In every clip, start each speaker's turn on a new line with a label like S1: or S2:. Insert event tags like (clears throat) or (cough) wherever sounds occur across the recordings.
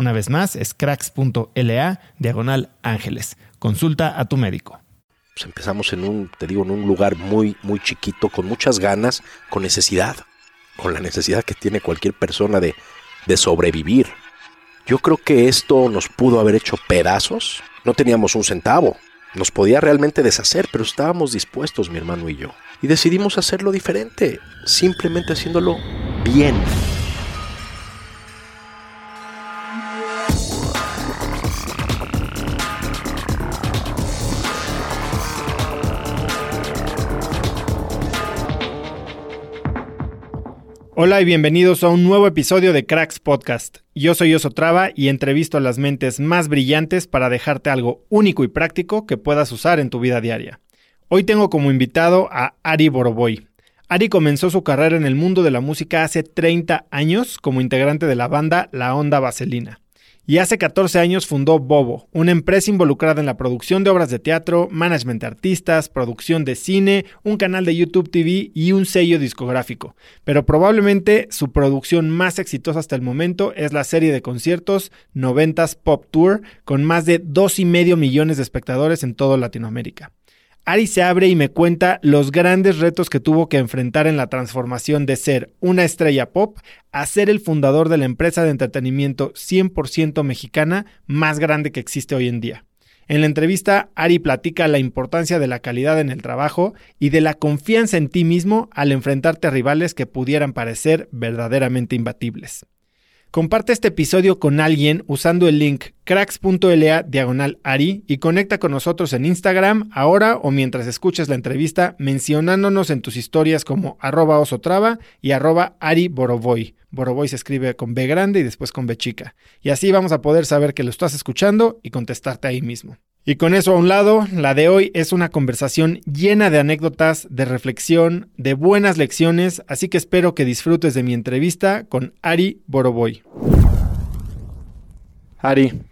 S1: Una vez más, es cracks.la diagonal ángeles. Consulta a tu médico.
S2: Pues empezamos en un, te digo, en un lugar muy, muy chiquito, con muchas ganas, con necesidad, con la necesidad que tiene cualquier persona de, de sobrevivir. Yo creo que esto nos pudo haber hecho pedazos. No teníamos un centavo. Nos podía realmente deshacer, pero estábamos dispuestos, mi hermano y yo. Y decidimos hacerlo diferente, simplemente haciéndolo bien.
S1: Hola y bienvenidos a un nuevo episodio de Cracks Podcast. Yo soy Oso Traba y entrevisto a las mentes más brillantes para dejarte algo único y práctico que puedas usar en tu vida diaria. Hoy tengo como invitado a Ari Boroboy. Ari comenzó su carrera en el mundo de la música hace 30 años como integrante de la banda La Onda Vaselina y hace 14 años fundó Bobo, una empresa involucrada en la producción de obras de teatro, management de artistas, producción de cine, un canal de YouTube TV y un sello discográfico. Pero probablemente su producción más exitosa hasta el momento es la serie de conciertos 90s Pop Tour, con más de 2,5 millones de espectadores en toda Latinoamérica. Ari se abre y me cuenta los grandes retos que tuvo que enfrentar en la transformación de ser una estrella pop a ser el fundador de la empresa de entretenimiento 100% mexicana más grande que existe hoy en día. En la entrevista, Ari platica la importancia de la calidad en el trabajo y de la confianza en ti mismo al enfrentarte a rivales que pudieran parecer verdaderamente imbatibles. Comparte este episodio con alguien usando el link cracks.la diagonal Ari y conecta con nosotros en Instagram ahora o mientras escuches la entrevista mencionándonos en tus historias como arroba osotrava y arroba Ari Boroboy. Boroboy se escribe con B grande y después con B chica. Y así vamos a poder saber que lo estás escuchando y contestarte ahí mismo. Y con eso a un lado, la de hoy es una conversación llena de anécdotas, de reflexión, de buenas lecciones, así que espero que disfrutes de mi entrevista con Ari Boroboy. Ari,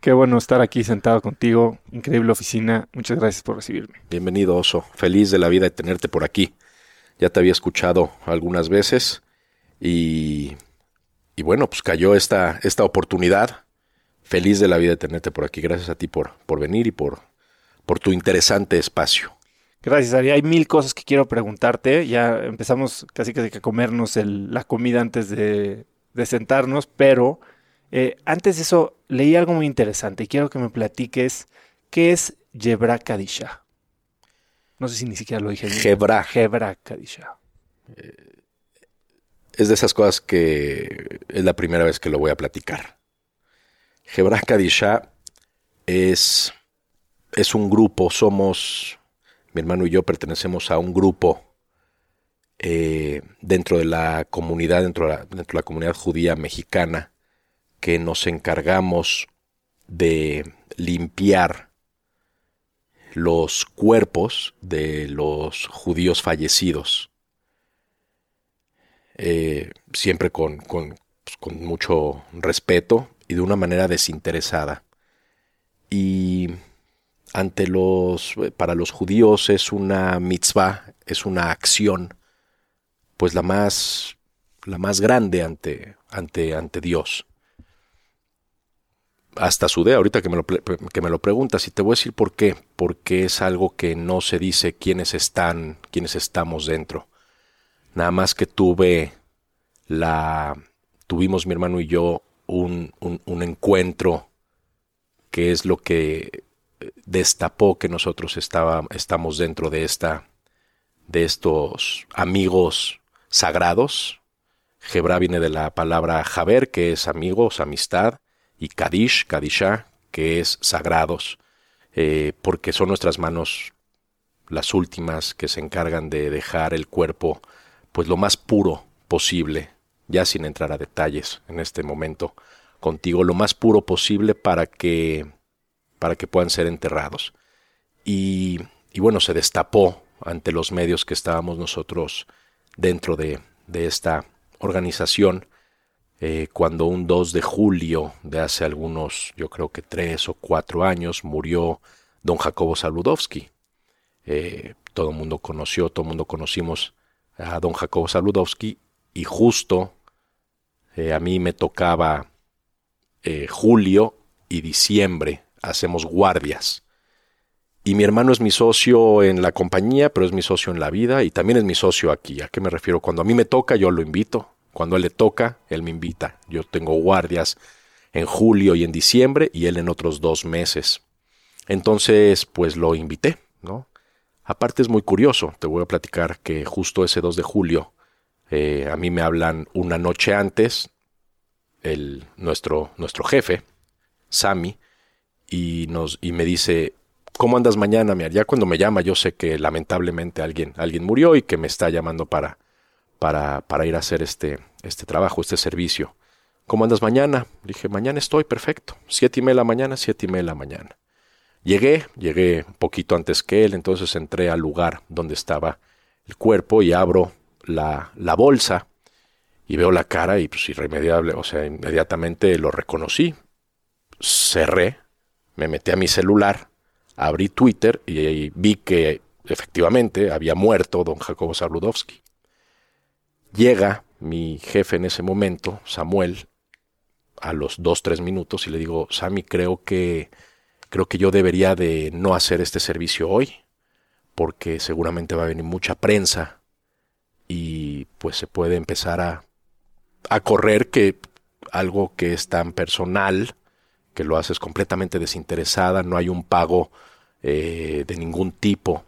S1: qué bueno estar aquí sentado contigo, increíble oficina, muchas gracias por recibirme.
S2: Bienvenido, Oso, feliz de la vida de tenerte por aquí. Ya te había escuchado algunas veces y, y bueno, pues cayó esta, esta oportunidad feliz de la vida de tenerte por aquí. Gracias a ti por, por venir y por, por tu interesante espacio.
S1: Gracias, Ari. Hay mil cosas que quiero preguntarte. Ya empezamos casi que a comernos la comida antes de, sentarnos, pero eh, antes de eso leí algo muy interesante y quiero que me platiques qué es Yebra Kadisha. No sé si ni siquiera lo dije bien.
S2: Hebra.
S1: Hebra Kadisha.
S2: Es de esas cosas que es la primera vez que lo voy a platicar. Hebra Kadisha es, es un grupo, somos, mi hermano y yo pertenecemos a un grupo eh, dentro de la comunidad, dentro de la, dentro de la comunidad judía mexicana, que nos encargamos de limpiar los cuerpos de los judíos fallecidos, eh, siempre con, con, pues, con, mucho respeto y de una manera desinteresada. Y ante los, para los judíos es una mitzvah, es una acción, pues la más, la más grande ante, ante, ante Dios hasta sudé ahorita que me, lo, que me lo preguntas y te voy a decir por qué. Porque es algo que no se dice quiénes están, quiénes estamos dentro. Nada más que tuve la, tuvimos mi hermano y yo un, un, encuentro que es lo que destapó que nosotros estaba, estamos dentro de esta, de estos amigos sagrados. Hebra viene de la palabra Jaber, que es amigos, amistad y Kadish, Kadisha, que es sagrados, eh, porque son nuestras manos las últimas que se encargan de dejar el cuerpo pues lo más puro posible, ya sin entrar a detalles en este momento contigo, lo más puro posible para que para que puedan ser enterrados. Y, y bueno, se destapó ante los medios que estábamos nosotros dentro de, de esta organización eh, cuando un 2 de julio de hace algunos, yo creo que tres o cuatro años, murió don Jacobo Saludowski. Eh, todo el mundo conoció, todo el mundo conocimos a don Jacobo Saludowski y justo eh, a mí me tocaba eh, julio y diciembre, hacemos guardias. Y mi hermano es mi socio en la compañía, pero es mi socio en la vida y también es mi socio aquí. ¿A qué me refiero? Cuando a mí me toca, yo lo invito. Cuando él le toca, él me invita. Yo tengo guardias en julio y en diciembre y él en otros dos meses. Entonces, pues lo invité, ¿no? Aparte es muy curioso, te voy a platicar que justo ese 2 de julio eh, a mí me hablan una noche antes el, nuestro, nuestro jefe, Sami, y, nos, y me dice, ¿cómo andas mañana? Ya cuando me llama yo sé que lamentablemente alguien, alguien murió y que me está llamando para, para, para ir a hacer este, este trabajo, este servicio. ¿Cómo andas mañana? Dije, mañana estoy perfecto. Siete y media de la mañana, siete y media de la mañana. Llegué, llegué un poquito antes que él, entonces entré al lugar donde estaba el cuerpo y abro la, la bolsa y veo la cara y pues irremediable, o sea, inmediatamente lo reconocí. Cerré, me metí a mi celular, abrí Twitter y vi que efectivamente había muerto don Jacobo Zabludowski. Llega mi jefe en ese momento, Samuel, a los dos, tres minutos y le digo, Sammy, creo que, creo que yo debería de no hacer este servicio hoy, porque seguramente va a venir mucha prensa y pues se puede empezar a, a correr que algo que es tan personal, que lo haces completamente desinteresada, no hay un pago eh, de ningún tipo.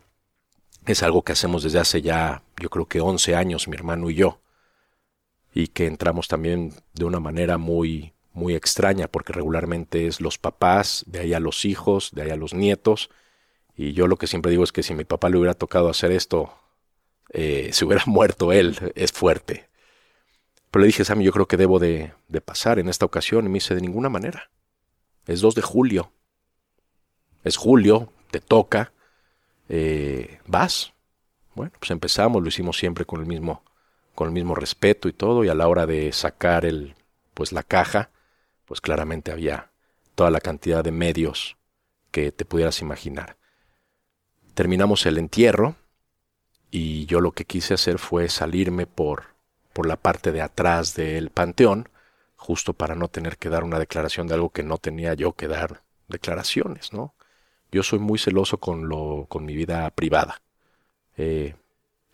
S2: Es algo que hacemos desde hace ya, yo creo que 11 años, mi hermano y yo y que entramos también de una manera muy muy extraña porque regularmente es los papás, de ahí a los hijos, de ahí a los nietos y yo lo que siempre digo es que si mi papá le hubiera tocado hacer esto, eh, se hubiera (laughs) muerto él, es fuerte. Pero le dije, Sammy, yo creo que debo de, pasar en esta ocasión y me dice, de ninguna manera. Es 2 de julio. Es julio, te toca, eh, vas. Bueno, pues empezamos, lo hicimos siempre con el mismo con el mismo respeto y todo, y a la hora de sacar el, pues la caja, pues claramente había toda la cantidad de medios que te pudieras imaginar. Terminamos el entierro y yo lo que quise hacer fue salirme por, por la parte de atrás del panteón, justo para no tener que dar una declaración de algo que no tenía yo que dar declaraciones, ¿no? Yo soy muy celoso con lo, con mi vida privada. Eh,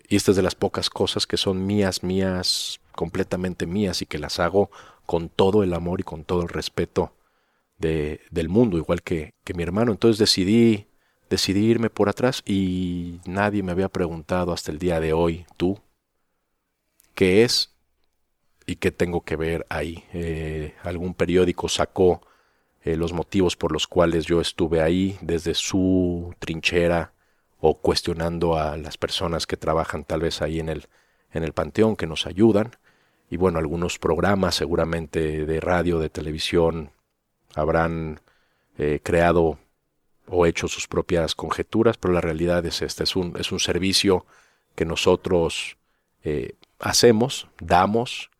S2: y esta es de las pocas cosas que son mías, mías, completamente mías y que las hago con todo el amor y con todo el respeto de, del mundo, igual que, que mi hermano. Entonces decidí decidí irme por atrás y nadie me había preguntado hasta el día de hoy, tú, qué es y qué tengo que ver ahí. Eh, algún periódico sacó eh, los motivos por los cuales yo estuve ahí desde su trinchera o cuestionando a las personas que trabajan tal vez ahí en el, en el panteón que nos ayudan. Y bueno, algunos programas seguramente de radio, de televisión, habrán eh, creado o hecho sus propias conjeturas, pero la realidad es esta, es un, es un servicio que nosotros eh, hacemos, damos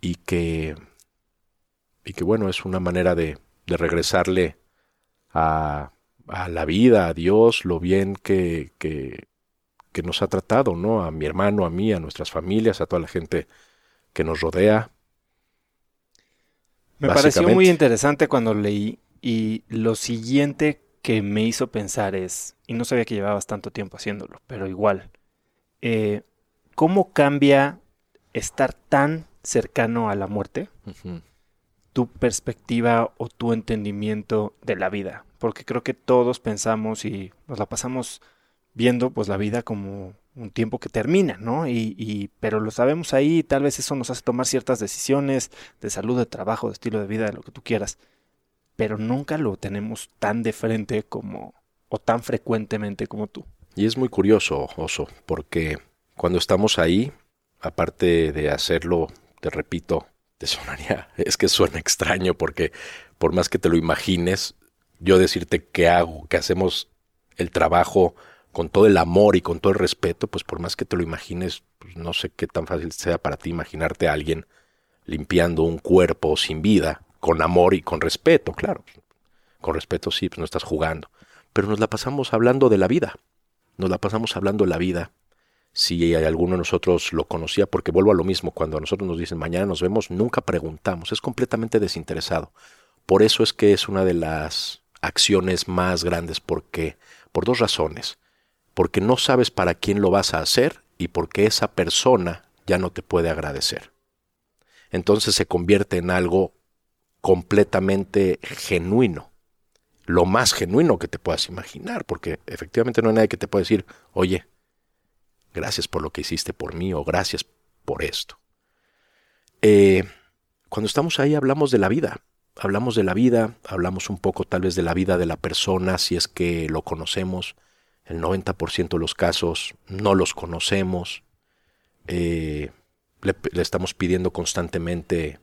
S2: y que, y que bueno, es una manera de, de regresarle a, a, la vida, a Dios, lo bien que, que, que nos ha tratado, ¿no? A mi hermano, a mí, a nuestras familias, a toda la gente que nos rodea.
S1: Me pareció muy interesante cuando leí y lo siguiente que me hizo pensar es, y no sabía que llevabas tanto tiempo haciéndolo, pero igual, eh, ¿cómo cambia estar tan cercano a la muerte tu perspectiva o tu entendimiento de la vida? Porque creo que todos pensamos y nos la pasamos viendo pues la vida como un tiempo que termina, ¿no? Y, y, pero lo sabemos ahí, tal vez eso nos hace tomar ciertas decisiones de salud, de trabajo, de estilo de vida, de lo que tú quieras pero nunca lo tenemos tan de frente como o tan frecuentemente como tú.
S2: Y es muy curioso, Oso, porque cuando estamos ahí, aparte de hacerlo, te repito, te sonaría, (laughs) es que suena extraño porque por más que te lo imagines, yo decirte que hago, que hacemos el trabajo con todo el amor y con todo el respeto, pues por más que te lo imagines, pues no sé qué tan fácil sea para ti imaginarte a alguien limpiando un cuerpo sin vida, con amor y con respeto, claro. Con respeto sí, pues no estás jugando. Pero nos la pasamos hablando de la vida. Nos la pasamos hablando de la vida. Si alguno de nosotros lo conocía, porque vuelvo a lo mismo, cuando a nosotros nos dicen mañana nos vemos, nunca preguntamos, es completamente desinteresado. Por eso es que es una de las acciones más grandes, porque, por dos razones. Porque no sabes para quién lo vas a hacer y porque esa persona ya no te puede agradecer. Entonces se convierte en algo completamente genuino, lo más genuino que te puedas imaginar, porque efectivamente no hay nadie que te pueda decir, oye, gracias por lo que hiciste por mí o gracias por esto. Eh, cuando estamos ahí hablamos de la vida, hablamos de la vida, hablamos un poco tal vez de la vida de la persona, si es que lo conocemos, el 90% de los casos no los conocemos, eh, le, le estamos pidiendo constantemente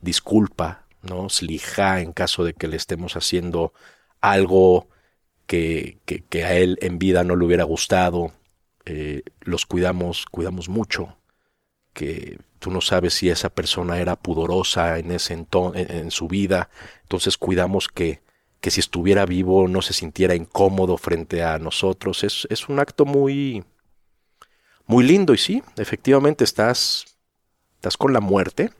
S2: disculpa ¿no? Slija en caso de que le estemos haciendo algo que, que, a él en vida no le hubiera gustado. Eh, los cuidamos, cuidamos mucho. Que tú no sabes si esa persona era pudorosa en ese entonces, en su vida. Entonces cuidamos que, que si estuviera vivo no se sintiera incómodo frente a nosotros. Es, es un acto muy, muy lindo y sí, efectivamente estás, estás con la muerte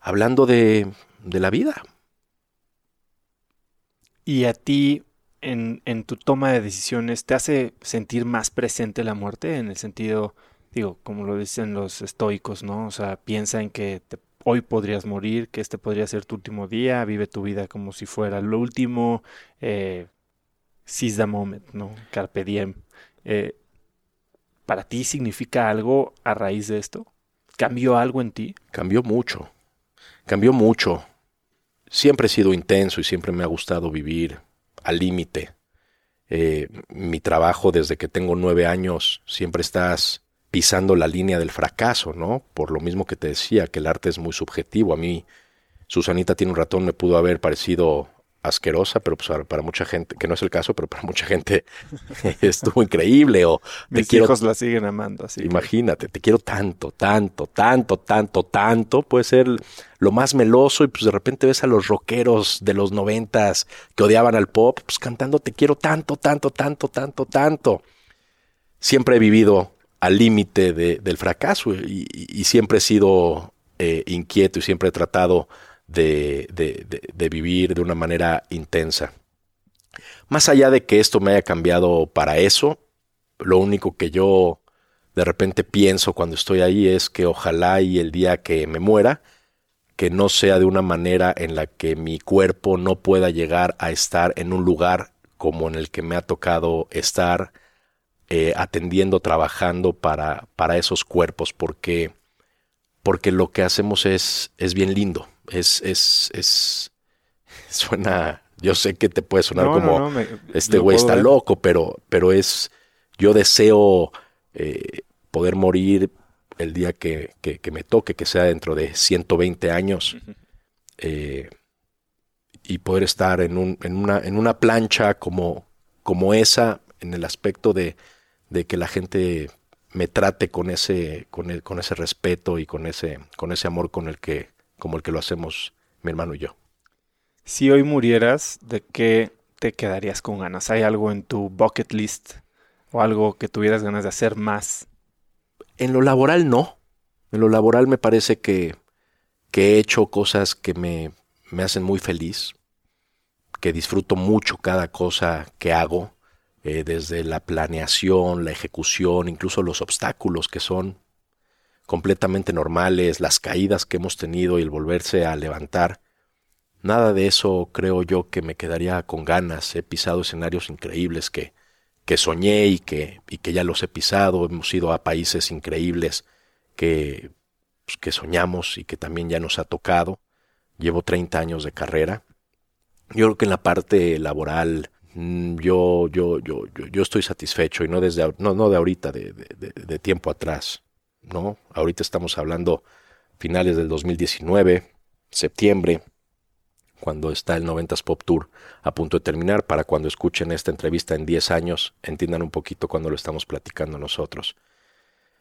S2: hablando de, de la vida.
S1: ¿Y a ti, en, en, tu toma de decisiones, te hace sentir más presente la muerte? En el sentido, digo, como lo dicen los estoicos, ¿no? O sea, piensa en que hoy podrías morir, que este podría ser tu último día, vive tu vida como si fuera lo último, eh, seize the moment, ¿no? Carpe diem. Eh, ¿Para ti significa algo a raíz de esto? ¿Cambió algo en ti?
S2: Cambió mucho cambió mucho. Siempre he sido intenso y siempre me ha gustado vivir al límite. Eh, mi trabajo desde que tengo nueve años siempre estás pisando la línea del fracaso, ¿no? Por lo mismo que te decía, que el arte es muy subjetivo. A mí, Susanita tiene un ratón, me pudo haber parecido asquerosa, pero pues para mucha gente, que no es el caso, pero para mucha gente (laughs) estuvo increíble o
S1: Mis te hijos la siguen amando, así.
S2: Imagínate, te quiero tanto, tanto, tanto, tanto, tanto, puede ser lo más meloso y pues de repente ves a los rockeros de los noventas que odiaban al pop, pues cantando te quiero tanto, tanto, tanto, tanto, tanto. Siempre he vivido al límite de, del fracaso y, y, siempre he sido eh, inquieto y siempre he tratado de, de, de, vivir de una manera intensa. Más allá de que esto me haya cambiado para eso, lo único que yo de repente pienso cuando estoy ahí es que ojalá y el día que me muera, que no sea de una manera en la que mi cuerpo no pueda llegar a estar en un lugar como en el que me ha tocado estar eh, atendiendo, trabajando para, para esos cuerpos, porque, porque lo que hacemos es, es bien lindo. Es, es, es, (laughs) suena, yo sé que te puede sonar como, este güey está loco, pero, pero es, yo deseo eh, poder morir el día que, que, me toque, que sea dentro de 120 años, eh, y poder estar en, un, en, una, en una plancha como, como esa, en el aspecto de, de que la gente me trate con ese, con, el, con ese respeto y con ese, con ese amor con el que, como el que lo hacemos mi hermano y yo.
S1: Si hoy murieras, ¿de qué te quedarías con ganas? ¿Hay algo en tu bucket list o algo que tuvieras ganas de hacer más?
S2: En lo laboral no. En lo laboral me parece que, que he hecho cosas que me, me hacen muy feliz, que disfruto mucho cada cosa que hago, eh, desde la planeación, la ejecución, incluso los obstáculos que son completamente normales, las caídas que hemos tenido y el volverse a levantar. Nada de eso creo yo que me quedaría con ganas. He pisado escenarios increíbles que, que soñé y que, y que ya los he pisado. Hemos ido a países increíbles que, pues, que soñamos y que también ya nos ha tocado. Llevo 30 años de carrera. Yo creo que en la parte laboral mm, yo, yo, yo, yo, estoy satisfecho y no desde no, no de ahorita, de, de, de tiempo atrás. ¿No? Ahorita estamos hablando finales del 2019, septiembre cuando está el 90s Pop Tour a punto de terminar, para cuando escuchen esta entrevista en 10 años, entiendan un poquito cuando lo estamos platicando nosotros,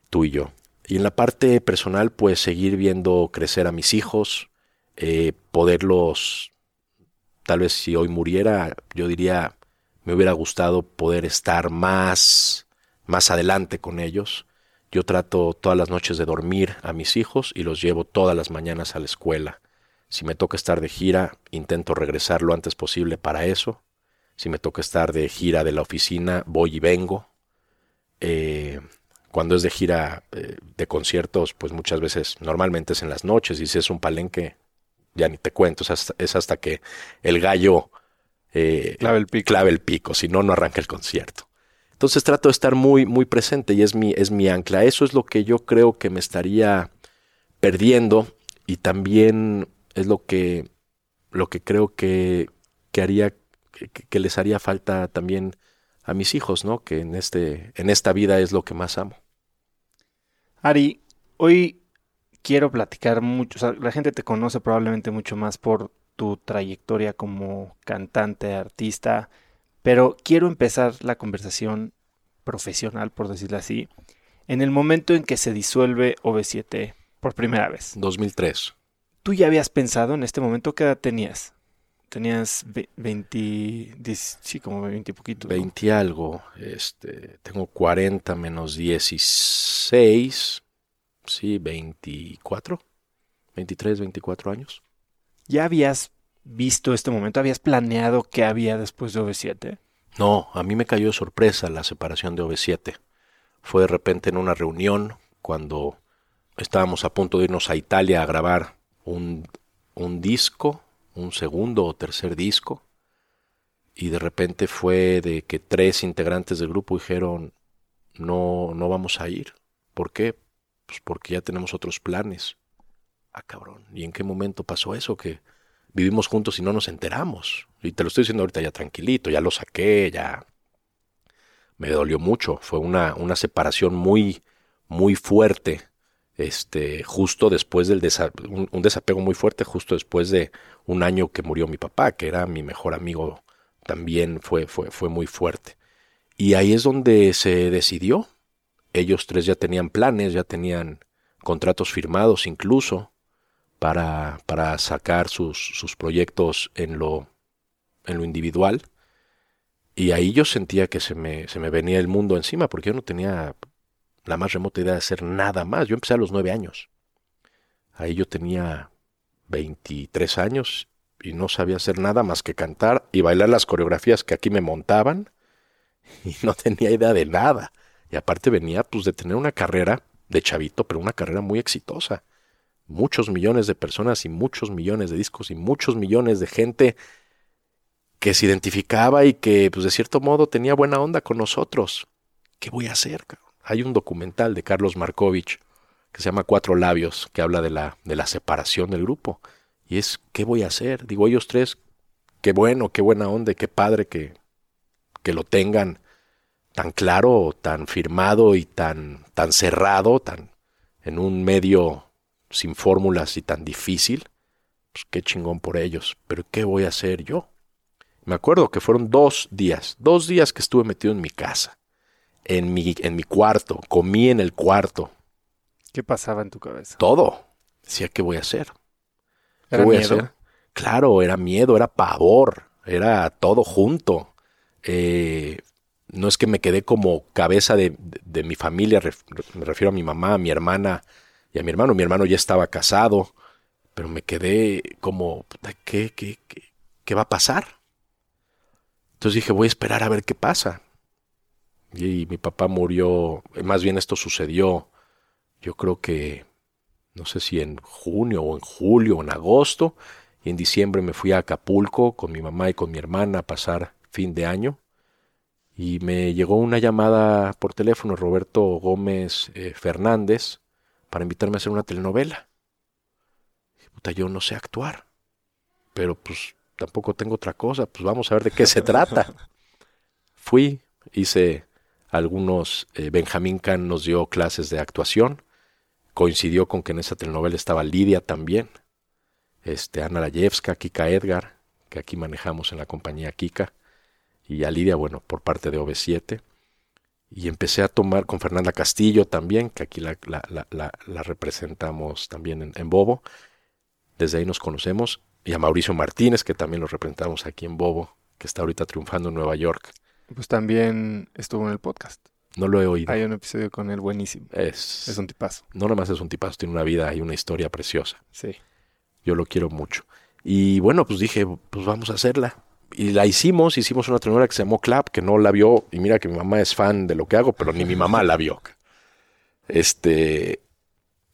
S2: tú y yo. Y en la parte personal, pues seguir viendo crecer a mis hijos, eh, poderlos, tal vez si hoy muriera, yo diría, me hubiera gustado poder estar más, más adelante con ellos. Yo trato todas las noches de dormir a mis hijos y los llevo todas las mañanas a la escuela si me toca estar de gira, intento regresar lo antes posible para eso. Si me toca estar de gira de la oficina, voy y vengo. Eh, cuando es de gira eh, de conciertos, pues muchas veces, normalmente es en las noches, y si es un palenque, ya ni te cuento, es hasta, que el gallo
S1: eh, clave, el pico.
S2: clave el pico, si no, no arranca el concierto. Entonces trato de estar muy, muy presente y es mi, es mi ancla. Eso es lo que yo creo que me estaría perdiendo y también es lo que, lo que creo que, que haría, que, les haría falta también a mis hijos, ¿no? Que en, este, en esta vida es lo que más amo.
S1: Ari, hoy quiero platicar mucho, la gente te conoce probablemente mucho más por tu trayectoria como cantante, artista, pero quiero empezar la conversación profesional, por decirlo así, en el momento en que se disuelve OV7 por primera vez.
S2: 2003.
S1: ¿Tú ya habías pensado en este momento qué edad tenías? Tenías 20, sí, como 20 y poquito.
S2: 20 algo, este, tengo 40 menos 16, sí, 24, 23, 24 años.
S1: ¿Ya habías visto este momento? ¿Habías planeado qué había después de OV7?
S2: No, a mí me cayó sorpresa la separación de OV7. Fue de repente en una reunión cuando estábamos a punto de irnos a Italia a grabar un, un disco, un segundo o tercer disco, y de repente fue de que tres integrantes del grupo dijeron, no, no vamos a ir. ¿Por qué? Pues porque ya tenemos otros planes. Ah, cabrón. ¿Y en qué momento pasó eso? Que vivimos juntos y no nos enteramos. Y te lo estoy diciendo ahorita ya tranquilito, ya lo saqué, ya me dolió mucho. Fue una, una separación muy, muy fuerte este, justo después del un, desapego muy fuerte, justo después de un año que murió mi papá, que era mi mejor amigo, también fue, fue, fue muy fuerte. Y ahí es donde se decidió. Ellos tres ya tenían planes, ya tenían contratos firmados incluso para, para sacar sus, sus proyectos en lo, en lo individual. Y ahí yo sentía que se me, se me venía el mundo encima, porque yo no tenía la más remota idea de hacer nada más. Yo empecé a los nueve años. Ahí yo tenía 23 años y no sabía hacer nada más que cantar y bailar las coreografías que aquí me montaban (laughs) y no tenía idea de nada. Y aparte venía pues de tener una carrera de chavito, pero una carrera muy exitosa. Muchos millones de personas y muchos millones de discos y muchos millones de gente que se identificaba y que, pues de cierto modo, tenía buena onda con nosotros. ¿Qué voy a hacer? Hay un documental de Carlos Markovich que se llama Cuatro Labios, que habla de la, de la separación del grupo. Y es, ¿qué voy a hacer? Digo, ellos tres, qué bueno, qué buena onda, qué padre que, que lo tengan tan claro, tan firmado y tan, tan cerrado, tan en un medio sin fórmulas y tan difícil. Pues qué chingón por ellos. Pero ¿qué voy a hacer yo? Me acuerdo que fueron dos días, dos días que estuve metido en mi casa, en mi, en mi cuarto, comí en el cuarto.
S1: ¿Qué pasaba en tu cabeza?
S2: Todo. Decía, ¿qué voy a hacer? ¿Qué
S1: ¿Era
S2: voy a hacer? Claro, era miedo, era pavor, era todo junto. Eh, no es que me quedé como cabeza de, de- de mi familia, ref- me refiero a mi mamá, a mi hermana y a mi hermano. Mi hermano ya estaba casado, pero me quedé como, ¿qué, qué, qué, qué va a pasar? Entonces dije, voy a esperar a ver qué pasa. Y mi papá murió, más bien esto sucedió, yo creo que, no sé si en junio o en julio o en agosto, y en diciembre me fui a Acapulco con mi mamá y con mi hermana a pasar fin de año. Y me llegó una llamada por teléfono, Roberto Gómez eh, Fernández, para invitarme a hacer una telenovela. Puta, yo no sé actuar, pero pues tampoco tengo otra cosa, pues vamos a ver de qué se trata. (laughs) Fui, hice algunos, eh, Benjamín Can nos dio clases de actuación, coincidió con que en esa telenovela estaba Lidia también, este, Ana Layevska, Kika Edgar, que aquí manejamos en la compañía Kika, y a Lidia, bueno, por parte de OV7. Y empecé a tomar con Fernanda Castillo también, que aquí la, la- la- la- la representamos también en, en Bobo. Desde ahí nos conocemos. Y a Mauricio Martínez, que también lo representamos aquí en Bobo, que está ahorita triunfando en Nueva York.
S1: Pues también estuvo en el podcast.
S2: No lo he oído.
S1: Hay un episodio con él buenísimo.
S2: Es,
S1: Es un tipazo.
S2: No nada más es un tipazo, tiene una vida y una historia preciosa.
S1: Sí.
S2: Yo lo quiero mucho. Y bueno, pues dije, pues vamos a hacerla. Y la hicimos, hicimos una telenovela que se llamó Clap, que no la vio. Y mira que mi mamá es fan de lo que hago, pero ni mi mamá la vio. Este,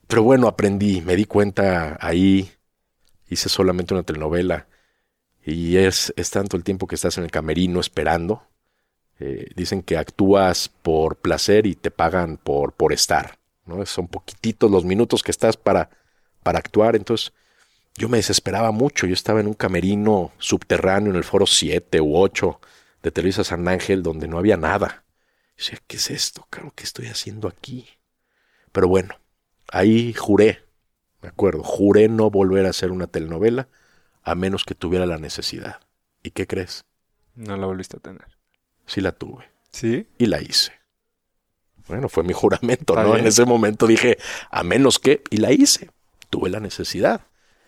S2: pero bueno, aprendí, me di cuenta ahí, hice solamente una telenovela. Y es, es tanto el tiempo que estás en el camerino esperando. Eh, dicen que actúas por placer y te pagan por, por estar. ¿no? Son poquititos los minutos que estás para, para actuar. Entonces, yo me desesperaba mucho. Yo estaba en un camerino subterráneo en el foro 7 u 8 de Televisa San Ángel donde no había nada. Yo decía, ¿qué es esto? Claro, ¿qué estoy haciendo aquí? Pero bueno, ahí juré, me acuerdo, juré no volver a hacer una telenovela a menos que tuviera la necesidad. ¿Y qué crees?
S1: No la volviste a tener.
S2: Sí la tuve
S1: ¿Sí?
S2: y la hice. Bueno, fue mi (laughs) juramento, ¿no? En ese momento dije, a menos que, y la hice. Tuve la necesidad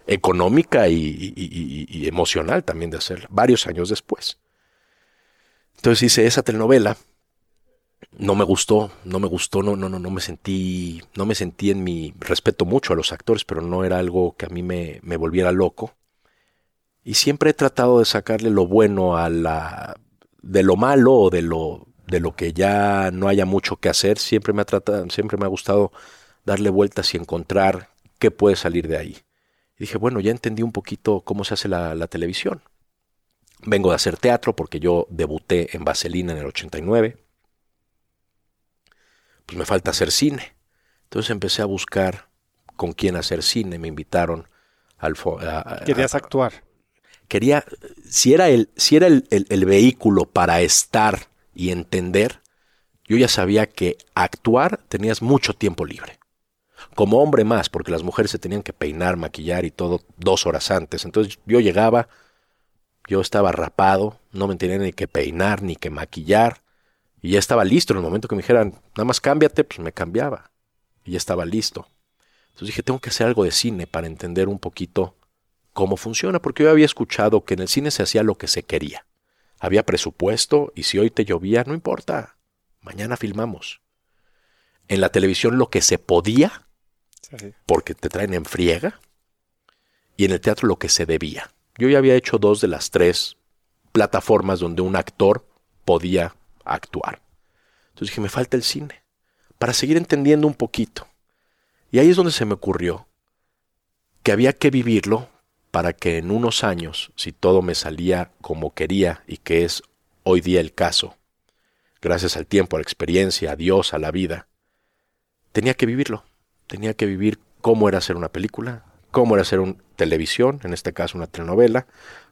S2: económica y, emocional también de hacerla, varios años después. Entonces hice esa telenovela. No me gustó, no me gustó, no, no, no, no me sentí, no me sentí en mi respeto mucho a los actores, pero no era algo que a mí me, me volviera loco. Y siempre he tratado de sacarle lo bueno a la, de lo malo o de lo, de lo que ya no haya mucho que hacer. Siempre me ha tratado, siempre me ha gustado darle vueltas y encontrar qué puede salir de ahí. Y dije, bueno, ya entendí un poquito cómo se hace la, la televisión. Vengo de hacer teatro porque yo debuté en Vaselina en el 89. Pues me falta hacer cine. Entonces empecé a buscar con quién hacer cine. Me invitaron al... a- a-
S1: Querías actuar.
S2: quería, si era el, si era el, el- el vehículo para estar y entender, yo ya sabía que actuar tenías mucho tiempo libre. Como hombre más, porque las mujeres se tenían que peinar, maquillar y todo dos horas antes. Entonces yo llegaba, yo estaba rapado, no me tenía ni que peinar ni que maquillar. Y ya estaba listo. En el momento que me dijeran, nada más cámbiate, pues me cambiaba. Y ya estaba listo. Entonces dije, tengo que hacer algo de cine para entender un poquito cómo funciona, porque yo había escuchado que en el cine se hacía lo que se quería. Había presupuesto y si hoy te llovía, no importa, mañana filmamos. En la televisión lo que se podía, Porque te traen en friega, y en el teatro lo que se debía. Yo ya había hecho dos de las tres plataformas donde un actor podía actuar. Entonces dije, me falta el cine, para seguir entendiendo un poquito. Y ahí es donde se me ocurrió que había que vivirlo para que en unos años, si todo me salía como quería y que es hoy día el caso, gracias al tiempo, a la experiencia, a Dios, a la vida, tenía que vivirlo. Tenía que vivir cómo era hacer una película, cómo era hacer una televisión, en este caso una telenovela,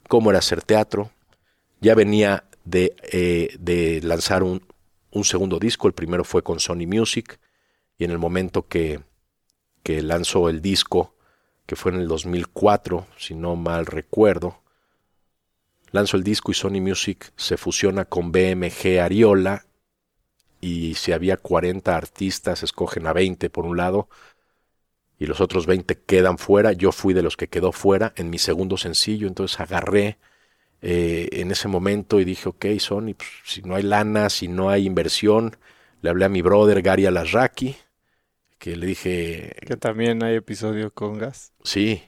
S2: cómo era hacer teatro. Ya venía de, eh, de lanzar un, un, segundo disco, el primero fue con Sony Music, y en el momento que, que lanzó el disco, que fue en el 2004, si no mal recuerdo, lanzo el disco y Sony Music se fusiona con BMG Ariola y si había 40 artistas, escogen a 20 por un lado y los otros 20 quedan fuera. Yo fui de los que quedó fuera en mi segundo sencillo, entonces agarré eh, en ese momento y dije, ok, Sony, pues, si no hay lana, si no hay inversión, le hablé a mi brother Gary Alarraqui, que le dije...
S1: Que también hay episodio con Gas.
S2: Sí,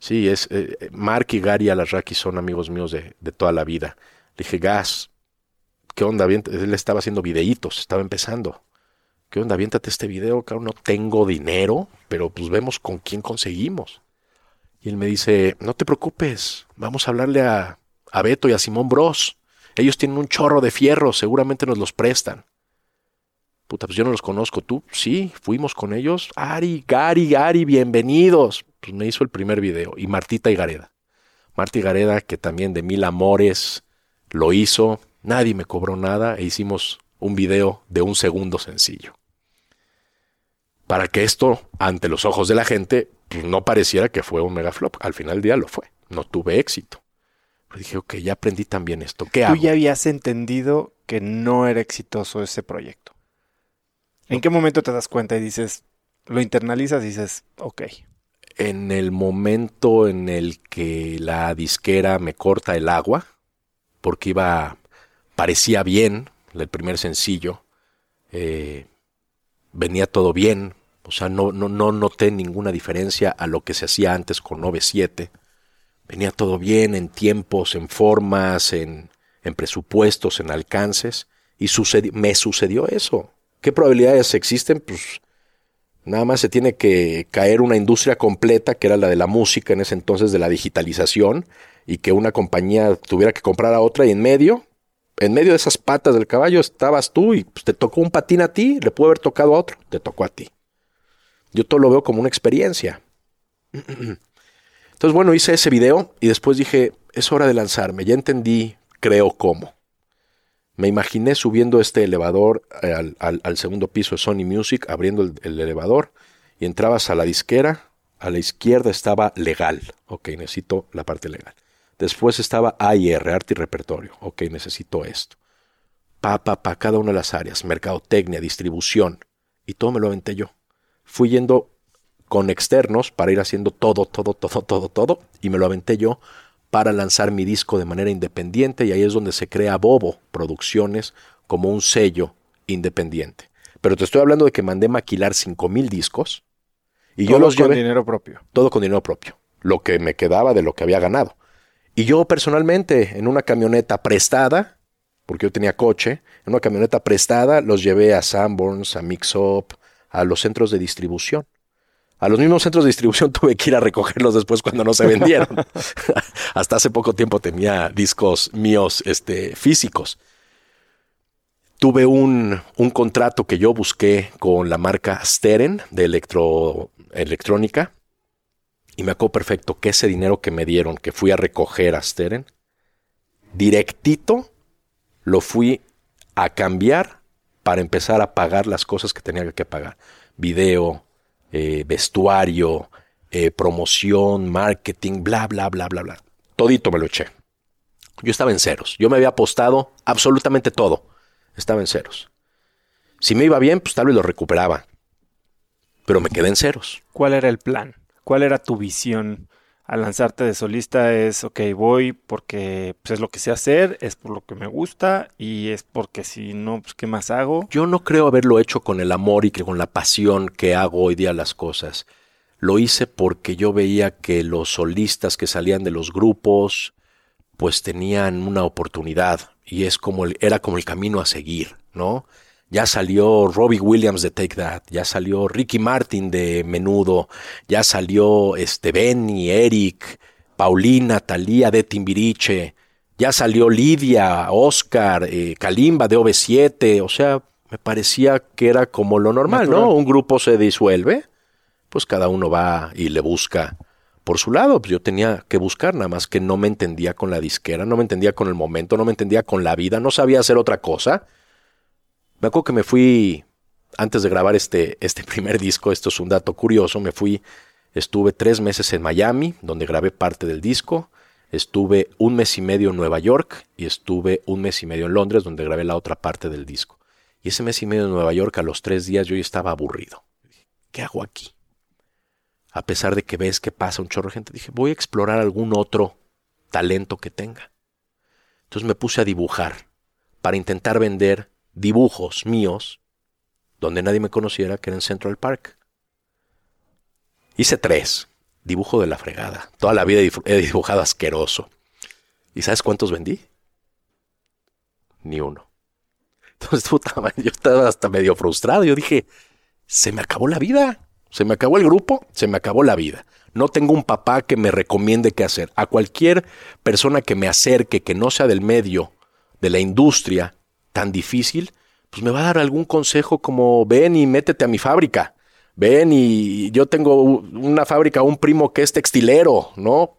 S2: sí, es, eh, Mark y Gary Alarraqui son amigos míos de, de toda la vida. Le dije, Gas, ¿qué onda? Él estaba haciendo videitos, estaba empezando. ¿Qué onda? Aviéntate este video, claro, no tengo dinero, pero pues vemos con quién conseguimos. Y él me dice, no te preocupes, vamos a hablarle a, a Beto y a Simón Bros. Ellos tienen un chorro de fierro, seguramente nos los prestan. Puta, pues yo no los conozco. ¿Tú? Sí, fuimos con ellos. Ari, Gary, Gary, bienvenidos. Pues me hizo el primer video. Y Martita y Gareda. Marta y Gareda, que también de mil amores lo hizo. Nadie me cobró nada e hicimos un video de un segundo sencillo. Para que esto, ante los ojos de la gente, pues no pareciera que fue un mega flop. Al final del día lo fue. No tuve éxito. Pero dije, ok, ya aprendí también esto. ¿Qué
S1: Tú
S2: hago?
S1: ya habías entendido que no era exitoso ese proyecto. ¿En qué momento te das cuenta y dices, lo internalizas y dices, ok?
S2: En el momento en el que la disquera me corta el agua, porque iba, parecía bien el primer sencillo, eh, venía todo bien, o sea, no, no, no noté ninguna diferencia a lo que se hacía antes con 9.7. Venía todo bien en tiempos, en formas, en, en presupuestos, en alcances, y me sucedió eso. ¿Qué probabilidades existen? Pues nada más se tiene que caer una industria completa, que era la de la música en ese entonces, de la digitalización, y que una compañía tuviera que comprar a otra, y en medio, en medio de esas patas del caballo estabas tú, y pues, te tocó un patín a ti, le pudo haber tocado a otro, te tocó a ti. Yo todo lo veo como una experiencia. (clears throat) Entonces, bueno, hice ese video y después dije, es hora de lanzarme, ya entendí, creo cómo. Me imaginé subiendo este elevador al, al, al segundo piso de Sony Music, abriendo el, el, elevador, y entrabas a la disquera. A la izquierda estaba legal. Ok, necesito la parte legal. Después estaba AIR, arte y repertorio. Ok, necesito esto. Pa, pa, pa, cada una de las áreas. Mercadotecnia, distribución. Y todo me lo aventé yo. Fui yendo con externos para ir haciendo todo, todo, todo, todo, todo. Y me lo aventé yo para lanzar mi disco de manera independiente y ahí es donde se crea Bobo Producciones como un sello independiente. Pero te estoy hablando de que mandé maquilar cinco mil discos y
S1: todo
S2: yo los
S1: con
S2: llevé
S1: dinero propio.
S2: todo con dinero propio, lo que me quedaba de lo que había ganado. Y yo personalmente en una camioneta prestada, porque yo tenía coche, en una camioneta prestada los llevé a Sanborns, a Mix Up, a los centros de distribución. A los mismos centros de distribución (laughs) tuve que ir a recogerlos después cuando no se vendieron. (laughs) (laughs) Hasta hace poco tiempo tenía discos míos este, físicos. Tuve un, un, contrato que yo busqué con la marca Steren de electro, electrónica. Y me acuerdo perfecto que ese dinero que me dieron, que fui a recoger a Steren, directito lo fui a cambiar para empezar a pagar las cosas que tenía que pagar. Video, eh, vestuario, eh, promoción, marketing, bla, bla, bla, bla, bla. Todito me lo eché. Yo estaba en ceros. Yo me había apostado absolutamente todo. Estaba en ceros. Si me iba bien, pues tal vez lo recuperaba. Pero me quedé en ceros.
S1: ¿Cuál era el plan? ¿Cuál era tu visión al lanzarte de solista? Es, ok, voy porque pues, es lo que sé hacer, es por lo que me gusta y es porque si no, pues ¿qué más hago?
S2: Yo no creo haberlo hecho con el amor y que con la pasión que hago hoy día las cosas. Lo hice porque yo veía que los solistas que salían de los grupos pues tenían una oportunidad y es como el, era como el camino a seguir, ¿no? Ya salió Robbie Williams de Take That, ya salió Ricky Martin de Menudo, ya salió este Benny, Eric, Paulina, Talía de Timbiriche, ya salió Lidia, Oscar, eh, Kalimba de OV7, o sea, me parecía que era como lo normal, ¿no? Un grupo se disuelve, pues cada uno va y le busca por su lado. Pues yo tenía que buscar, nada más que no me entendía con la disquera, no me entendía con el momento, no me entendía con la vida, no sabía hacer otra cosa. Me acuerdo que me fui, antes de grabar este, este (laughs) primer disco, esto es un dato curioso, me fui, estuve tres meses en Miami, donde grabé parte del disco, estuve un mes y medio en Nueva York y estuve un mes y medio en Londres, donde grabé la otra parte del disco. Y ese mes y medio en Nueva York, a los tres días, yo ya estaba aburrido. ¿Qué hago aquí? a pesar de que ves que pasa un chorro de gente, dije, voy a explorar algún otro talento que tenga. Entonces me puse a dibujar para intentar vender dibujos míos donde nadie me conociera, que era en Central Park. Hice tres. Dibujo de la fregada. Toda la vida he dibujado asqueroso. ¿Y sabes cuántos vendí? Ni uno. (laughs) Entonces, puta yo estaba hasta medio frustrado. Yo dije, se me acabó la vida. Se me acabó el grupo, se me acabó la vida. No tengo un papá que me recomiende qué hacer. A cualquier persona que me acerque, que no sea del medio, de la industria tan difícil, pues me va a dar algún consejo como ven y métete a mi fábrica. Ven y yo tengo una fábrica, un primo que es textilero, ¿no?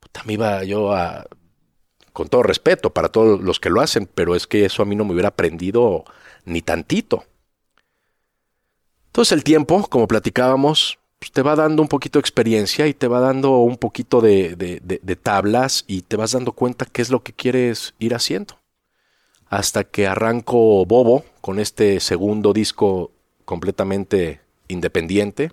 S2: Puta, iba yo a... Con todo respeto para todos los que lo hacen, pero es que eso a mí no me hubiera aprendido ni tantito. Entonces el tiempo, como platicábamos, pues, te va dando un poquito de experiencia y te va dando un poquito de, de, tablas y te vas dando cuenta qué es lo que quieres ir haciendo. Hasta que arranco Bobo con este segundo disco completamente independiente.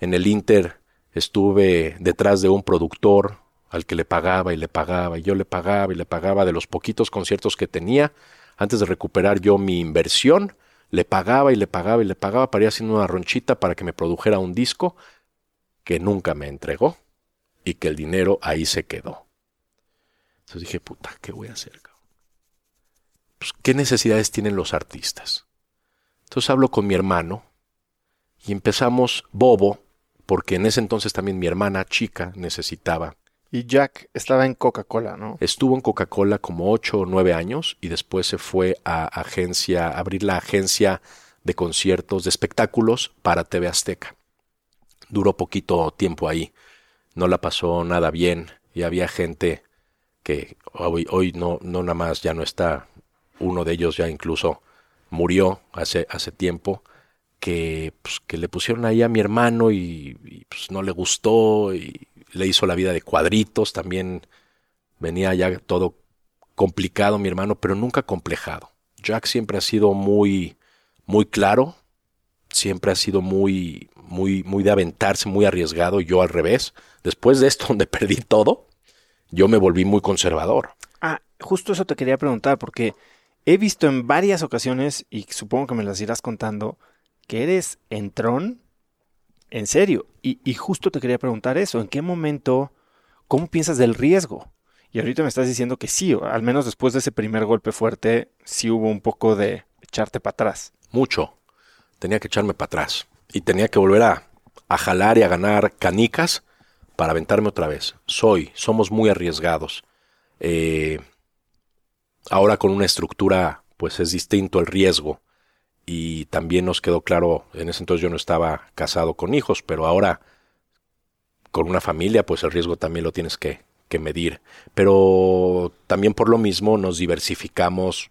S2: En el Inter estuve detrás de un productor al que le pagaba y le pagaba y yo le pagaba y le pagaba de los poquitos conciertos que tenía antes de recuperar yo mi inversión le pagaba y le pagaba y le pagaba para ir haciendo una ronchita para que me produjera un disco que nunca me entregó y que el dinero ahí se quedó. Entonces dije, puta, ¿qué voy a hacer? Pues, ¿Qué necesidades tienen los artistas? Entonces hablo con mi hermano y empezamos Bobo, porque en ese entonces también mi hermana chica necesitaba
S1: y Jack estaba en Coca-Cola, ¿no?
S2: Estuvo en Coca-Cola como ocho o nueve años y después se fue a agencia, a abrir la agencia de conciertos, de espectáculos para TV Azteca. Duró poquito tiempo ahí, no la pasó nada bien y había gente que hoy, hoy no, no nada más ya no está, uno de ellos ya incluso murió hace, hace tiempo, que, pues, que le pusieron ahí a mi hermano y, pues no le gustó y le hizo la vida de cuadritos, también venía ya todo complicado mi hermano, pero nunca complejado. Jack siempre ha sido muy, muy claro, siempre ha sido muy, muy, muy de aventarse, muy arriesgado, yo al revés. Después de esto, (laughs) donde perdí todo, yo me volví muy conservador.
S1: Ah, justo eso te quería preguntar, porque he visto en varias ocasiones, y supongo que me las irás contando, que eres entrón en serio. Y, justo te quería preguntar eso. ¿En qué momento, cómo piensas del riesgo? Y ahorita me estás diciendo que sí, al menos después de ese primer golpe fuerte, sí hubo un poco de echarte para atrás.
S2: Mucho. Tenía que echarme para atrás. Y tenía que volver a, a jalar y a ganar canicas para aventarme otra vez. Soy, somos muy arriesgados. Eh, ahora con una estructura, pues es distinto el riesgo y también nos quedó claro, en ese entonces yo no estaba casado con hijos, pero ahora con una familia, pues el riesgo también lo tienes que, medir. Pero también por lo mismo nos diversificamos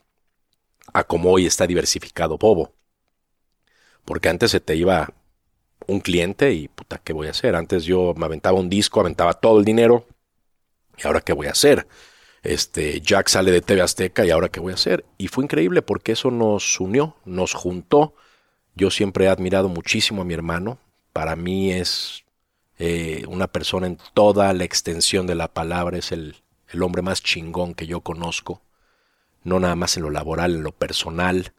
S2: a como hoy está diversificado Bobo. Porque antes se te iba un cliente y puta, ¿qué voy a hacer? Antes yo me aventaba un disco, aventaba todo el dinero. ¿Y ahora qué voy a hacer? Este, Jack sale de TV Azteca y ahora qué voy a hacer. Y fue increíble porque eso nos unió, nos juntó. Yo siempre he admirado muchísimo a mi hermano. Para mí es eh, una persona en toda la extensión de la palabra, es el, el hombre más chingón que yo conozco. No nada más en lo laboral, en lo personal.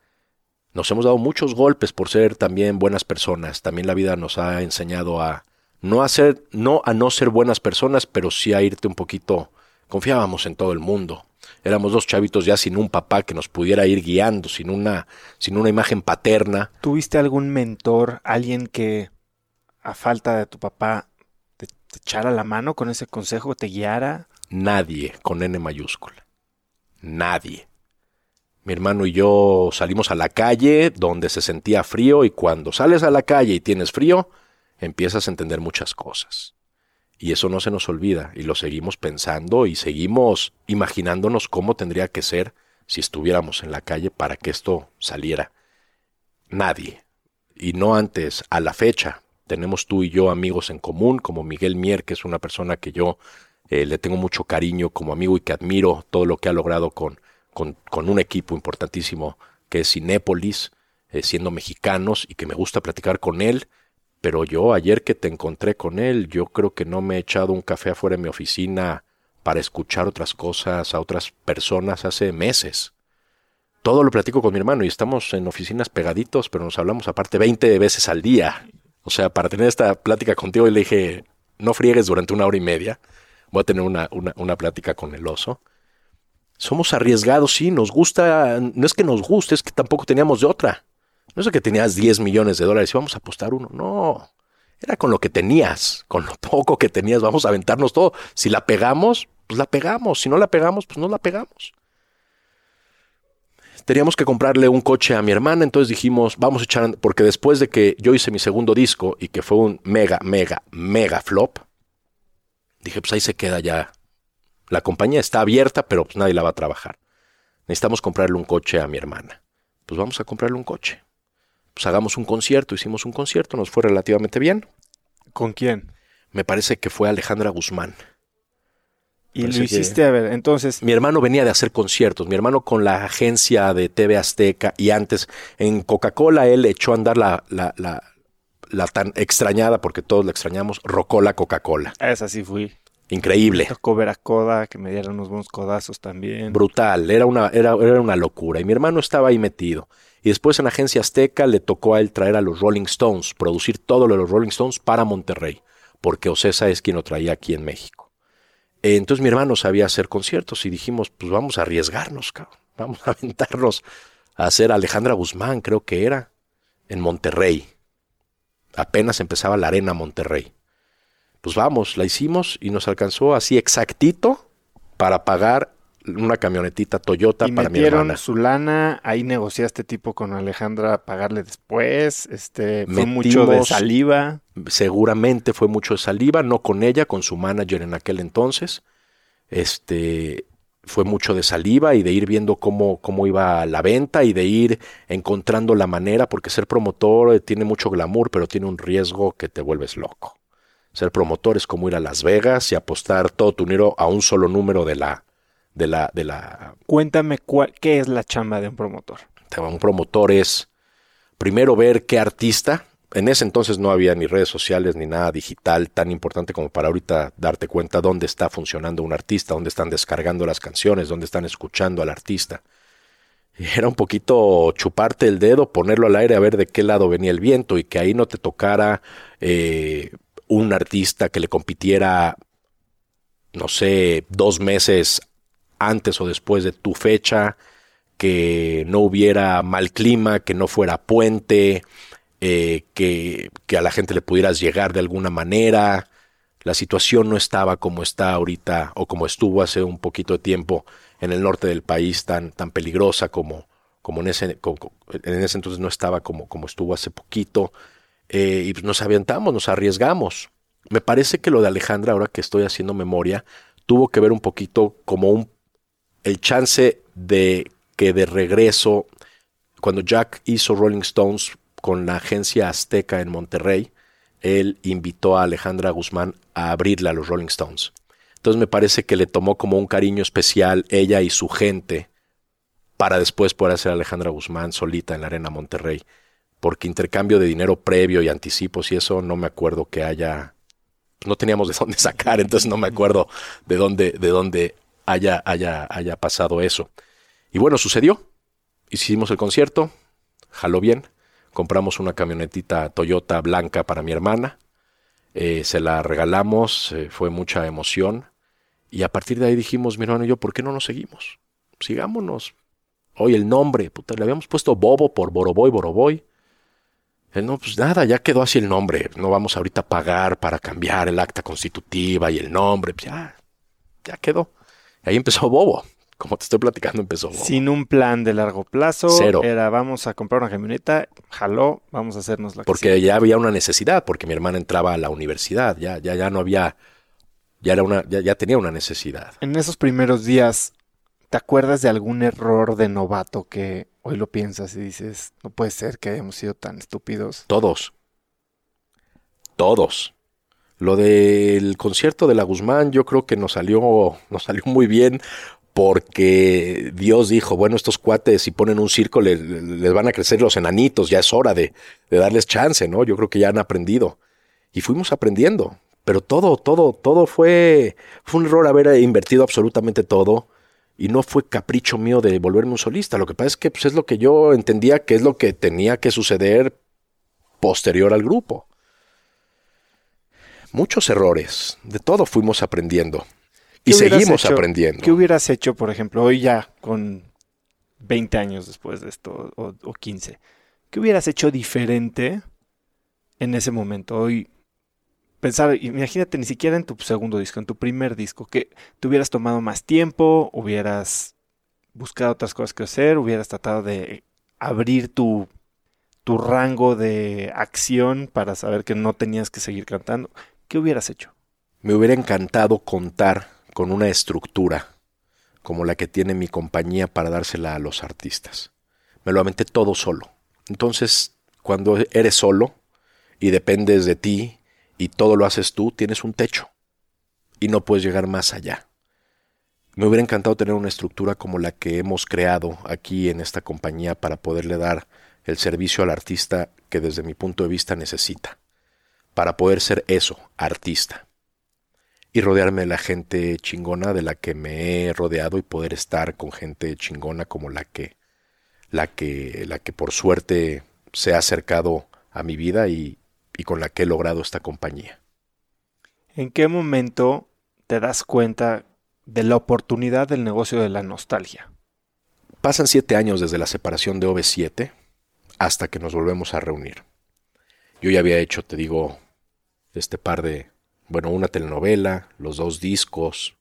S2: Nos hemos dado muchos golpes por ser también buenas personas. También la vida nos ha enseñado a no hacer, no a no ser buenas personas, pero sí a irte un poquito Confiábamos en todo el mundo. Éramos dos chavitos ya sin un papá que nos pudiera ir guiando, sin una, sin una imagen paterna.
S1: ¿Tuviste algún mentor, alguien que, a falta de tu papá, te echara la mano con ese consejo, te guiara.
S2: Nadie con N mayúscula. Nadie. Mi hermano y yo salimos a la calle donde se sentía frío y cuando sales a la calle y tienes frío, empiezas a entender muchas cosas. Y eso no se nos olvida y lo seguimos pensando y seguimos imaginándonos cómo tendría que ser si estuviéramos en la calle para que esto saliera. Nadie. Y no antes, a la fecha. Tenemos tú y yo amigos en común, como Miguel Mier, que es una persona que yo eh, le tengo mucho cariño como amigo y que admiro todo lo que ha logrado con, con, un equipo importantísimo que es Cinépolis, eh, siendo mexicanos y que me gusta platicar con él pero yo ayer que te encontré con él, yo creo que no me he echado un café afuera de mi oficina para escuchar otras cosas a otras personas hace meses. Todo lo platico con mi hermano y estamos en oficinas pegaditos, pero nos hablamos aparte 20 veces al día. O sea, para tener esta plática contigo, le dije, no friegues durante una hora y media. Voy a tener una, una, una plática con el oso. Somos arriesgados, sí, nos gusta, no es que nos guste, es que tampoco teníamos de otra. No es que tenías 10 millones de dólares y vamos a apostar uno. No. Era con lo que tenías, con lo poco que tenías, vamos a aventarnos todo. Si la pegamos, pues la pegamos. Si no la pegamos, pues no la pegamos. Teníamos que comprarle un coche a mi hermana, entonces dijimos, vamos a echar, porque después de que yo hice mi segundo disco y que fue un mega, mega, mega flop, dije, pues ahí se queda ya. La compañía está abierta, pero pues nadie la va a trabajar. Necesitamos comprarle un coche a mi hermana. Pues vamos a comprarle un coche pues hagamos un concierto. Hicimos un concierto, nos fue relativamente bien.
S1: ¿Con quién?
S2: Me parece que fue Alejandra Guzmán.
S1: Y lo hiciste, a ver, entonces...
S2: Mi hermano venía de hacer conciertos, mi hermano con la agencia de TV Azteca y antes en Coca-Cola él echó a andar la, la, la, la tan extrañada, porque todos la extrañamos, Rocola Coca-Cola.
S1: Esa sí fui.
S2: Increíble.
S1: tocó ver a Coda, que me dieron unos buenos codazos también.
S2: Brutal, era una, era, era una locura. Y mi hermano estaba ahí metido. Y después en Agencia Azteca le tocó a él traer a los Rolling Stones, producir todo lo de los Rolling Stones para Monterrey, porque Ocesa es quien lo traía aquí en México. Entonces mi hermano sabía hacer conciertos y dijimos, pues vamos a arriesgarnos, cabrón. vamos a aventarnos a hacer Alejandra Guzmán, creo que era, en Monterrey. Apenas empezaba la arena Monterrey. Pues vamos, la hicimos y nos alcanzó así exactito para pagar una camionetita Toyota para mi hermana.
S1: su lana, ahí negociaste tipo con Alejandra pagarle después, este, fue mucho de saliva.
S2: Seguramente fue mucho de saliva, no con ella, con su manager en aquel entonces. Este, fue mucho de saliva y de ir viendo cómo, cómo iba la venta y de ir encontrando la manera, porque ser promotor eh, tiene mucho glamour, pero tiene un riesgo que te vuelves loco. Ser promotor es como ir a Las Vegas y apostar todo tu dinero a un solo número de la, de la, de la...
S1: Cuéntame cuál, qué es la chamba de un promotor.
S2: Un promotor es primero ver qué artista, en ese entonces no había ni redes sociales ni nada digital tan importante como para ahorita darte cuenta dónde está funcionando un artista, dónde están descargando las canciones, dónde están escuchando al artista. Era un poquito chuparte el dedo, ponerlo al aire a ver de qué lado venía el viento y que ahí no te tocara eh, un artista que le compitiera, no sé, dos meses antes o después de tu fecha, que no hubiera mal clima, que no fuera puente, eh, que, a la gente le pudieras llegar de alguna manera. La situación no estaba como está ahorita o como estuvo hace un poquito de tiempo en el norte del país tan, tan peligrosa como, como en ese, en ese entonces no estaba como, como estuvo hace poquito. Eh, y pues nos aventamos, nos arriesgamos. Me parece que lo de Alejandra, ahora que estoy haciendo memoria, tuvo que ver un poquito como un el chance de que de regreso, cuando Jack hizo Rolling Stones con la agencia Azteca en Monterrey, él invitó a Alejandra Guzmán a abrirle a los Rolling Stones. Entonces me parece que le tomó como un cariño especial ella y su gente para después poder hacer a Alejandra Guzmán solita en la Arena Monterrey. Porque intercambio de dinero previo y anticipos y eso no me acuerdo que haya. No teníamos de dónde sacar, entonces no me acuerdo de dónde, de dónde haya, haya, haya pasado eso. Y bueno, sucedió. Hicimos el concierto, jaló bien. Compramos una camionetita Toyota blanca para mi hermana. Eh, se la regalamos, eh, fue mucha emoción. Y a partir de ahí dijimos, mi hermano y yo, ¿por qué no nos seguimos? Sigámonos. Hoy el nombre, puta, le habíamos puesto Bobo por Boroboy, Boroboy. Él, no, pues nada, ya quedó así el nombre. No vamos ahorita a pagar para cambiar el acta constitutiva y el nombre. Pues ya, ya quedó. Ahí empezó Bobo. Como te estoy platicando, empezó Bobo.
S1: Sin un plan de largo plazo.
S2: Cero.
S1: Era vamos a comprar una camioneta, jaló, vamos a hacernos la que
S2: Porque ya había una necesidad, porque mi hermana entraba a la universidad. Ya, ya, ya no había. Ya era una, ya, ya tenía una necesidad.
S1: En esos primeros días, ¿te acuerdas de algún error de novato que hoy lo piensas y dices, no puede ser que hayamos sido tan estúpidos?
S2: Todos. Todos. Lo del concierto de la Guzmán, yo creo que nos salió, nos salió muy bien porque Dios dijo, bueno, estos cuates si ponen un circo le- le- les van a crecer los enanitos, ya es hora de, de darles chance, ¿no? Yo creo que ya han aprendido. Y fuimos aprendiendo. Pero todo, todo, todo fue, fue un error haber invertido absolutamente todo. Y no fue capricho mío de volverme un solista. Lo que pasa es que pues, es lo que yo entendía que es lo que tenía que suceder posterior al grupo. Muchos errores, de todo fuimos aprendiendo. Y
S1: ¿Qué hubieras
S2: seguimos
S1: hecho-
S2: aprendiendo.
S1: ¿Qué hubieras hecho, por ejemplo, hoy ya con 20 años después de esto o, o 15? ¿Qué hubieras hecho diferente en ese momento? Hoy pensar, imagínate ni siquiera en tu segundo disco, en tu primer disco, que te hubieras tomado más tiempo, hubieras buscado otras cosas que hacer, hubieras tratado de abrir tu, tu rango de acción para saber que no tenías que seguir cantando. ¿Qué hubieras hecho?
S2: Me hubiera encantado contar con una estructura como la que tiene mi compañía para dársela a los artistas. Me lo aventé todo solo. Entonces, cuando eres solo y dependes de ti y todo lo haces tú, tienes un techo y no puedes llegar más allá. Me hubiera encantado tener una estructura como la que hemos creado aquí en esta compañía para poderle dar el servicio al artista que desde mi punto de vista necesita, para poder ser eso, artista y rodearme de la gente chingona de la que me he rodeado y poder estar con gente chingona como la que la que la que por suerte se ha acercado a mi vida y, y con la que he logrado esta compañía.
S1: ¿En qué momento te das cuenta de la oportunidad del negocio de la nostalgia?
S2: Pasan siete años desde la separación de OV7 hasta que nos volvemos a reunir. Yo ya había hecho, te digo, este par de, bueno, una telenovela, los dos discos,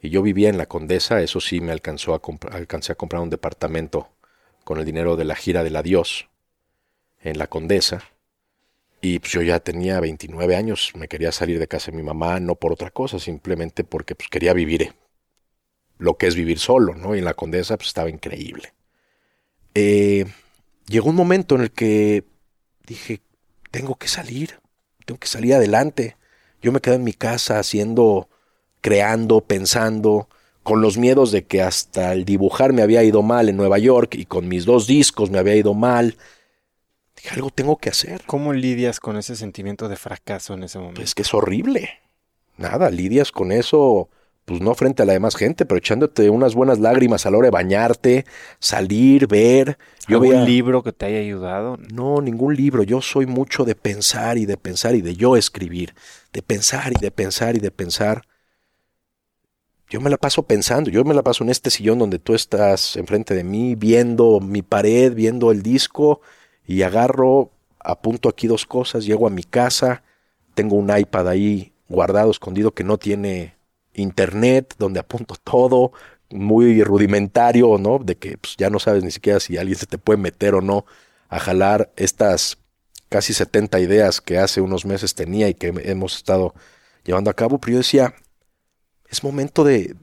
S2: y yo vivía en la Condesa, eso sí me alcanzó a alcancé a comprar un departamento con el dinero de la gira del adiós en la Condesa. Y pues yo ya tenía 29 años, me quería salir de casa de mi mamá, no por otra cosa, simplemente porque pues quería vivir eh, lo que es vivir solo, ¿no? Y en la Condesa pues estaba increíble. Eh, llegó un momento en el que dije, tengo que salir, tengo que salir adelante. Yo me quedé en mi casa haciendo, creando, pensando, con los miedos de que hasta el dibujar me había ido mal en Nueva York y con mis dos discos me había ido mal. Dije, algo tengo que hacer.
S1: ¿Cómo lidias con ese sentimiento de fracaso en ese momento?
S2: Es que es horrible. Nada, lidias con eso, pues no frente a la demás gente, pero echándote unas buenas lágrimas a la hora de bañarte, salir, ver. Yo
S1: ¿Algún
S2: veía-
S1: libro que te haya ayudado?
S2: No, ningún libro. Yo soy mucho de pensar y de pensar y de yo escribir. De pensar y de pensar y de pensar. Yo me la paso pensando. Yo me la paso en este sillón donde tú estás enfrente de mí, viendo mi pared, viendo el disco y agarro, apunto aquí dos cosas, llego a mi casa, tengo un iPad ahí guardado, escondido, que no tiene internet, donde apunto todo, muy rudimentario, ¿no? De que pues, ya no sabes ni siquiera si alguien se te puede meter o no a jalar estas casi 70 ideas que hace unos meses tenía y que hemos estado llevando a cabo, pero yo decía, es momento de,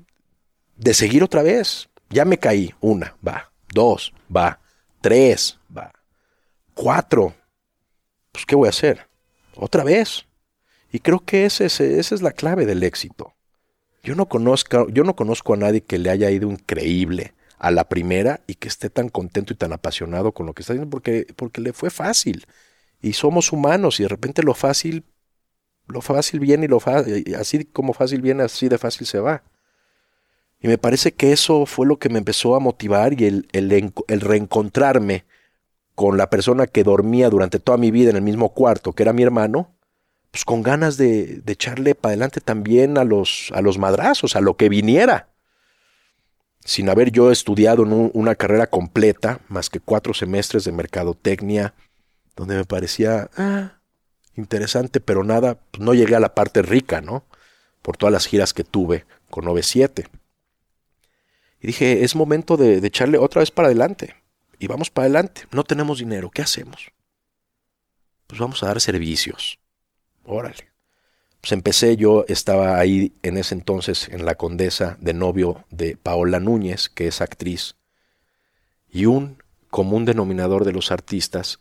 S2: de seguir otra vez. Ya me caí, una, va, dos, va, tres, va, cuatro. Pues, ¿qué voy a hacer? Otra vez. Y creo que ese, ese- esa es la clave del éxito. Yo no, conozco, yo no conozco a nadie que le haya ido increíble a la primera y que esté tan contento y tan apasionado con lo que está haciendo porque, porque le fue fácil. Y somos humanos y de repente lo fácil, lo fácil viene y lo así como fácil viene, así de fácil se va. Y me parece que eso fue lo que me empezó a motivar y el, el reencontrarme con la persona que dormía durante toda mi vida en el mismo cuarto, que era mi hermano, pues con ganas de, de echarle para adelante también a los, a los madrazos, a lo que viniera. Sin haber yo estudiado una carrera completa, más que cuatro semestres de mercadotecnia, donde me parecía ah, interesante, pero nada, pues no llegué a la parte rica, ¿no? Por todas las giras que tuve con 97. Y dije, es momento de echarle otra vez para adelante. Y vamos para adelante. No tenemos dinero, ¿qué hacemos? Pues vamos a dar servicios. Órale. Pues empecé, yo estaba ahí en ese entonces en la Condesa de novio de Paola Núñez, que es actriz. Y un común denominador de los artistas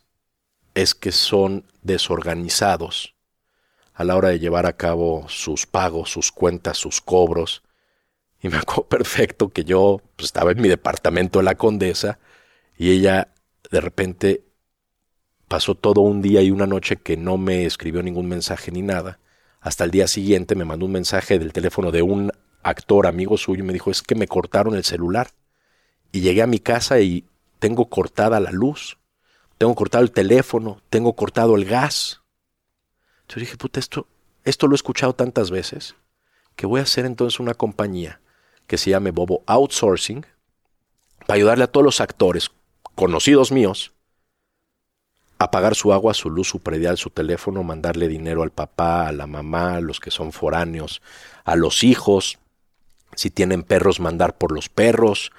S2: es que son desorganizados a la hora de llevar a cabo sus pagos, sus cuentas, sus cobros. Y me acuerdo (laughs) perfecto que yo pues, estaba en mi departamento de la Condesa y ella de repente pasó todo un día y una noche que no me escribió ningún mensaje ni nada. Hasta el día siguiente me mandó un mensaje del teléfono de un actor amigo suyo y me dijo, es que me cortaron el celular. Y llegué a mi casa y tengo cortada la luz, tengo cortado el teléfono, tengo cortado el gas. Yo dije, puta, esto, esto lo he escuchado tantas veces que voy a hacer entonces una compañía que se llame Bobo Outsourcing para ayudarle a todos los actores conocidos míos a pagar su agua, su luz, su predial, su teléfono, mandarle dinero al papá, a la mamá, a los que son foráneos, a los hijos, si tienen perros, mandar por los perros.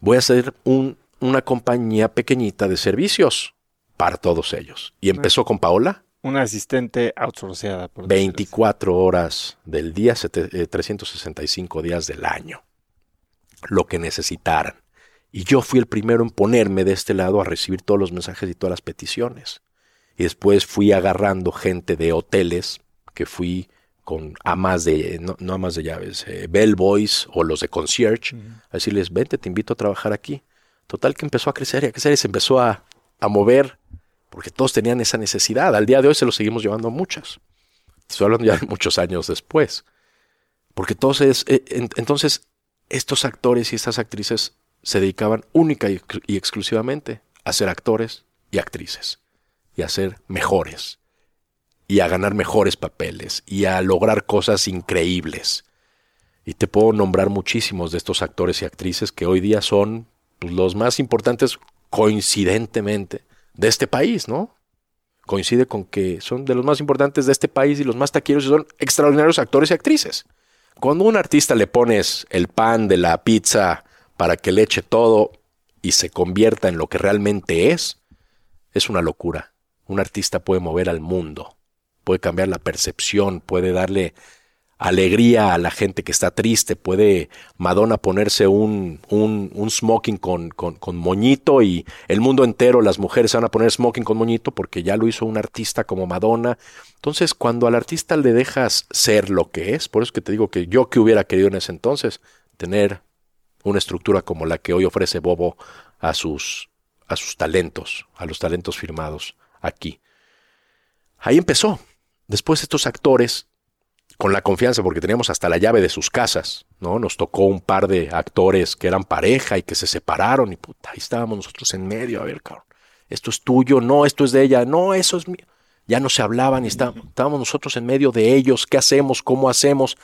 S2: Voy a hacer un, una compañía pequeñita de servicios para todos ellos. Y empezó con Paola.
S1: Una asistente outsourceada. Por
S2: 24 horas del día, 365 eh, días del año. Lo que necesitaran. Y yo fui el primero en ponerme de este lado a recibir todos los mensajes y todas las peticiones. Y después fui agarrando gente de hoteles, que fui con amas de, no, no amas de llaves, eh, bellboys o los de concierge, a decirles, vente, te invito a trabajar aquí. Total que empezó a crecer y a crecer y se empezó a, a mover, porque todos tenían esa necesidad. Al día de hoy se lo seguimos llevando a muchas. Estoy hablando ya de muchos años después. Porque todos es, eh, entonces estos actores y estas actrices se dedicaban única y, exclusivamente a ser actores y actrices, y a ser mejores, y a ganar mejores papeles, y a lograr cosas increíbles. Y te puedo nombrar muchísimos de estos actores y actrices que hoy día son pues, los más importantes coincidentemente de este país, ¿no? Coincide con que son de los más importantes de este país y los más taquilleros y son extraordinarios actores y actrices. Cuando a un artista le pones el pan de la pizza para que le eche todo y se convierta en lo que realmente es, es una locura. Un artista puede mover al mundo, puede cambiar la percepción, puede darle alegría a la gente que está triste, puede Madonna ponerse un, un, un smoking con, con, moñito y el mundo entero, las mujeres van a poner smoking con moñito porque ya lo hizo un artista como Madonna. Entonces, cuando al artista le dejas ser lo que es, por eso que te digo que yo que hubiera querido en ese entonces, tener una estructura como la que hoy ofrece Bobo a sus, a sus talentos, a los talentos firmados aquí. Ahí empezó. Después estos actores, con la confianza, porque teníamos hasta la llave de sus casas, ¿no? Nos tocó un par de actores que eran pareja y que se separaron y puta, ahí estábamos nosotros en medio, a ver, cabrón, esto es tuyo, no, esto es de ella, no, eso es mío. Ya no se hablaban y estábamos nosotros en medio de ellos, ¿qué hacemos? ¿Cómo hacemos?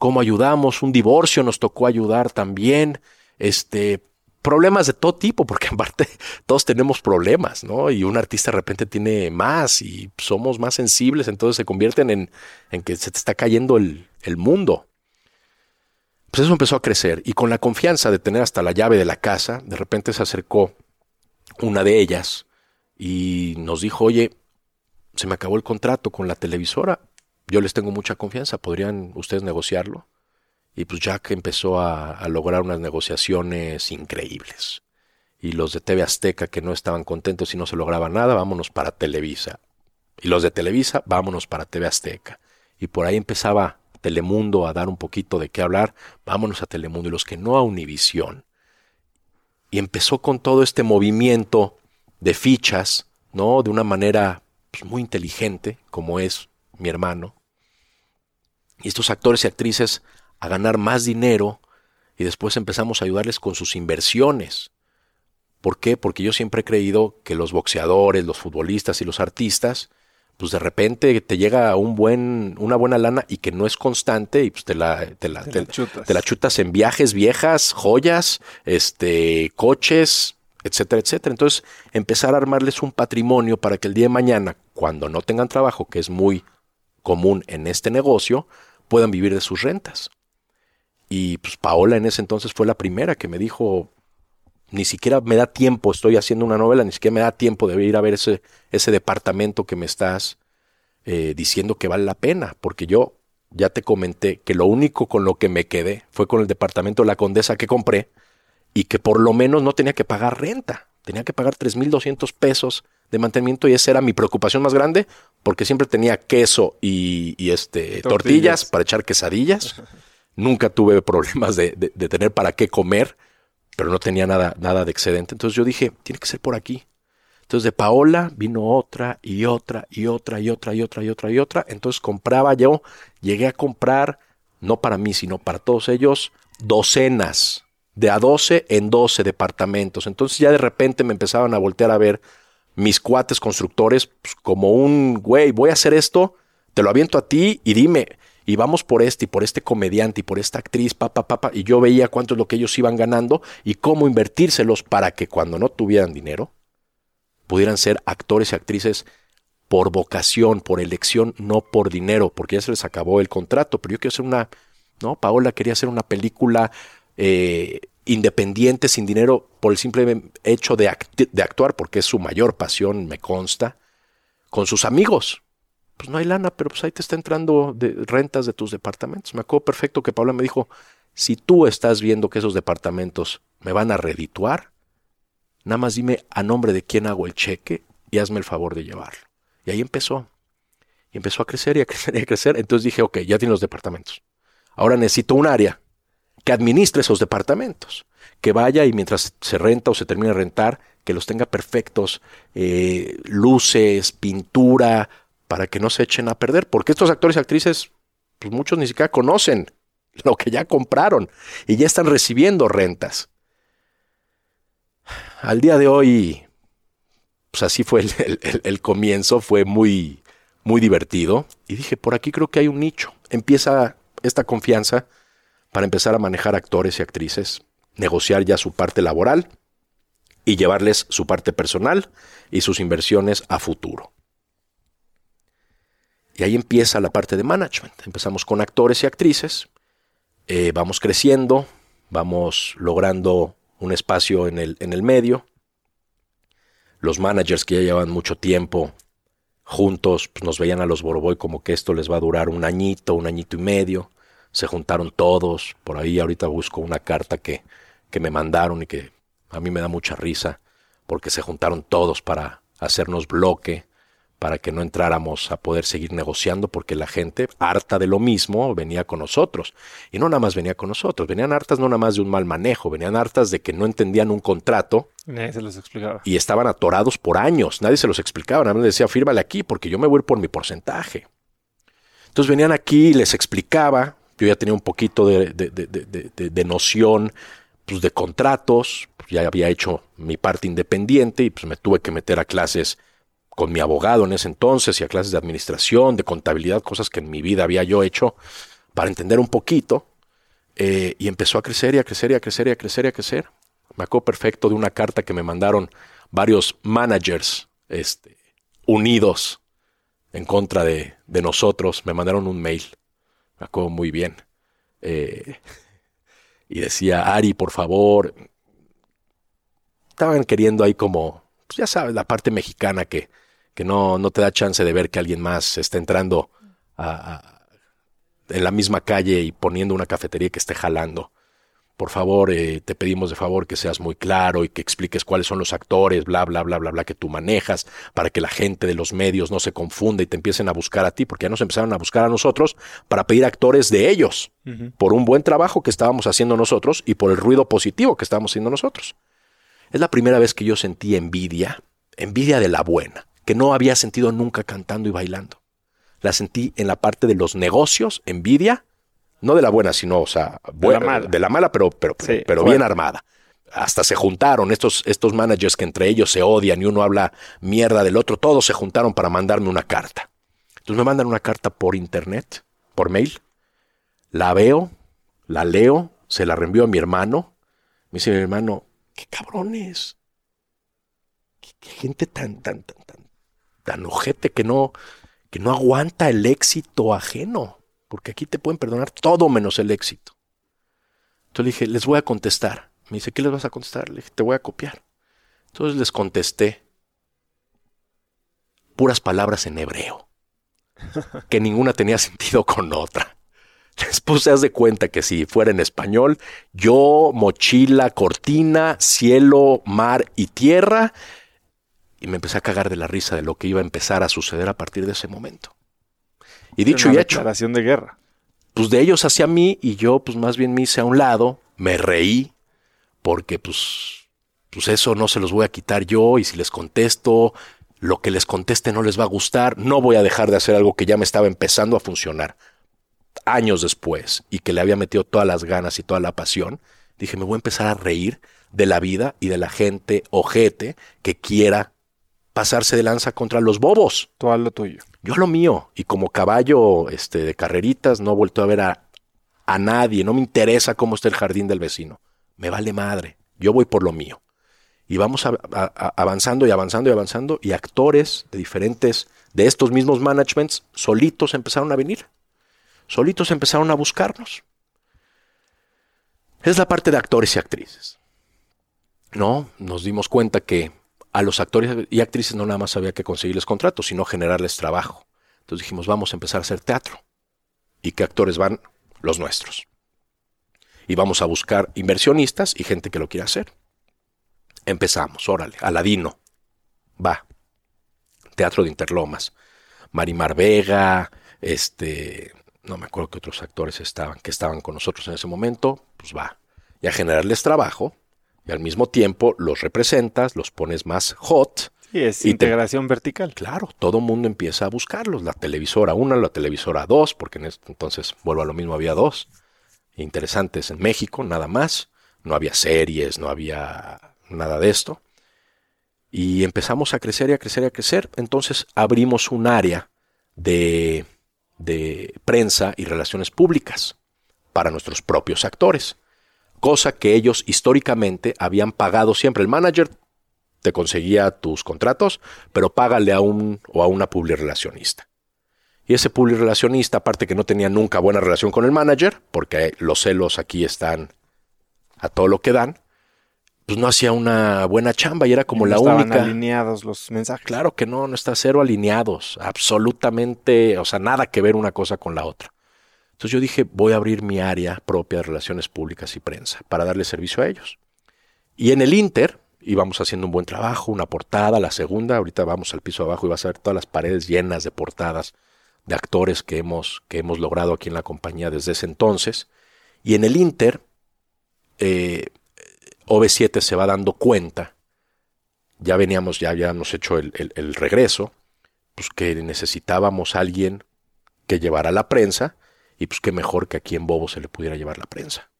S2: Cómo ayudamos, un divorcio nos tocó ayudar también, este, problemas de todo tipo, porque (laughs) en parte todos tenemos problemas, ¿no? Y un artista de repente tiene más y somos más sensibles, entonces se convierten en, en que se te está cayendo el, el mundo. Pues eso empezó a crecer y con la confianza de tener hasta la llave de la casa, de repente se acercó una de ellas y nos dijo, oye, se me acabó el contrato con la televisora, yo les tengo mucha confianza, ¿podrían ustedes negociarlo? Y pues Jack empezó a, lograr unas negociaciones increíbles. Y los de TV Azteca que no estaban contentos y no se lograba nada, vámonos para Televisa. Y los de Televisa, vámonos para TV Azteca. Y por ahí empezaba Telemundo a dar un poquito de qué hablar, vámonos a Telemundo. Y los que no a Univisión. Y empezó con todo este movimiento de fichas, ¿no? De una manera pues, muy inteligente, como es mi hermano, y estos actores y actrices a ganar más dinero y después empezamos a ayudarles con sus inversiones. ¿Por qué? Porque yo siempre he creído que los boxeadores, los futbolistas y los artistas, pues de repente te llega un buen, una buena lana y que no es constante y pues te la, te la, chutas. en viajes viejas, joyas, este, coches, etcétera, etcétera. Entonces, empezar a armarles un patrimonio para que el día de mañana, cuando no tengan trabajo, que es muy común en este negocio, puedan vivir de sus rentas. Y pues Paola en ese entonces fue la primera que me dijo, ni siquiera me da tiempo, estoy haciendo una novela, ni siquiera me da tiempo de ir a ver ese, ese departamento que me estás eh, diciendo que vale la pena, porque yo ya te comenté que lo único con lo que me quedé fue con el departamento de la condesa que compré y que por lo menos no tenía que pagar renta, tenía que pagar 3.200 pesos de mantenimiento y esa era mi preocupación más grande porque siempre tenía queso y, este, tortillas. para echar quesadillas. (laughs) Nunca tuve problemas de, de, tener para qué comer, pero no tenía nada, nada de excedente. Entonces yo dije, tiene que ser por aquí. Entonces de Paola vino otra y otra y otra y otra y otra y otra y otra. Entonces compraba yo, llegué a comprar, no para mí, sino para todos ellos, docenas, de a 12 en 12 departamentos. Entonces ya de repente me empezaban a voltear a ver mis cuates constructores pues, como un, güey, voy a hacer esto, te lo aviento a ti y dime, y vamos por este y por este comediante y por esta actriz, papá, papá, y yo veía cuánto es lo que ellos iban ganando y cómo invertírselos para que cuando no tuvieran dinero, pudieran ser actores y actrices por vocación, por elección, no por dinero, porque ya se les acabó el contrato, pero yo quiero hacer una, no, Paola quería hacer una película eh, independiente, sin dinero, por el simple hecho de, de actuar, porque es su mayor pasión, me consta, con sus amigos. Pues no hay lana, pero pues ahí te está entrando de rentas de tus departamentos. Me acuerdo perfecto que Paula me dijo, si tú estás viendo que esos departamentos me van a redituar, nada más dime a nombre de quién hago el cheque y hazme el favor de llevarlo. Y ahí empezó. Y empezó a crecer y a crecer y a crecer. Entonces dije, ok, ya tienes los departamentos. Ahora necesito un área que administre esos departamentos, que vaya y mientras se renta o se termina de rentar, que los tenga perfectos, eh, luces, pintura, para que no se echen a perder, porque estos actores y actrices, pues muchos ni siquiera conocen (laughs) lo que ya compraron y ya están recibiendo rentas. Al día de hoy, pues así fue el, el comienzo, fue muy, muy divertido y dije, por aquí creo que hay un nicho. Empieza esta confianza para empezar a manejar actores y actrices, negociar ya su parte laboral y llevarles su parte personal y sus inversiones a futuro. Y ahí empieza la parte de management. Empezamos con actores y actrices, eh, vamos creciendo, vamos logrando un espacio en el, en el medio. Los managers que ya llevan mucho tiempo juntos pues, nos veían a los Boroboy como que esto les va a durar un añito, un añito y medio se juntaron todos, por ahí ahorita busco una carta que, que me mandaron y que a mí me da mucha risa, porque se juntaron todos para hacernos bloque, para que no entráramos a poder seguir negociando, porque la gente, harta de lo mismo, venía con nosotros. Y no nada más venía con nosotros, venían hartas no nada más de un mal manejo, venían hartas de que no entendían un contrato.
S1: Nadie se los explicaba.
S2: Y estaban atorados por años, nadie se los explicaba, nada más les decía, fírmale aquí, porque yo me voy por mi porcentaje. Entonces venían aquí y les explicaba, yo ya tenía un poquito de, noción pues, de contratos, pues, ya había hecho mi parte independiente y pues me tuve que meter a clases con mi abogado en ese entonces y a clases de administración, de contabilidad, cosas que en mi vida había yo hecho para entender un poquito. Eh, y empezó a crecer y a crecer y a crecer y a crecer y a crecer. Me acuerdo perfecto de una carta que me mandaron varios managers este, unidos en contra de, de nosotros. Me mandaron un mail me acuerdo muy bien. Eh, y decía, Ari, por favor. Estaban queriendo ahí como, pues ya sabes, la parte mexicana que, que no, no te da chance de ver que alguien más está entrando en la misma calle y poniendo una cafetería que esté jalando por favor, eh, te pedimos de favor que seas muy claro y que expliques cuáles son los actores, bla, bla, bla, bla, bla, que tú manejas, para que la gente de los medios no se confunda y te empiecen a buscar a ti, porque ya nos empezaron a buscar a nosotros para pedir actores de ellos, por un buen trabajo que estábamos haciendo nosotros y por el ruido positivo que estábamos haciendo nosotros. Es la primera vez que yo sentí envidia, envidia de la buena, que no había sentido nunca cantando y bailando. La sentí en la parte de los negocios, envidia, no de la buena, sino, o sea, de, la, mala. de la mala, pero, pero, pero bien armada. Hasta se juntaron estos, estos managers que entre ellos se odian y uno habla mierda del otro, todos se juntaron para mandarme una carta. Entonces me mandan una carta por internet, por mail, la veo, la leo, se la reenvío a mi hermano. Me dice mi hermano, qué cabrones. qué gente tan, tan, tan, tan, tan ojete que no, que no aguanta el éxito ajeno. Porque aquí te pueden perdonar todo menos el éxito. Entonces le dije, les voy a contestar. Me dice, ¿qué les vas a contestar? Le dije, te voy a copiar. Entonces les contesté puras palabras en hebreo, que ninguna tenía (laughs) sentido con otra. Les puse, haz de cuenta que si fuera en español, yo, mochila, cortina, cielo, mar y tierra, y me empecé a cagar de la risa de lo que iba a empezar a suceder a partir de ese momento. Y dicho
S1: Una
S2: y hecho,
S1: declaración de guerra.
S2: pues de ellos hacia mí y yo pues más bien me hice a un lado, me reí, porque pues, pues eso no se los voy a quitar yo y si les contesto, lo que les conteste no les va a gustar, no voy a dejar de hacer algo que ya me estaba empezando a funcionar años después y que le había metido todas las ganas y toda la pasión, dije, me voy a empezar a reír de la vida y de la gente ojete que quiera pasarse de lanza contra los bobos.
S1: Haz lo tuyo.
S2: Yo lo mío, y como caballo este, de carreritas, no vuelto a ver a, a nadie, no me interesa cómo está el jardín del vecino. Me vale madre, yo voy por lo mío. Y vamos avanzando y avanzando y avanzando, y actores de diferentes, de estos mismos managements, solitos empezaron a venir. Solitos empezaron a buscarnos. Es la parte de actores y actrices. No, nos dimos cuenta que a los actores y actrices no nada más había que conseguirles contratos, sino generarles trabajo. Entonces dijimos, vamos a empezar a hacer teatro. ¿Y qué actores van? Los nuestros. Y vamos a buscar inversionistas y gente que lo quiera hacer. Empezamos, órale, Aladino. Va. Teatro de Interlomas. Marimar Vega, este, no me acuerdo qué otros actores estaban, que estaban con nosotros en ese momento, pues va. Y a generarles trabajo, y al mismo tiempo los representas, los pones más hot,
S1: Sí, es
S2: Y te-
S1: integración vertical.
S2: Claro, todo mundo empieza a buscarlos. La televisora 1, la televisora 2, porque en este entonces, vuelvo a lo mismo, había dos interesantes en México, nada más. No había series, no había nada de esto. Y empezamos a crecer y a crecer y a crecer. Entonces abrimos un área de, de prensa y relaciones públicas para nuestros propios actores. Cosa que ellos históricamente habían pagado siempre. El manager te conseguía tus contratos, pero págale a un o a una publirelacionista. Y ese publirelacionista, aparte que no tenía nunca buena relación con el manager, porque los celos aquí están a todo lo que dan, pues no hacía una buena chamba y era como
S1: No
S2: la
S1: estaban
S2: única.
S1: alineados los mensajes.
S2: Claro que no, no está cero alineados, absolutamente, o sea, nada que ver una cosa con la otra. Entonces yo dije, voy a abrir mi área propia de relaciones públicas y prensa para darle servicio a ellos. Y en el Inter íbamos haciendo un buen trabajo, una portada, la segunda, ahorita vamos al piso abajo y vas a ver todas las paredes llenas de portadas de actores que hemos, que hemos logrado aquí en la compañía desde ese entonces. Y en el Inter, eh, OV7 se va dando cuenta, ya veníamos, ya habíamos hecho el, el- el regreso, pues que necesitábamos a alguien que llevara la prensa y pues que mejor que aquí en Bobo se le pudiera llevar la prensa.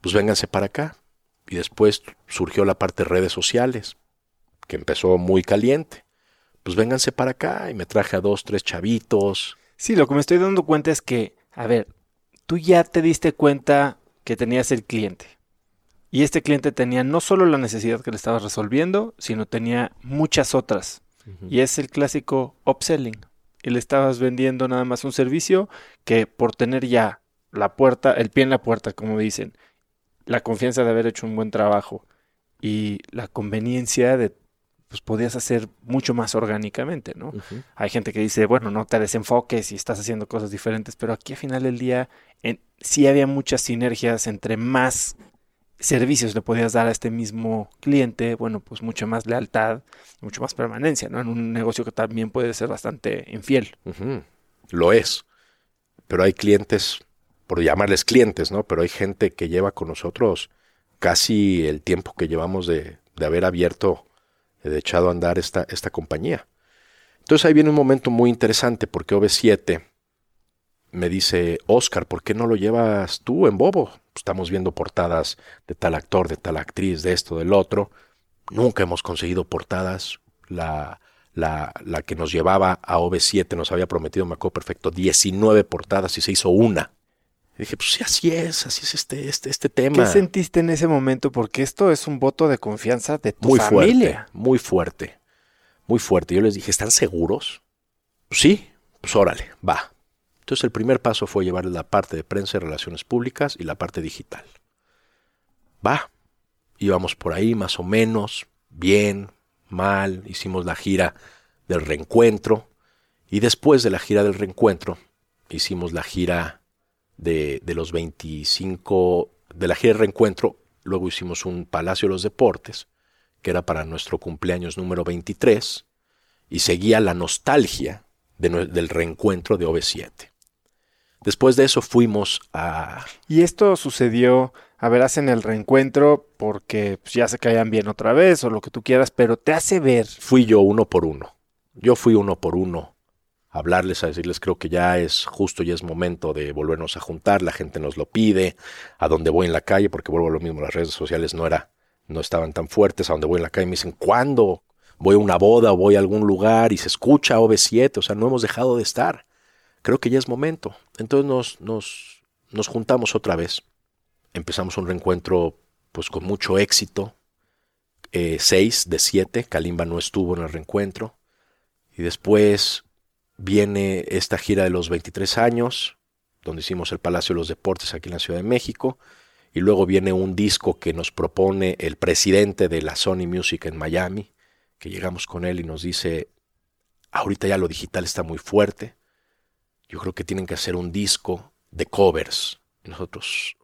S2: Pues vénganse para acá. Y después surgió la parte de redes sociales, que empezó muy caliente. Pues vénganse para acá y me traje a dos, tres chavitos.
S1: Sí, lo que me estoy dando cuenta es que, a ver, tú ya te diste cuenta que tenías el cliente. Y este cliente tenía no solo la necesidad que le estabas resolviendo, sino tenía muchas otras. Y es el clásico upselling. Y le estabas vendiendo nada más un servicio que por tener ya la puerta, el pie en la puerta, como dicen, la confianza de haber hecho un buen trabajo y la conveniencia de, pues podías hacer mucho más orgánicamente, ¿no? Hay gente que dice, bueno, no te desenfoques y estás haciendo cosas diferentes, pero aquí al final del día en, sí había muchas sinergias entre más servicios le podías dar a este mismo cliente, bueno, pues mucha más lealtad, mucho más permanencia, ¿no? En un negocio que también puede ser bastante infiel.
S2: Lo es. Pero hay clientes, por llamarles clientes, ¿no? Pero hay gente que lleva con nosotros casi el tiempo que llevamos de, de haber abierto, de echado a andar esta, esta compañía. Entonces ahí viene un momento muy interesante porque OV7 me dice, Oscar, ¿por qué no lo llevas tú en Bobo? Estamos viendo portadas de tal actor, de tal actriz, de esto, del otro. Nunca hemos conseguido portadas. La, la, la que nos llevaba a OV7 nos había prometido, me acuerdo perfecto, 19 portadas y se hizo una. Y dije, pues sí, así es, así es este, este, este tema.
S1: ¿Qué sentiste en ese momento? Porque esto es un voto de confianza de tu
S2: muy
S1: familia.
S2: fuerte, muy fuerte, muy fuerte. Yo les dije, ¿están seguros? Pues sí, pues órale, va. Entonces el primer paso fue llevar la parte de prensa y relaciones públicas y la parte digital. Va, íbamos por ahí más o menos, bien, mal, hicimos la gira del reencuentro y después de la gira del reencuentro hicimos la gira de, los 25, de la gira del reencuentro, luego hicimos un Palacio de los Deportes, que era para nuestro cumpleaños número 23, y seguía la nostalgia del reencuentro de OV7. Después de eso fuimos a...
S1: Y esto sucedió, a ver, hacen el reencuentro porque pues, ya se caían bien otra vez o lo que tú quieras, pero te hace ver.
S2: Fui yo uno por uno. Yo fui uno por uno a hablarles, a decirles creo que ya es justo, ya es momento de volvernos a juntar, la gente nos lo pide, a donde voy en la calle, porque vuelvo a lo mismo, las redes sociales no era, no estaban tan fuertes, a donde voy en la calle me dicen, ¿cuándo? Voy a una boda o voy a algún lugar y se escucha OV7, o sea, no hemos dejado de estar. Creo que ya es momento. Entonces nos, nos, nos juntamos otra vez. Empezamos un reencuentro pues con mucho éxito. Eh, seis de siete, Kalimba no estuvo en el reencuentro. Y después viene esta gira de los 23 años, donde hicimos el Palacio de los Deportes aquí en la Ciudad de México. Y luego viene un disco que nos propone el presidente de la Sony Music en Miami, que llegamos con él y nos dice, ahorita ya lo digital está muy fuerte, yo creo que tienen que hacer un disco de covers. Nosotros,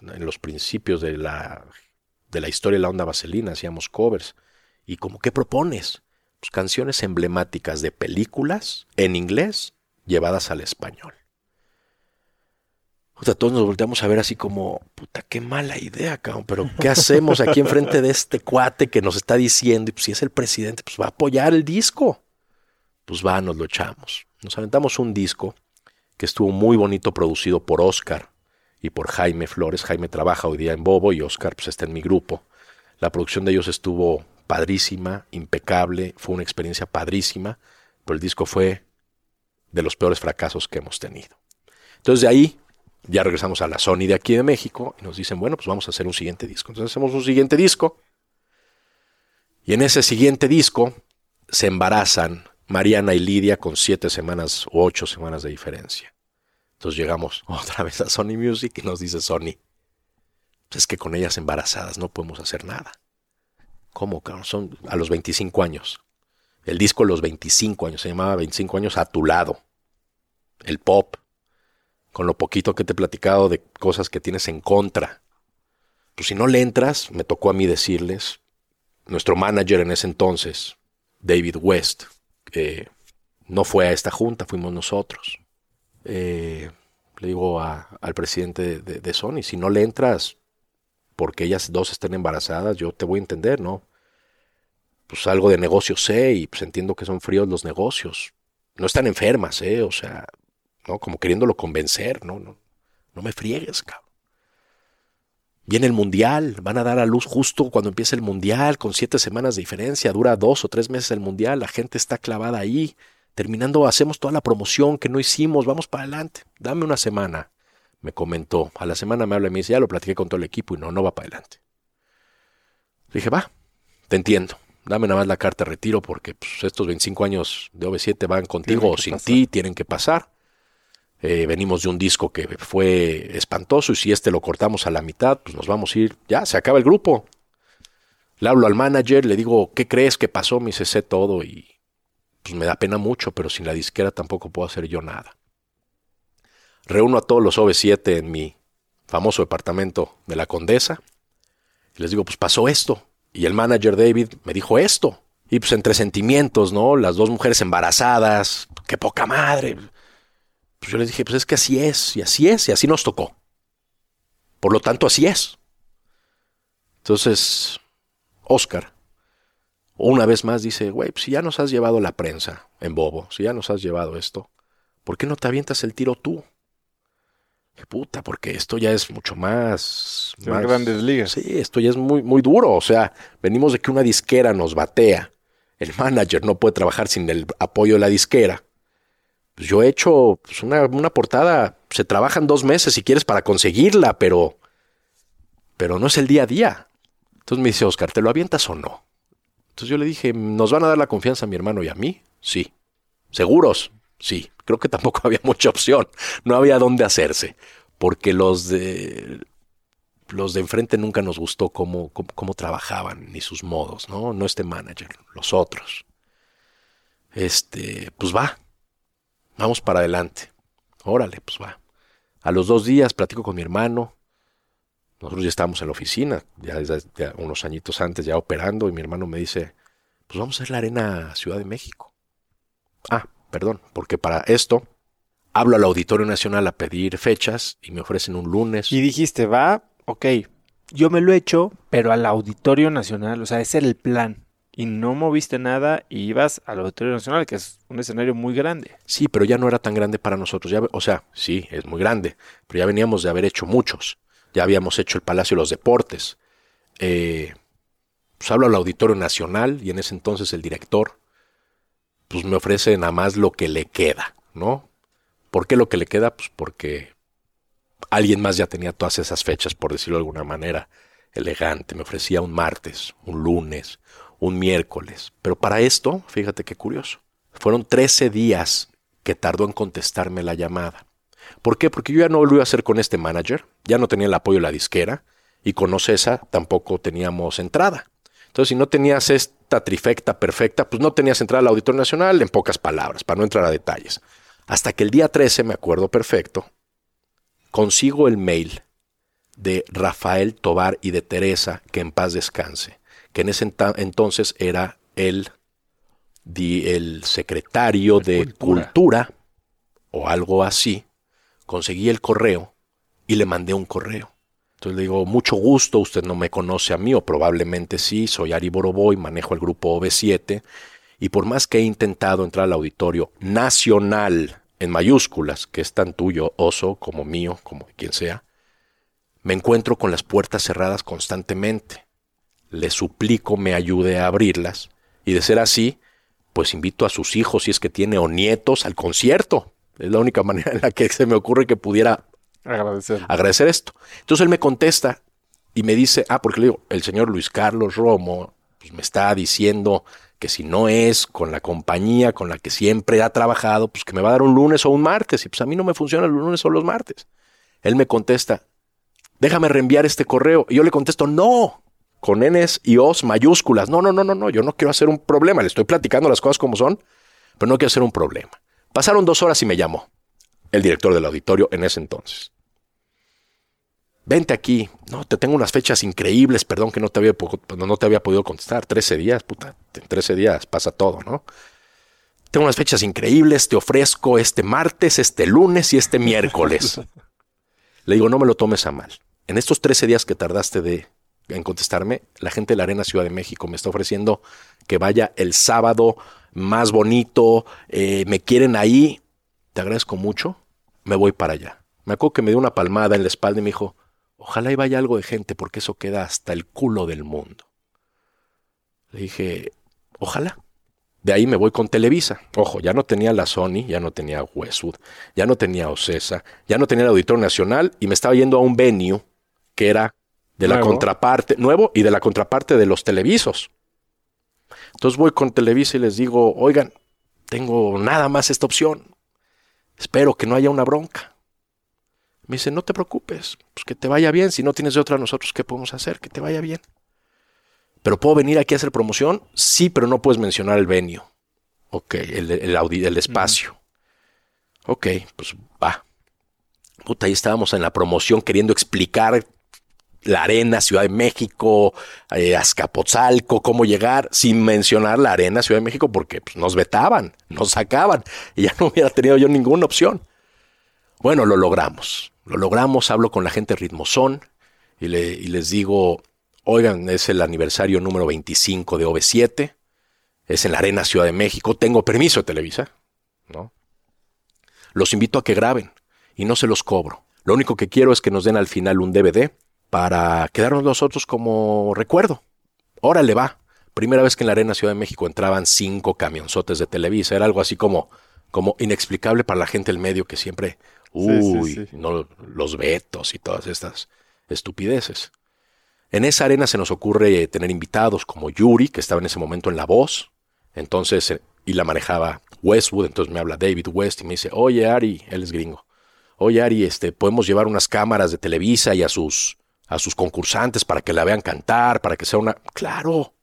S2: en los principios de la, de la historia de la onda vaselina, hacíamos covers. ¿Y como qué propones? Pues canciones emblemáticas de películas en inglés llevadas al español. Todos nos volteamos a ver así como, puta, qué mala idea, cabrón, pero ¿qué hacemos aquí enfrente de este cuate que nos está diciendo? Y pues si es el presidente, pues va a apoyar el disco. Pues va, nos lo echamos. Nos aventamos un disco que estuvo muy bonito producido por Oscar y por Jaime Flores. Jaime trabaja hoy día en Bobo y Oscar pues está en mi grupo. La producción de ellos estuvo padrísima, impecable, fue una experiencia padrísima, pero el disco fue de los peores fracasos que hemos tenido. Entonces de ahí ya regresamos a la Sony de aquí de México y nos dicen, bueno, pues vamos a hacer un siguiente disco. Entonces hacemos un siguiente disco y en ese siguiente disco se embarazan Mariana y Lidia con siete semanas o ocho semanas de diferencia. Entonces llegamos (laughs) otra vez a Sony Music y nos dice Sony, es que con ellas embarazadas no podemos hacer nada. ¿Cómo, cabrón? Son a los 25 años. El disco los 25 años, se llamaba 25 años a tu lado. El pop, con lo poquito que te he platicado de cosas que tienes en contra. Pues si no le entras, me tocó a mí decirles, nuestro manager en ese entonces, David West, no fue a esta junta, fuimos nosotros. Eh, le digo al presidente de, de- de Sony, si no le entras porque ellas dos estén embarazadas, yo te voy a entender, ¿no? Pues algo de negocio sé y pues entiendo que son fríos los negocios. No están enfermas, ¿eh? O sea, ¿no? Como queriéndolo convencer, ¿no? No, no me friegues, cabrón. Viene el mundial, van a dar a luz justo cuando empiece el mundial, con siete semanas de diferencia, dura dos o tres meses el mundial, la gente está clavada ahí. Terminando, hacemos toda la promoción que no hicimos, vamos para adelante. Dame una semana, me comentó. A la semana me habla y me dice, ya lo platiqué con todo el equipo y no, no va para adelante. Dije, va, te entiendo. Dame nada más la carta de retiro porque pues, estos 25 años de OV7 van contigo o sin ti, tienen que pasar. Eh, venimos de un disco que fue espantoso y si este lo cortamos a la mitad, pues nos vamos a ir, ya, se acaba el grupo. Le hablo al manager, le digo, ¿qué crees que pasó? Me dice, sé todo y pues me da pena mucho, pero sin la disquera tampoco puedo hacer yo nada. Reúno a todos los OV7 en mi famoso departamento de la Condesa y les digo, pues pasó esto. Y el manager David me dijo esto. Y pues entre sentimientos, ¿no? Las dos mujeres embarazadas, qué poca madre. Pues yo les dije, pues es que así es, y así es, y así nos tocó. Por lo tanto, así es. Entonces, Oscar, una vez más dice, güey, pues si ya nos has llevado la prensa en bobo, si ya nos has llevado esto, ¿por qué no te avientas el tiro tú? Puta, porque esto ya es mucho más... Más-
S1: grandes ligas.
S2: Sí, esto ya es muy, muy duro. O sea, venimos de que una disquera nos batea. El manager no puede trabajar sin el apoyo de la disquera. Pues yo he hecho pues, una, portada, se trabajan dos meses si quieres para conseguirla, pero, pero no es el día a día. Entonces me dice, Oscar, ¿te lo avientas o no? Entonces yo le dije, ¿nos van a dar la confianza a mi hermano y a mí? Sí. ¿Seguros? Sí. Creo que tampoco (laughs) había mucha opción. No había dónde hacerse. Porque los de los de enfrente nunca nos gustó cómo, cómo, trabajaban, ni sus modos, ¿no? No este manager, los otros. Este, pues va, vamos para adelante. Órale, pues va. A los dos días platico con mi hermano. Nosotros ya estábamos en la oficina, ya desde unos añitos antes, ya operando, y mi hermano me dice, pues vamos a hacer la arena Ciudad de México. Ah, perdón, porque para esto hablo al Auditorio Nacional a pedir fechas y me ofrecen un lunes.
S1: Y dijiste, va, ok, yo me lo he hecho, pero al Auditorio Nacional, o sea, ese era el plan. Y no moviste nada y ibas al Auditorio Nacional, que es un escenario muy grande.
S2: Sí, pero ya no era tan grande para nosotros. Ya, o sea, sí, es muy grande, pero ya veníamos de haber hecho muchos. Ya habíamos hecho el Palacio de los Deportes. Eh, pues hablo al Auditorio Nacional y en ese entonces el director pues me ofrece nada más lo que le queda, ¿no? ¿Por qué lo que le queda? Pues porque alguien más ya tenía todas esas fechas, por decirlo de alguna manera elegante. Me ofrecía un martes, un lunes, un miércoles. Pero para esto, fíjate qué curioso, fueron 13 días que tardó en contestarme la llamada. ¿Por qué? Porque yo ya no lo iba a hacer con este manager, ya no tenía el apoyo de la disquera y con Ocesa tampoco teníamos entrada. Entonces, si no tenías esta trifecta perfecta, pues no tenías entrada al Auditorio Nacional, en pocas palabras, para no entrar a detalles. Hasta que el día 13, me acuerdo perfecto, consigo el mail de Rafael Tobar y de Teresa, que en paz descanse, que en ese entonces era el, el secretario de cultura. o algo así. Conseguí el correo y le mandé un correo. Entonces le digo, mucho gusto, usted no me conoce a mí, o probablemente sí, soy Ari Boroboy, manejo el grupo OV7, y por más que he intentado entrar al auditorio nacional en mayúsculas, que es tan tuyo, oso, como mío, como quien sea, me encuentro con las puertas cerradas constantemente. Le suplico me ayude a abrirlas, y de ser así, pues invito a sus hijos, si es que tiene, o nietos, al concierto. Es la única (laughs) manera en la que se me ocurre que pudiera
S1: Agradecer.
S2: Agradecer esto. Entonces él me contesta y me dice, ah, porque le digo, el señor Luis Carlos Romo pues, me está diciendo que si no es con la compañía con la que siempre ha trabajado, pues que me va a dar un lunes o un martes. Y pues a mí no me funciona los lunes o los martes. Él me contesta, déjame reenviar este correo. Y yo le contesto, no, con Ns y Os mayúsculas. No, no, no, no, no, yo no quiero hacer un problema. Le estoy platicando las cosas como son, pero no quiero hacer un problema. Pasaron dos horas y me llamó el director del auditorio en ese entonces vente aquí, no, te tengo unas fechas increíbles, perdón que no te había, no te había podido contestar, 13 días, puta, en 13 días pasa todo, ¿no? Tengo unas fechas increíbles, te ofrezco este martes, este lunes y este miércoles. (laughs) Le digo, no me lo tomes a mal. En estos 13 días que tardaste de, en contestarme, la gente de la Arena Ciudad de México me está ofreciendo que vaya el sábado más bonito, eh, me quieren ahí, te agradezco mucho, me voy para allá. Me acuerdo que me dio una palmada en la espalda y me dijo, Ojalá y vaya algo de gente porque eso queda hasta el culo del mundo. Le dije, ojalá. De ahí me voy con Televisa. Ojo, ya no tenía la Sony, ya no tenía Westwood, ya no tenía Ocesa, ya no tenía el Auditor Nacional y me estaba yendo a un venue que era de la contraparte, nuevo y de la contraparte de los televisos. Entonces voy con Televisa y les digo, oigan, tengo nada más esta opción. Espero que no haya una bronca. Me dice, no te preocupes, pues que te vaya bien. Si no tienes de otra, nosotros, ¿qué podemos hacer? Que te vaya bien. ¿Pero puedo venir aquí a hacer promoción? Sí, pero no puedes mencionar el venio. Ok, el, el, el espacio. Ok, pues va. Puta, ahí estábamos en la promoción queriendo explicar la arena, Ciudad de México, eh, Azcapotzalco, cómo llegar, sin mencionar la arena, Ciudad de México, porque pues, nos vetaban, nos sacaban, y ya (laughs) no hubiera tenido yo ninguna opción. Bueno, lo logramos lo logramos, hablo con la gente ritmosón y, y les digo, oigan, es el aniversario número 25 de OV7, es en la Arena Ciudad de México, tengo permiso de Televisa, ¿no? Los invito a que graben y no se los cobro. Lo único que quiero es que nos den al final un DVD para quedarnos nosotros como recuerdo. Órale va. Primera vez que en la Arena Ciudad de México entraban cinco camionzotes de Televisa. Era algo así como como inexplicable para la gente del medio que siempre, uy, no los vetos y todas estas estupideces. En esa arena se nos ocurre tener invitados como Yuri, que estaba en ese momento en La Voz, entonces, eh, y la manejaba Westwood, entonces me habla David West y me dice, oye Ari, él es gringo, oye Ari, este, podemos llevar unas cámaras de Televisa y a sus, a sus concursantes para que la vean cantar, para que sea una... Claro.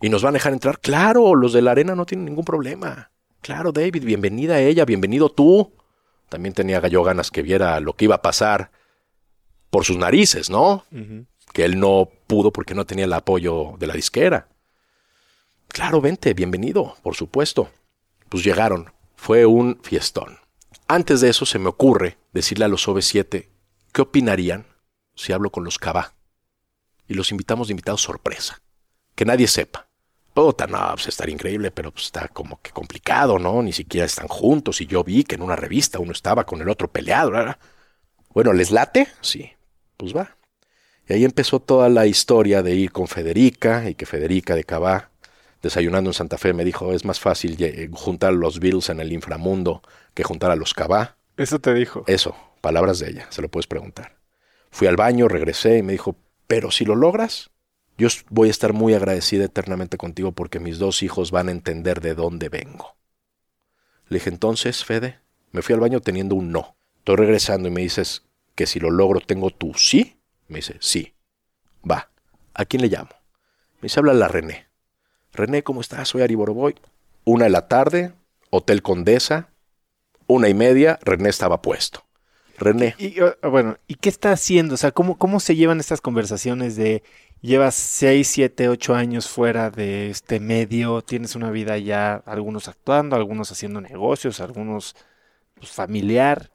S2: ¿Y nos van a dejar entrar? Claro, los de la arena no tienen ningún problema. Claro, David, bienvenida a ella, bienvenido tú. También tenía gallo ganas que viera lo que iba a pasar por sus narices, ¿no? Que él no pudo porque no tenía el apoyo de la disquera. Claro, vente, bienvenido, por supuesto. Pues llegaron. Fue un fiestón. Antes de eso se me ocurre decirle a los OV7 qué opinarían si hablo con los Cabá. Y los invitamos de invitados sorpresa. Que nadie sepa. Puta, no, pues estaría increíble, pero pues está como que complicado, ¿no? Ni siquiera están juntos y yo vi que en una revista uno estaba con el otro peleado. ¿verdad? Bueno, ¿les late? Sí, pues va. Y ahí empezó toda la historia de ir con Federica y que Federica de Cabá, desayunando en Santa Fe, me dijo, es más fácil juntar los Bills en el inframundo que juntar a los Cabá.
S1: Eso te dijo.
S2: Eso, palabras de ella, se lo puedes preguntar. Fui al baño, regresé y me dijo, pero si lo logras, yo voy a estar muy agradecida eternamente contigo porque mis dos hijos van a entender de dónde vengo. Le dije, entonces, Fede, me fui al baño teniendo un no. Estoy regresando y me dices que si lo logro tengo tu sí. Me dice, sí. Va. ¿A quién le llamo? Me dice, habla la René. René, ¿cómo estás? Soy Ari Boroboy. Una de la tarde, Hotel Condesa. Una y media, René estaba puesto. René.
S1: Y, bueno, ¿y qué está haciendo? O sea, ¿cómo, ¿cómo se llevan estas conversaciones de llevas 6, 7, 8 años fuera de este medio, tienes una vida ya, algunos actuando, algunos haciendo negocios, algunos pues, familiar.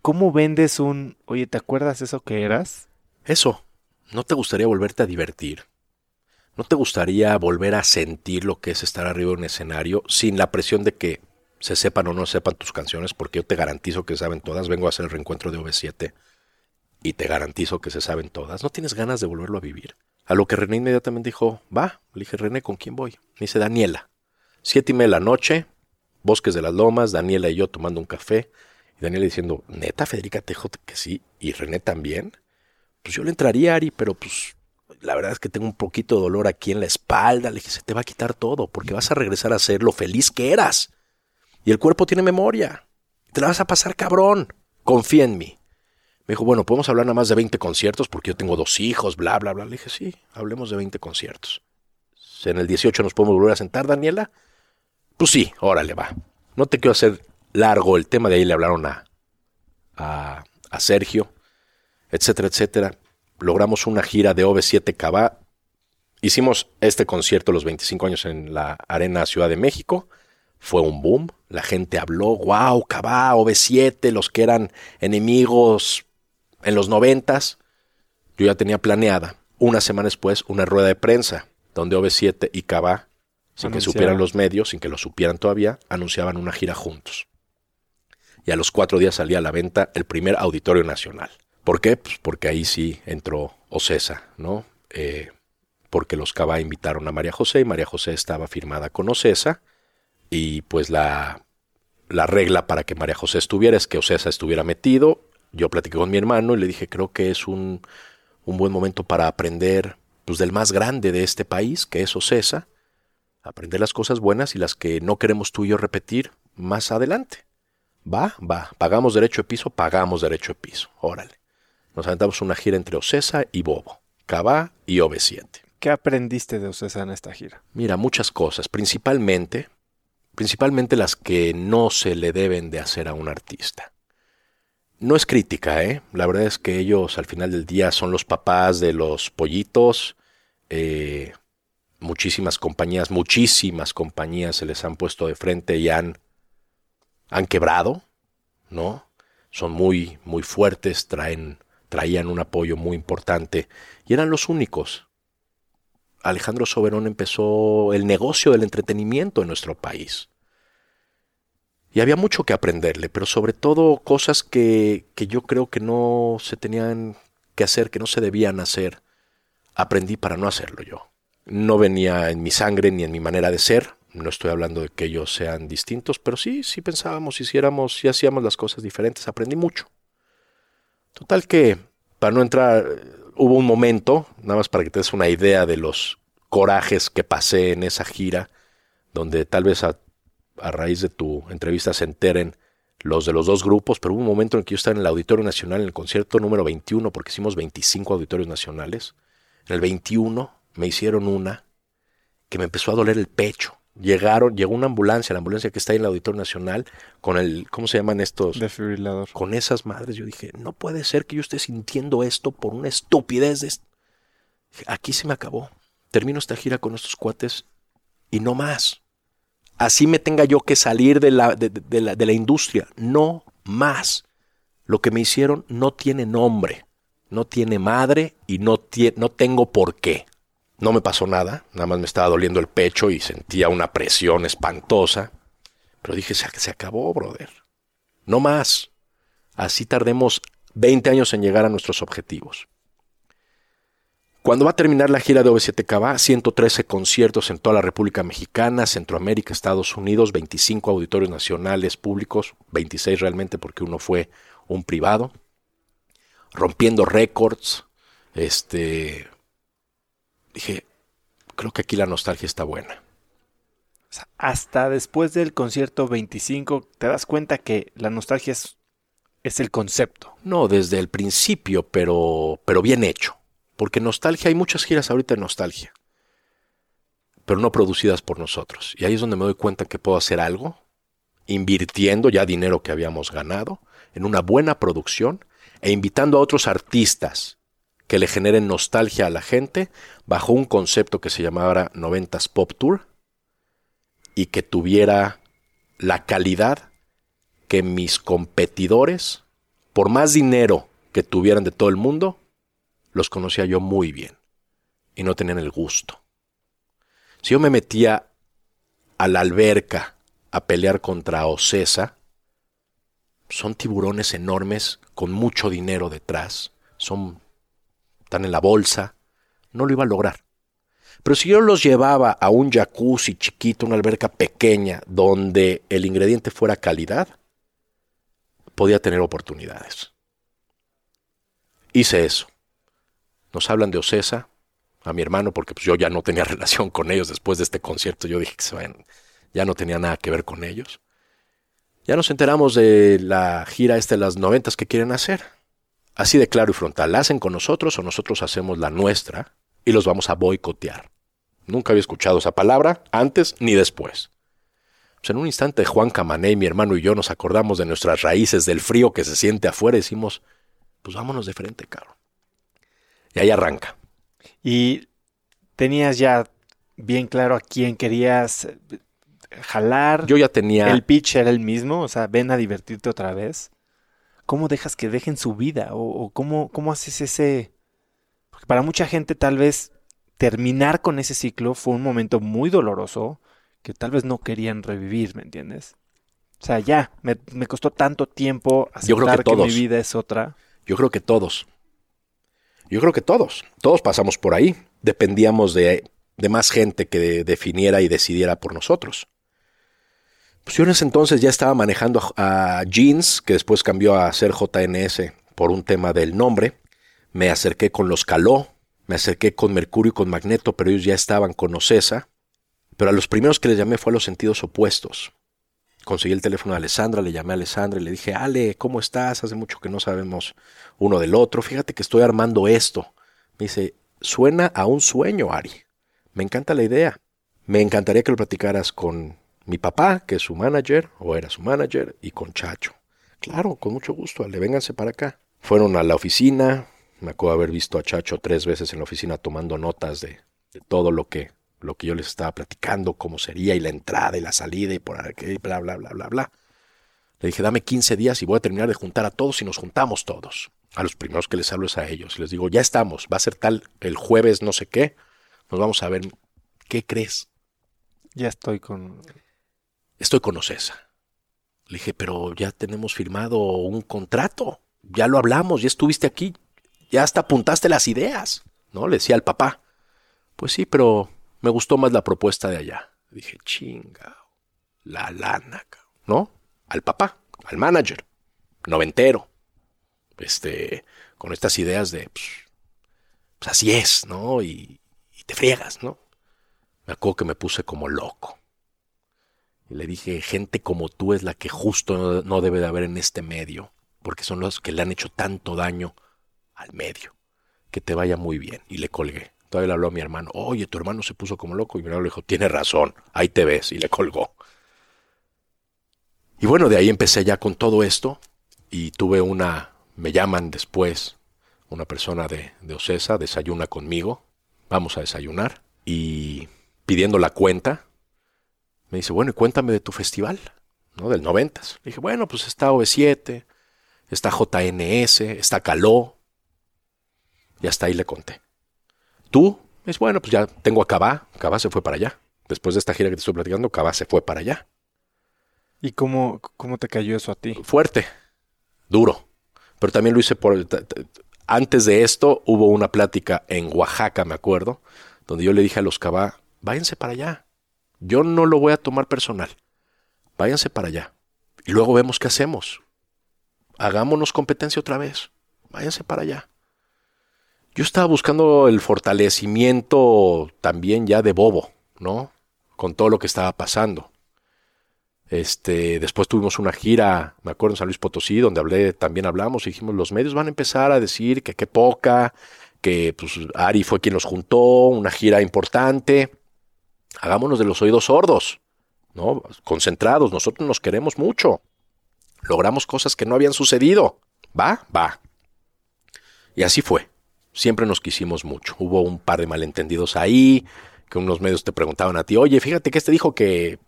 S1: ¿Cómo vendes un, oye, ¿te acuerdas eso que eras?
S2: Eso. ¿No te gustaría volverte a divertir? ¿No te gustaría volver a sentir lo que es estar arriba en un escenario sin la presión de que se sepan o no sepan tus canciones? Porque yo te garantizo que saben todas. Vengo a hacer el reencuentro de OV7 y te garantizo que se saben todas. ¿No tienes ganas de volverlo a vivir? A lo que René inmediatamente dijo, va. Le dije, René, ¿con quién voy? Dice, Daniela. Siete y media de la noche, Bosques de las Lomas, Daniela y yo tomando un café. Y Daniela diciendo, neta, Federica te dijo que sí. ¿Y René también? Pues yo le entraría, Ari, pero pues la verdad es que tengo un poquito de dolor aquí en la espalda. Le dije, se te va a quitar todo, porque vas a regresar a ser lo feliz que eras. Y el cuerpo tiene memoria. Te la vas a pasar cabrón. Confía en mí. Me dijo, bueno, podemos hablar nada más de 20 conciertos porque yo tengo dos hijos, bla, bla, bla. Le dije, sí, hablemos de 20 conciertos. ¿En el 18 nos podemos volver a sentar, Daniela? Pues sí, órale, va. No te quiero hacer largo el tema, de ahí le hablaron a, a, Sergio, etcétera, etcétera. Logramos una gira de OV7 Cabá. Hicimos este concierto los 25 años en la Arena Ciudad de México. Fue un boom. La gente habló, wow, Cabá, OV7, los que eran enemigos en los noventas, yo ya tenía planeada, una semana después, una rueda de prensa, donde OV7 y Cabá, sin que supieran los medios, sin que lo supieran todavía, anunciaban una gira juntos. Y a los cuatro días salía a la venta el primer auditorio nacional. ¿Por qué? Pues porque ahí sí entró Ocesa, ¿no? Eh, porque los Cabá invitaron a María José y María José estaba firmada con Ocesa y pues la, la regla para que María José estuviera es que Ocesa estuviera metido yo platiqué con mi hermano y le dije, creo que es un, un buen momento para aprender pues, del más grande de este país, que es Ocesa, aprender las cosas buenas y las que no queremos tú y yo repetir más adelante. Va, va, pagamos derecho de piso, pagamos derecho de piso, órale. Nos aventamos una gira entre Ocesa y Bobo, Cabá y OV7.
S1: ¿Qué aprendiste de Ocesa en esta gira?
S2: Mira, muchas cosas, principalmente, principalmente las que no se le deben de hacer a un artista. No es crítica, ¿eh? La verdad es que ellos al final del día son los papás de los pollitos. Eh, muchísimas compañías, muchísimas compañías se les han puesto de frente y han, han quebrado, ¿no? Son muy, muy fuertes, traen, traían un apoyo muy importante y eran los únicos. Alejandro Soberón empezó el negocio del entretenimiento en nuestro país. Y había mucho que aprenderle, pero sobre todo cosas que, que yo creo que no se tenían que hacer, que no se debían hacer. Aprendí para no hacerlo yo. No venía en mi sangre ni en mi manera de ser, No estoy hablando de que ellos sean distintos, pero sí, sí pensábamos, hiciéramos, sí hacíamos las cosas diferentes. Aprendí mucho. Total que, para no entrar, hubo un momento, nada más para que te des una idea de los corajes que pasé en esa gira, donde tal vez a, a raíz de tu entrevista se enteren los de los dos grupos, pero hubo un momento en que yo estaba en el Auditorio Nacional, en el concierto número 21, porque hicimos 25 auditorios nacionales. En el 21 me hicieron una que me empezó a doler el pecho. Llegaron, llegó una ambulancia, la ambulancia que está ahí en el Auditorio Nacional, con el, ¿cómo se llaman estos?
S1: Defibrilador.
S2: Con esas madres. Yo dije, no puede ser que yo esté sintiendo esto por una estupidez de Aquí se me acabó. Termino esta gira con estos cuates y no más. Así me tenga yo que salir de la, de, la, de la industria. No más. Lo que me hicieron no tiene nombre, no tiene madre y no, no tengo por qué. No me pasó nada, nada más me estaba doliendo el pecho y sentía una presión espantosa. Pero dije, se, acabó, brother. No más. Así tardemos 20 años en llegar a nuestros objetivos. Cuando va a terminar la gira de OV7K, va 113 conciertos en toda la República Mexicana, Centroamérica, Estados Unidos, 25 auditorios nacionales públicos, 26 realmente porque uno fue un privado, rompiendo récords, este, dije, creo que aquí la nostalgia está buena.
S1: hasta después del concierto 25 te das cuenta que la nostalgia es, es el concepto.
S2: No, desde el principio, pero, pero bien hecho. Porque nostalgia, hay muchas giras ahorita de nostalgia, pero no producidas por nosotros. Y ahí es donde me doy cuenta que puedo hacer algo, invirtiendo ya dinero que habíamos ganado, en una buena producción e invitando a otros artistas que le generen nostalgia a la gente bajo un concepto que se llamara 90s Pop Tour y que tuviera la calidad que mis competidores, por más dinero que tuvieran de todo el mundo, los conocía yo muy bien y no tenían el gusto. Si yo me metía a la alberca a pelear contra Ocesa, son tiburones enormes con mucho dinero detrás, son están en la bolsa, no lo iba a lograr. Pero si yo los llevaba a un jacuzzi chiquito, una alberca pequeña, donde el ingrediente fuera calidad, podía tener oportunidades. Hice eso. Nos hablan de Ocesa, a mi hermano, porque pues, yo ya no tenía (laughs) relación con ellos después de este concierto. Yo dije que ya no tenía nada que ver con ellos. Ya nos enteramos de la gira esta de las noventas que quieren hacer. Así de claro y frontal, ¿la hacen con nosotros o nosotros hacemos la nuestra y los vamos a boicotear? Nunca había escuchado esa palabra antes ni después. Pues en un instante Juan Camané, mi hermano y yo nos acordamos de nuestras raíces, del frío que se siente afuera y decimos, pues vámonos de frente, cabrón. Y ahí arranca.
S1: Y tenías ya bien claro a quién querías eh, jalar.
S2: Yo ya tenía...
S1: El pitch era el mismo, o sea, ven a divertirte otra vez. ¿Cómo dejas que dejen su vida? ¿O, cómo, cómo haces ese...? Porque para mucha gente tal vez terminar con ese ciclo fue un momento muy doloroso que tal vez no querían revivir, ¿me entiendes? O sea, ya, me, costó tanto tiempo aceptar Yo creo que, todos. mi vida es otra.
S2: Yo creo que todos. Yo creo que todos. Todos pasamos por ahí. Dependíamos de, de más gente que definiera y decidiera por nosotros. Pues yo en ese entonces ya estaba manejando a, Jeans, que después cambió a ser JNS por un tema del nombre. Me acerqué con los Caló, me acerqué con Mercurio y con Magneto, pero ellos ya estaban con Ocesa. Pero a los primeros que les llamé fue a los sentidos opuestos. Conseguí el teléfono de Alessandra, le llamé a Alessandra y le dije, Ale, ¿cómo estás? Hace mucho que no sabemos uno del otro. Fíjate que estoy armando esto. Me dice, suena a un sueño, Ari. Me encanta la idea. Me encantaría que lo platicaras con mi papá, que es su manager, o era su manager, y con Chacho. Claro, con mucho gusto, le vénganse para acá. Fueron a la oficina, me acuerdo haber visto a Chacho tres veces en la oficina tomando notas de, todo lo que, lo que yo les estaba platicando, cómo sería, y la entrada y la salida, y por aquí, bla, bla, bla, bla, bla. Le dije, dame 15 días y voy a terminar de juntar a todos y nos juntamos todos. A los primeros que les hablo es a ellos. Les digo, ya estamos, va a ser tal el jueves no sé qué. Nos vamos a ver. ¿Qué crees?
S1: Ya estoy con
S2: estoy con Ocesa. Le dije, pero ya tenemos firmado un contrato, ya lo hablamos, ya estuviste aquí, ya hasta apuntaste las ideas, ¿no? Le decía al papá. Pues sí, pero me gustó más la propuesta de allá. Dije, chinga, la lana, ¿no? Al papá, al manager, noventero, este, con estas ideas de, pues, pues así es, ¿no? Y, y te friegas, ¿no? Me acuerdo que me puse como loco. Le dije, gente como tú es la que justo no debe de haber en este medio, porque son los que le han hecho tanto daño al medio. Que te vaya muy bien. Y le colgué. Todavía le habló a mi hermano, oye, tu hermano se puso como loco. Y mi hermano le dijo, tiene razón, ahí te ves. Y le colgó. Y bueno, de ahí empecé ya con todo esto. Y tuve una, me llaman después, una persona de, de Ocesa, desayuna conmigo. Vamos a desayunar. Y pidiendo la cuenta, me dice, bueno, y cuéntame de tu festival, ¿no? Del noventas. Le dije, bueno, pues está OV7, está JNS, está Caló. Y hasta ahí le conté. Tú, es bueno, pues ya tengo a Cabá. Cabá se fue para allá. Después de esta gira que te estoy platicando, Cabá se fue para allá.
S1: ¿Y cómo, cómo te cayó eso a ti?
S2: Fuerte, duro. Pero también lo hice por... Antes de esto hubo una plática en Oaxaca, me acuerdo, donde yo le dije a los Cabá, váyanse para allá. Yo no lo voy a tomar personal. Váyanse para allá. Y luego vemos qué hacemos. Hagámonos competencia otra vez. Váyanse para allá. Yo estaba buscando el fortalecimiento también ya de Bobo, ¿no? Con todo lo que estaba pasando. Este, después tuvimos una gira, me acuerdo en San Luis Potosí, donde hablé, también hablamos y dijimos, los medios van a empezar a decir que qué poca, que pues Ari fue quien los juntó, una gira importante. Hagámonos de los oídos sordos, ¿no? Concentrados, nosotros nos queremos mucho. Logramos cosas que no habían sucedido. ¿Va? Va. Y así fue. Siempre nos quisimos mucho. Hubo un par de malentendidos ahí, que unos medios te preguntaban a ti, oye, fíjate que este dijo que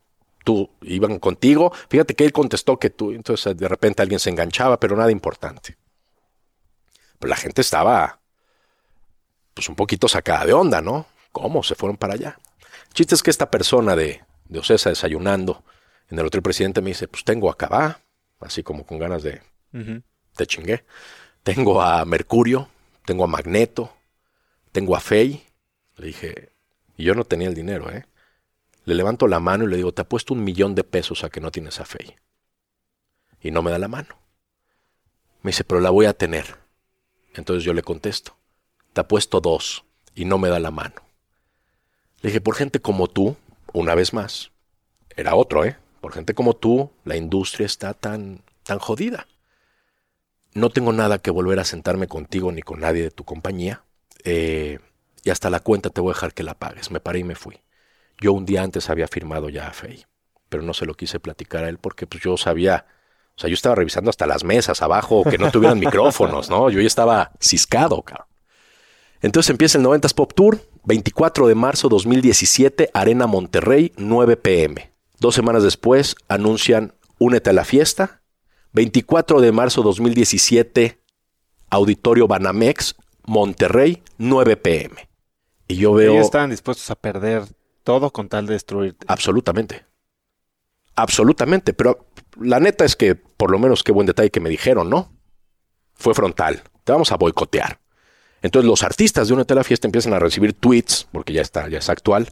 S2: tú iban contigo, fíjate que él contestó que tú, entonces de repente alguien se enganchaba, pero nada importante. Pero la gente estaba, pues un poquito sacada de onda, ¿no? ¿Cómo? Se fueron para allá. Chiste es que esta persona de, de Ocesa desayunando en el hotel presidente me dice, pues tengo a Cabá, así como con ganas de, te chingué. Tengo a Mercurio, tengo a Magneto, tengo a Fey. Le dije, y yo no tenía el dinero, ¿eh? Le levanto la mano y le digo, te apuesto un millón de pesos a que no tienes a Fey. Y no me da la mano. Me dice, pero la voy a tener. Entonces yo le contesto, te apuesto dos y no me da la mano. Le dije, por gente como tú, una vez más, era otro, ¿eh? Por gente como tú, la industria está tan, tan jodida. No tengo nada que volver a sentarme contigo ni con nadie de tu compañía. Eh, y hasta la cuenta te voy a dejar que la pagues. Me paré y me fui. Yo un día antes había firmado ya a Fey, pero no se lo quise platicar a él porque pues yo sabía, o sea, yo estaba revisando hasta las mesas abajo que no tuvieran (laughs) micrófonos, ¿no? Yo ya estaba ciscado, cabrón. Entonces empieza el 90s Pop Tour, 24 de marzo 2017, Arena Monterrey, 9 pm. Dos semanas después anuncian Únete a la fiesta. 24 de marzo 2017, Auditorio Banamex, Monterrey, 9 pm. Y yo veo...
S1: Ellos estaban dispuestos a perder todo con tal de destruirte.
S2: Absolutamente. Absolutamente. Pero la neta es que, por lo menos, qué buen detalle que me dijeron, ¿no? Fue frontal. Te vamos a boicotear. Entonces los artistas de una tela fiesta empiezan a recibir tweets, porque ya está, ya es actual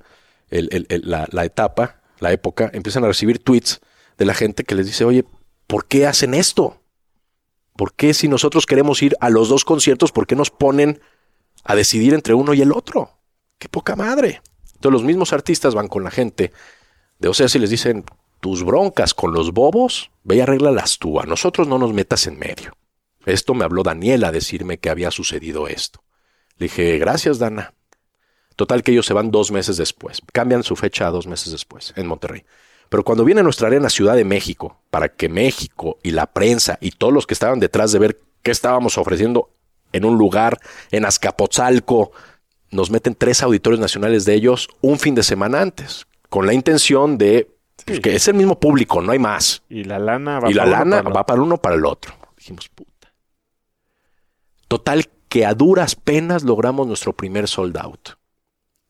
S2: la, la etapa, la época, empiezan a recibir tweets de la gente que les dice, oye, ¿por qué hacen esto? ¿Por qué si nosotros queremos ir a los dos conciertos, por qué nos ponen a decidir entre uno y el otro? ¡Qué poca madre! Entonces los mismos artistas van con la gente de o sea, si les dicen, tus broncas con los bobos, ve y arréglalas tú, a nosotros no nos metas en medio. Esto me habló Daniela a decirme que había sucedido esto. Le dije, gracias, Dana. Total que ellos se van dos meses después. Cambian su fecha a dos meses después, en Monterrey. Pero cuando viene nuestra arena Ciudad de México, para que México y la prensa y todos los que estaban detrás de ver qué estábamos ofreciendo en un lugar, en Azcapotzalco, nos meten tres auditorios nacionales de ellos un fin de semana antes, con la intención de pues, que es el mismo público, no hay más.
S1: Y la lana va
S2: y la
S1: para uno,
S2: lana
S1: para el
S2: va para uno para el otro. Dijimos, puta. Total que a duras penas logramos nuestro primer sold out.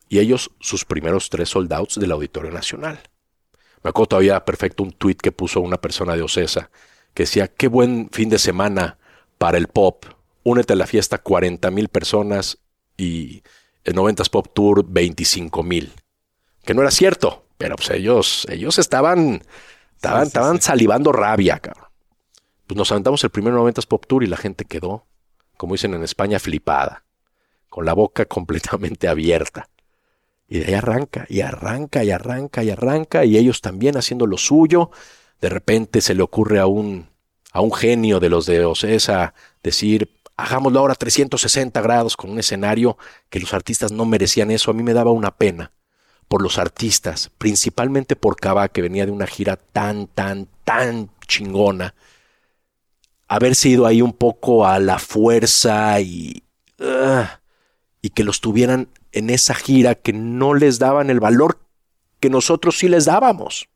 S2: Y ellos sus primeros tres sold outs del Auditorio Nacional. Me acuerdo todavía perfecto un tweet que puso una persona de Ocesa que decía, qué buen fin de semana para el pop. Únete a la fiesta 40 mil personas y el 90s Pop Tour 25 mil. Que no era cierto. Pero pues ellos, ellos estaban, estaban,
S1: Sí, sí,
S2: estaban
S1: sí.
S2: salivando rabia, cabrón. Pues nos aventamos el primer 90s Pop Tour y la gente quedó, como dicen en España, flipada, con la boca (laughs) completamente abierta. Y de ahí arranca, y arranca, y arranca, y arranca, y ellos también haciendo lo suyo. De repente se le ocurre a un, a un genio de los de Ocesa decir, hagámoslo ahora 360 grados con un escenario que los artistas no merecían eso. A mí me daba una pena por los artistas, principalmente por Cava, que venía de una gira tan, tan, tan chingona. Haberse ido ahí un poco a la fuerza y... ah, y que los tuvieran en esa gira que no les daban el valor que nosotros sí les dábamos.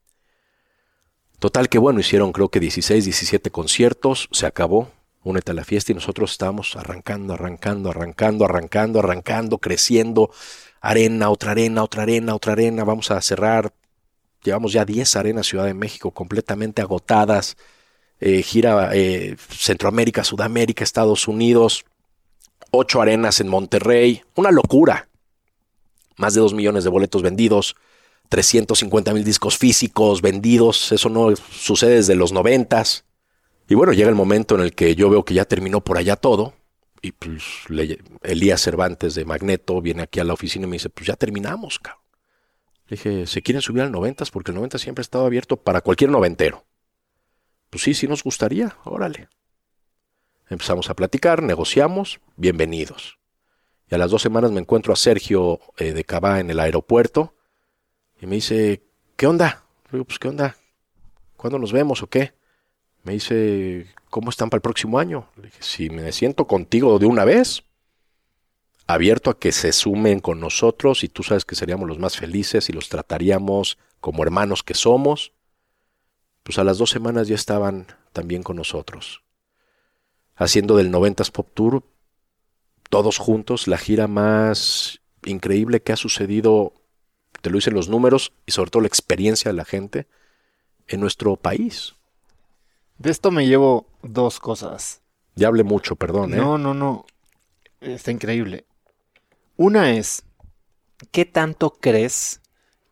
S2: Total que bueno, hicieron creo que 16, 17 conciertos, se acabó, únete a la fiesta y nosotros estábamos arrancando, arrancando, arrancando, arrancando, arrancando, creciendo, arena, otra arena, otra arena, otra arena, vamos a cerrar, llevamos ya 10 arenas Ciudad de México completamente agotadas, eh, gira eh, Centroamérica, Sudamérica, Estados Unidos, ocho arenas en Monterrey, una locura, más de 2 millones de boletos vendidos, 350 mil discos físicos vendidos, eso no sucede desde los noventas. Y bueno, llega el momento en el que yo veo que ya terminó por allá todo. Y pues le- Elías Cervantes de Magneto viene aquí a la oficina y me dice, pues ya terminamos, cabrón. Le dije, ¿se quieren subir al noventas? Porque el 90 siempre ha estado abierto para cualquier noventero. Pues sí, sí nos gustaría, órale. Empezamos a platicar, negociamos, bienvenidos. Y a las dos semanas me encuentro a Sergio eh, de Cabá en el aeropuerto y me dice, ¿qué onda? Le digo, pues, ¿qué onda? ¿Cuándo nos vemos o qué? Me dice, ¿cómo están para el próximo año? Le dije, si me siento contigo de una vez, abierto a que se sumen con nosotros y tú sabes que seríamos los más felices y los trataríamos como hermanos que somos, pues a las dos semanas ya estaban también con nosotros. Haciendo del 90s Pop Tour, todos juntos, la gira más increíble que ha sucedido te lo dicen los números y sobre todo la experiencia de la gente en nuestro país.
S1: De esto me llevo dos cosas.
S2: Ya hablé mucho, perdón, ¿eh?
S1: No, no, no. Está increíble. Una es, ¿qué tanto crees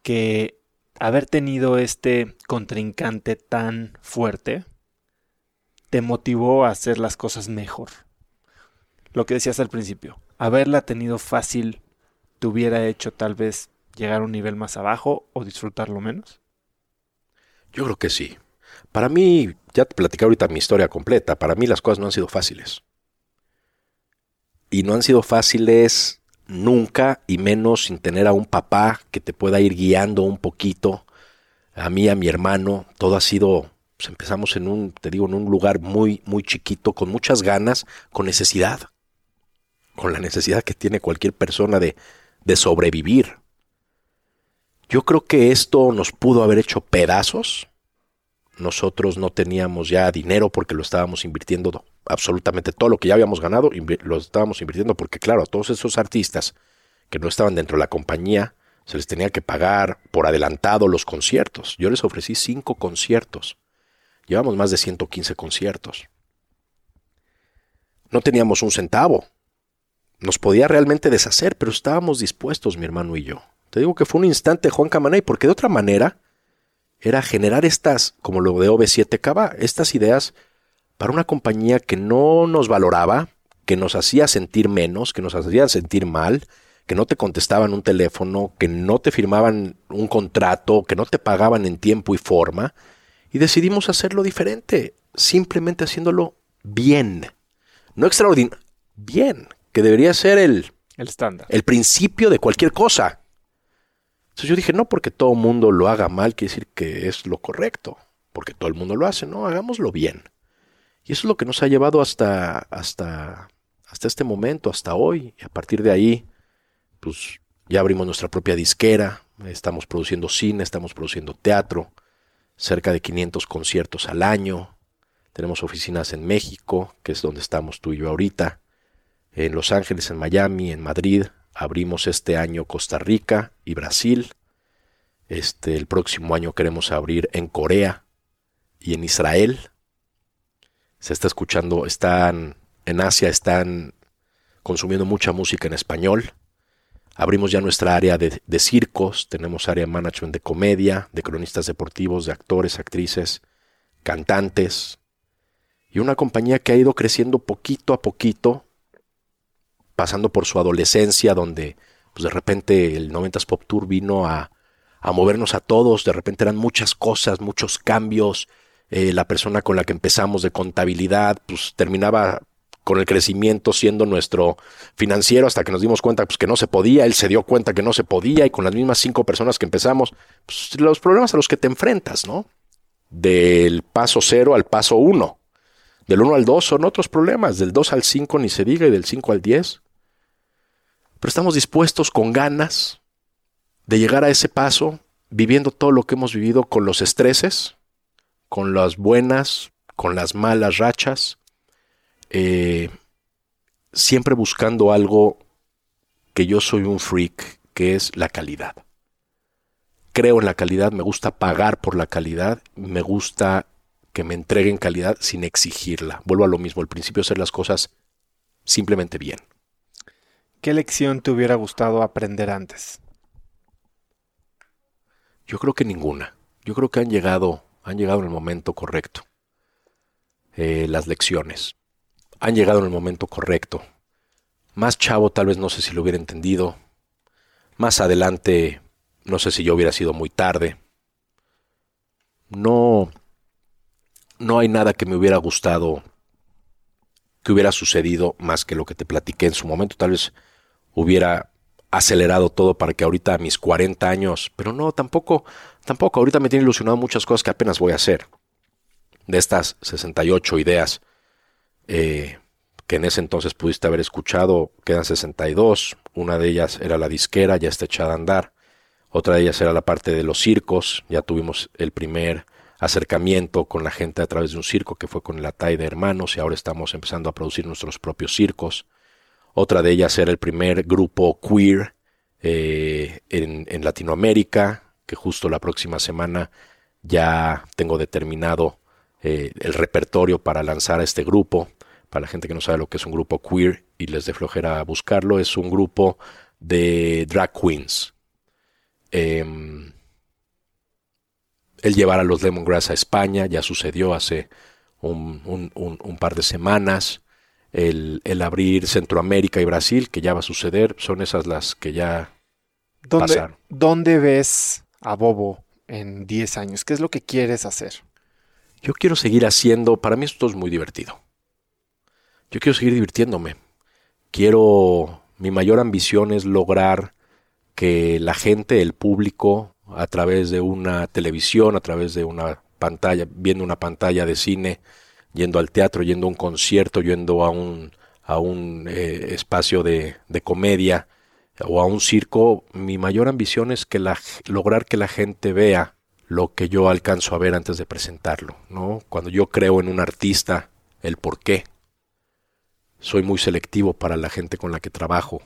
S1: que haber tenido este contrincante tan fuerte te motivó a hacer las cosas mejor? Lo que decías al principio, haberla tenido fácil te hubiera hecho tal vez llegar a un nivel más abajo o disfrutarlo menos.
S2: Yo creo que sí. Para mí, ya te platicé ahorita mi historia completa, para mí las cosas no han sido fáciles. Y no han sido fáciles nunca y menos sin tener a un papá que te pueda ir guiando un poquito, a mí, a mi hermano, todo ha sido, pues empezamos en un, te digo, en un lugar muy, muy chiquito, con muchas ganas, con necesidad, con la necesidad que tiene cualquier persona de, de sobrevivir. Yo creo que esto nos pudo haber hecho pedazos. Nosotros no teníamos ya dinero porque lo estábamos invirtiendo absolutamente todo lo que ya habíamos ganado, lo estábamos invirtiendo porque claro, a todos esos artistas que no estaban dentro de la compañía se les tenía que pagar por adelantado los conciertos. Yo les ofrecí cinco conciertos. Llevamos más de 115 conciertos. No teníamos un centavo. Nos podía realmente deshacer, pero estábamos dispuestos, mi hermano y yo. Te digo que fue un instante Juan Camaney, porque de otra manera era generar estas, como lo de OV7KB, estas ideas para una compañía que no nos valoraba, que nos hacía sentir menos, que nos hacía sentir mal, que no te contestaban un teléfono, que no te firmaban un contrato, que no te pagaban en tiempo y forma, y decidimos hacerlo diferente, simplemente haciéndolo bien, no extraordinario, bien, que debería ser el,
S1: El estándar.
S2: el principio de cualquier cosa. Entonces yo dije, no porque todo mundo lo haga mal, quiere decir que es lo correcto, porque todo el mundo lo hace, no, hagámoslo bien. Y eso es lo que nos ha llevado hasta, hasta, hasta este momento, hasta hoy. Y a partir de ahí, pues ya abrimos nuestra propia disquera, estamos produciendo cine, estamos produciendo teatro, cerca de 500 conciertos al año. Tenemos oficinas en México, que es donde estamos tú y yo ahorita, en Los Ángeles, en Miami, en Madrid. Abrimos este año Costa Rica y Brasil. Este, el próximo año queremos abrir en Corea y en Israel. Se está escuchando, están en Asia, están consumiendo mucha música en español. Abrimos ya nuestra área de, de circos, tenemos área de management de comedia, de cronistas deportivos, de actores, actrices, cantantes, y una compañía que ha ido creciendo poquito a poquito, pasando por su adolescencia, donde pues de repente el 90s Pop Tour vino a, a movernos a todos, de repente eran muchas cosas, muchos cambios, eh, la persona con la que empezamos de contabilidad, pues terminaba con el crecimiento siendo nuestro financiero hasta que nos dimos cuenta pues, que no se podía, él se dio cuenta que no se podía y con las mismas cinco personas que empezamos, pues, los problemas a los que te enfrentas, ¿no? Del paso cero al paso uno. Del 1 al 2 son otros problemas, del 2 al 5 ni se diga y del 5 al 10. Pero estamos dispuestos con ganas de llegar a ese paso, viviendo todo lo que hemos vivido con los estreses, con las buenas, con las malas rachas, eh, siempre buscando algo que yo soy un freak, que es la calidad. Creo en la calidad, me gusta pagar por la calidad, me gusta que me entreguen calidad sin exigirla. Vuelvo a lo mismo, el principio hacer las cosas simplemente bien.
S1: ¿Qué lección te hubiera gustado aprender antes?
S2: Yo creo que ninguna. Yo creo que han llegado, han llegado en el momento correcto. Eh, las lecciones. Han llegado en el momento correcto. Más chavo tal vez no sé si lo hubiera entendido. Más adelante no sé si yo hubiera sido muy tarde. No, no hay nada que me hubiera gustado que hubiera sucedido más que lo que te platiqué en su momento. Tal vez hubiera acelerado todo para que ahorita a mis 40 años, pero no, tampoco, tampoco, ahorita me tiene ilusionado muchas cosas que apenas voy a hacer. De estas 68 ideas eh, que en ese entonces pudiste haber escuchado, quedan 62. Una de ellas era la disquera, ya está echada a andar. Otra de ellas era la parte de los circos, ya tuvimos el primer acercamiento con la gente a través de un circo que fue con el Atay de Hermanos y ahora estamos empezando a producir nuestros propios circos. Otra de ellas era el primer grupo queer eh, en, Latinoamérica, que justo la próxima semana ya tengo determinado eh, el repertorio para lanzar a este grupo. Para la gente que no sabe lo que es un grupo queer y les dé flojera buscarlo, es un grupo de drag queens. Em, el llevar a los Lemongrass a España, ya sucedió hace un, par de semanas. El, abrir Centroamérica y Brasil, que ya va a suceder, son esas las que ya
S1: ¿Dónde,
S2: pasaron.
S1: ¿Dónde ves a Bobo en 10 años? ¿Qué es lo que quieres hacer?
S2: Yo quiero seguir haciendo, para mí esto es muy divertido. Yo quiero seguir divirtiéndome. Quiero, mi mayor ambición es lograr que la gente, el público, a través de una televisión, a través de una pantalla, viendo una pantalla de cine, yendo al teatro, yendo a un concierto, yendo a un, a un eh, espacio de, de, comedia o a un circo, mi mayor ambición es que la, lograr que la gente vea lo que yo alcanzo a ver antes de presentarlo, ¿no? Cuando yo creo en un artista, el por qué. Soy muy selectivo para la gente con la que trabajo.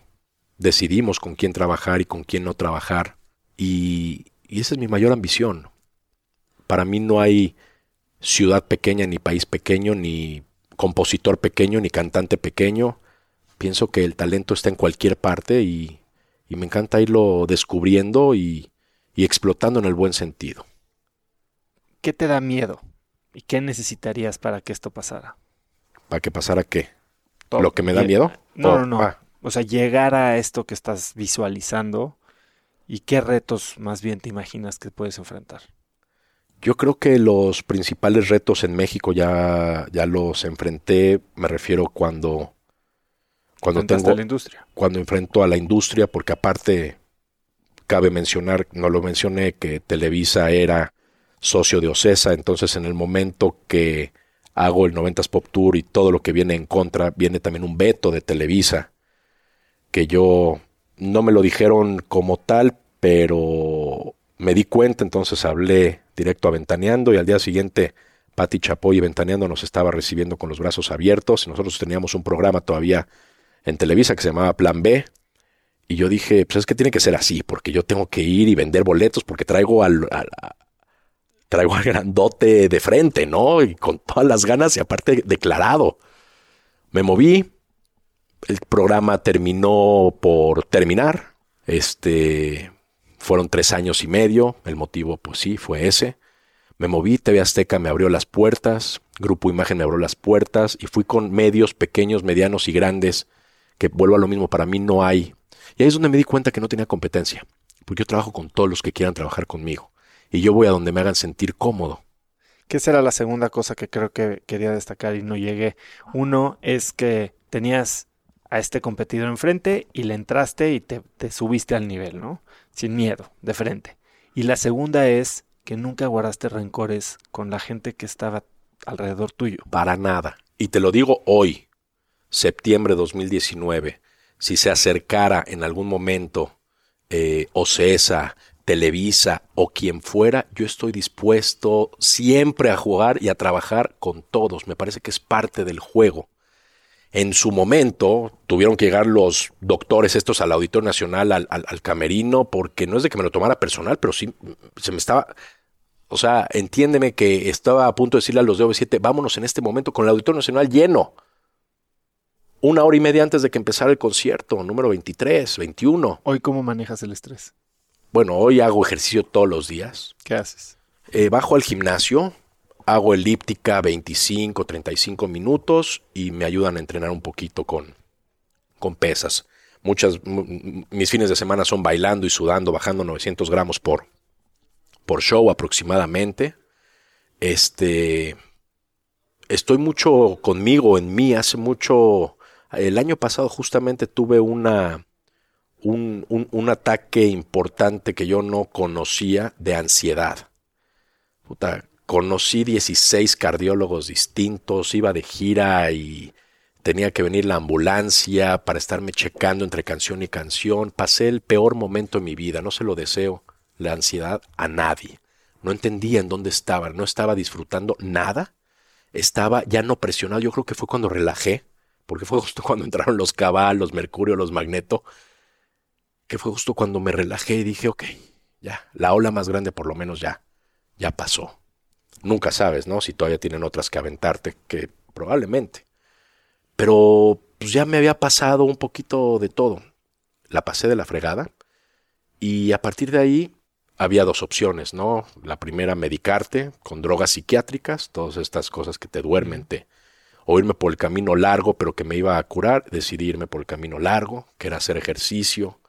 S2: Decidimos con quién trabajar y con quién no trabajar y, esa es mi mayor ambición. Para mí no hay ciudad pequeña, ni país pequeño, ni compositor pequeño, ni cantante pequeño. Pienso que el talento está en cualquier parte y, me encanta irlo descubriendo y, explotando en el buen sentido.
S1: ¿Qué te da miedo? ¿Y qué necesitarías para que esto pasara?
S2: ¿Para que pasara qué? ¿Lo que me da miedo?
S1: No, no, no. Ah. O sea, llegar a esto que estás visualizando ¿Y qué retos más bien te imaginas que puedes enfrentar?
S2: Yo creo que los principales retos en México ya, ya los enfrenté, me refiero cuando cuando tengo
S1: la industria.
S2: cuando enfrento a la industria porque aparte cabe mencionar, no lo mencioné que Televisa era socio de Ocesa, entonces en el momento que hago el 90s Pop Tour y todo lo que viene en contra, viene también un veto de Televisa que yo no me lo dijeron como tal, pero me di cuenta, entonces hablé directo a Ventaneando y al día siguiente Patti Chapoy y Ventaneando nos estaba recibiendo con los brazos abiertos. Nosotros teníamos un programa todavía en Televisa que se llamaba Plan B. Y yo dije, pues es que tiene que ser así, porque yo tengo que ir y vender boletos, porque traigo al, traigo al grandote de frente, ¿no? Y con todas las ganas y aparte declarado. Me moví, el programa terminó por terminar. Este, fueron tres años y medio, el motivo pues sí, fue ese. Me moví, TV Azteca me abrió las puertas, Grupo Imagen me abrió las puertas y fui con medios pequeños, medianos y grandes, que vuelvo a lo mismo, para mí no hay. Y ahí es donde me di cuenta que no tenía competencia, porque yo trabajo con todos los que quieran trabajar conmigo y yo voy a donde me hagan sentir cómodo.
S1: ¿Qué será la segunda cosa que creo que quería destacar y no llegué? Uno es que tenías a este competidor enfrente y le entraste y te, te subiste al nivel, ¿no? Sin miedo, de frente. Y la segunda es que nunca guardaste rencores con la gente que estaba alrededor tuyo.
S2: Para nada. Y te lo digo hoy, septiembre de 2019, si se acercara en algún momento eh, Ocesa, Televisa o quien fuera, yo estoy dispuesto siempre a jugar y a trabajar con todos. Me parece que es parte del juego. En su momento tuvieron que llegar los doctores estos al Auditorio Nacional, al, al, camerino, porque no es de que me lo tomara personal, pero sí se me estaba... O sea, entiéndeme que estaba a punto de decirle a los de OV7, vámonos en este momento con el Auditorio Nacional lleno. Una hora y media antes de que empezara el concierto, número 23, 21.
S1: ¿Hoy cómo manejas el estrés?
S2: Bueno, hoy hago ejercicio todos los días.
S1: ¿Qué haces?
S2: Eh, bajo al gimnasio, hago elíptica 25, 35 minutos y me ayudan a entrenar un poquito con, con pesas. Muchas, mis fines de semana son bailando y sudando, bajando 900 gramos por, por show aproximadamente. Este, estoy mucho conmigo, en mí, hace mucho, el año pasado justamente tuve una, un, un, ataque importante que yo no conocía de ansiedad. Puta, conocí 16 cardiólogos distintos, iba de gira y tenía que venir la ambulancia para estarme checando entre canción y canción. Pasé el peor momento en mi vida, no se lo deseo, la ansiedad a nadie. No entendía en dónde estaba, no estaba disfrutando nada. Estaba ya no presionado, yo creo que fue cuando relajé, porque fue justo cuando (laughs) entraron los caballos, mercurio, los magneto, que fue justo cuando me relajé y dije, ok, ya, la ola más grande por lo menos ya, ya pasó. Nunca sabes, ¿no? Si todavía tienen otras que aventarte, que probablemente. Pero pues ya me había pasado un poquito de todo. La pasé de la fregada y a partir de ahí había dos opciones, ¿no? La primera, medicarte con drogas psiquiátricas, todas estas cosas que te duermen, te, o irme por el camino largo, pero que me iba a curar, decidí irme por el camino largo, que era hacer ejercicio,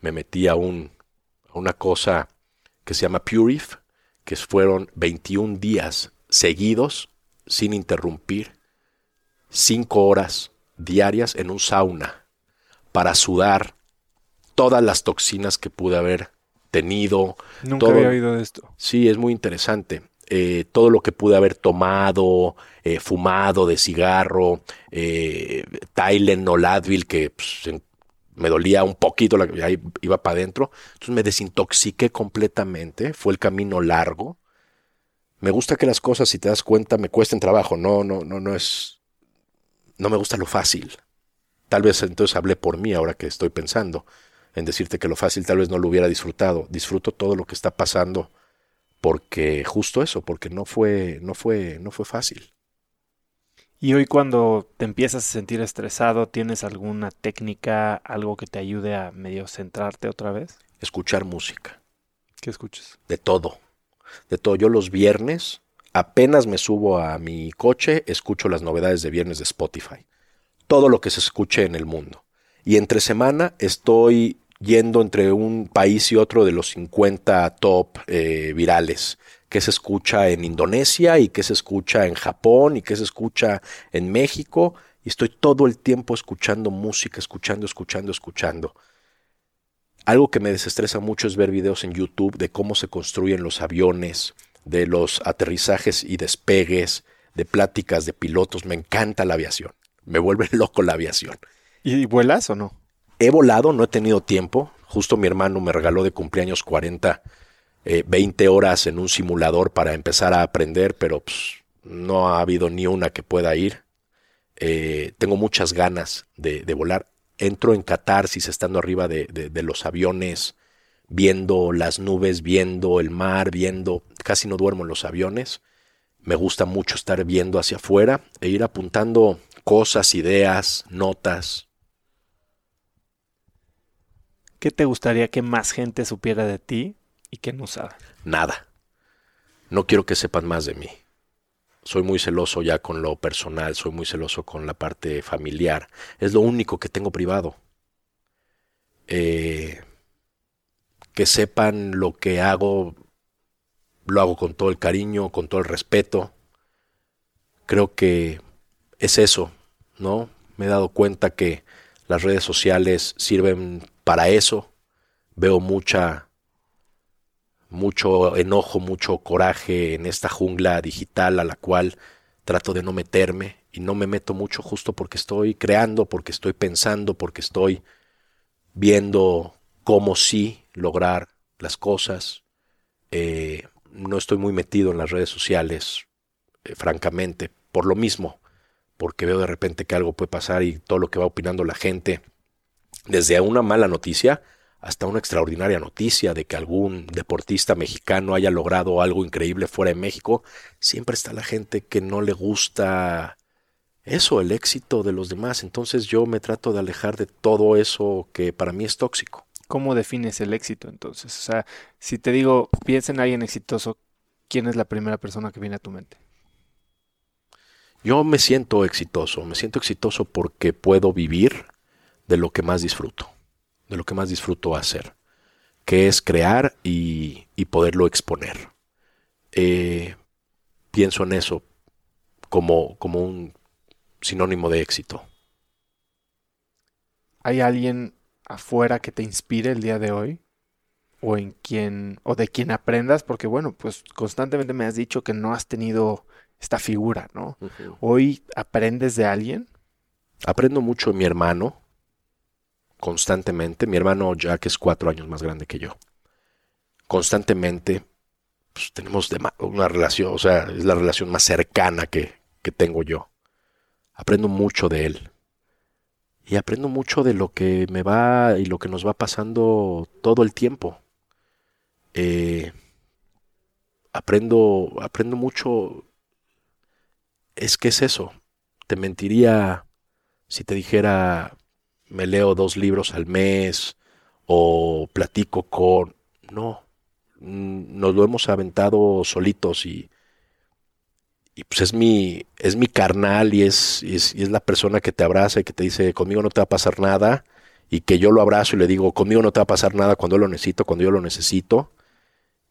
S2: me metí a, un, a una cosa que se llama Purif, que fueron 21 días seguidos, sin interrumpir, 5 horas diarias en un sauna, para sudar todas las toxinas que pude haber tenido.
S1: Nunca había oído de esto.
S2: Sí, es muy interesante. Eh, todo lo que pude haber tomado, eh, fumado de cigarro, eh, Tylenol, Advil, que pues, me dolía un poquito, la, ahí iba para adentro. Entonces me desintoxiqué completamente, fue el camino largo. Me gusta que las cosas, si te das cuenta, me cuesten trabajo. No, no, no, no es. No me gusta lo fácil. Tal vez entonces hablé por mí ahora que estoy pensando en decirte que lo fácil tal vez no lo hubiera disfrutado. Disfruto todo lo que está pasando porque justo eso, porque no fue, no fue, no fue fácil.
S1: Y hoy cuando te empiezas a sentir estresado, ¿tienes alguna técnica, algo que te ayude a medio centrarte otra vez?
S2: Escuchar música.
S1: ¿Qué escuchas?
S2: De todo. De todo. Yo los viernes, apenas me subo a mi coche, escucho las novedades de viernes de Spotify. Todo lo que se escuche en el mundo. Y entre semana estoy yendo entre un país y otro de los 50 top eh, virales que se escucha en Indonesia y que se escucha en Japón y que se escucha en México. Y estoy todo el tiempo escuchando música, escuchando, escuchando, escuchando. Algo que me desestresa mucho es ver videos en YouTube de cómo se construyen los aviones, de los aterrizajes y despegues, de pláticas de pilotos. Me encanta la aviación. Me vuelve (laughs) loco la aviación.
S1: ¿Y vuelas o no?
S2: He volado, no he tenido tiempo. Justo mi hermano me regaló de cumpleaños 40 20 eh, horas en un simulador para empezar a aprender, pero pues, no ha habido ni una que pueda ir. Eh, tengo muchas ganas de, volar. Entro en catarsis estando arriba de, de, los aviones, viendo las nubes, viendo el mar, viendo... Casi no duermo en los aviones. Me gusta mucho estar viendo hacia afuera e ir apuntando cosas, ideas, notas.
S1: ¿qué te gustaría que más gente supiera de ti y que no sabe?
S2: Nada. No quiero que sepan más de mí. Soy muy celoso ya con lo personal, soy muy celoso con la parte familiar. Es lo único que tengo privado. Eh, que sepan lo que hago, lo hago con todo el cariño, con todo el respeto. Creo que es eso, ¿no? Me he dado cuenta que las redes sociales sirven para eso. Veo mucha mucho enojo, mucho coraje en esta jungla digital a la cual trato de no meterme y no me meto mucho justo porque estoy creando, porque estoy pensando, porque estoy viendo cómo sí lograr las cosas. Eh, no estoy muy metido en las redes sociales, eh, francamente, por lo mismo, porque veo de repente que algo puede pasar y todo lo que va opinando la gente, desde una mala noticia hasta una extraordinaria noticia de que algún deportista mexicano haya logrado algo increíble fuera de México, siempre está la gente que no le gusta eso, el éxito de los demás. Entonces yo me trato de alejar de todo eso que para mí es tóxico.
S1: ¿Cómo defines el éxito entonces? O sea, si te digo, piensa en alguien exitoso, ¿quién es la primera persona que viene a tu mente?
S2: Yo me siento exitoso, me siento exitoso porque puedo vivir de lo que más disfruto de lo que más disfruto hacer, que es crear y, poderlo exponer. Eh, pienso en eso como, como un sinónimo de éxito.
S1: ¿Hay alguien afuera que te inspire el día de hoy? o en quien o de quien aprendas porque bueno pues constantemente me has dicho que no has tenido esta figura no hoy aprendes de alguien
S2: aprendo mucho de mi hermano constantemente. Mi hermano Jack es cuatro años más grande que yo. Constantemente pues, tenemos una relación, o sea, es la relación más cercana que, que tengo yo. Aprendo mucho de él. Y aprendo mucho de lo que me va y lo que nos va pasando todo el tiempo. Eh, aprendo, aprendo mucho. Es que es eso. Te mentiría si te dijera me leo dos libros al mes o platico con... No, mm, nos lo hemos aventado solitos y, y pues es mi, es mi carnal y es, es, la persona que te abraza y que te dice, conmigo no te va a pasar nada, y que yo lo abrazo y le digo, conmigo no te va a pasar nada cuando yo lo necesito, cuando yo lo necesito,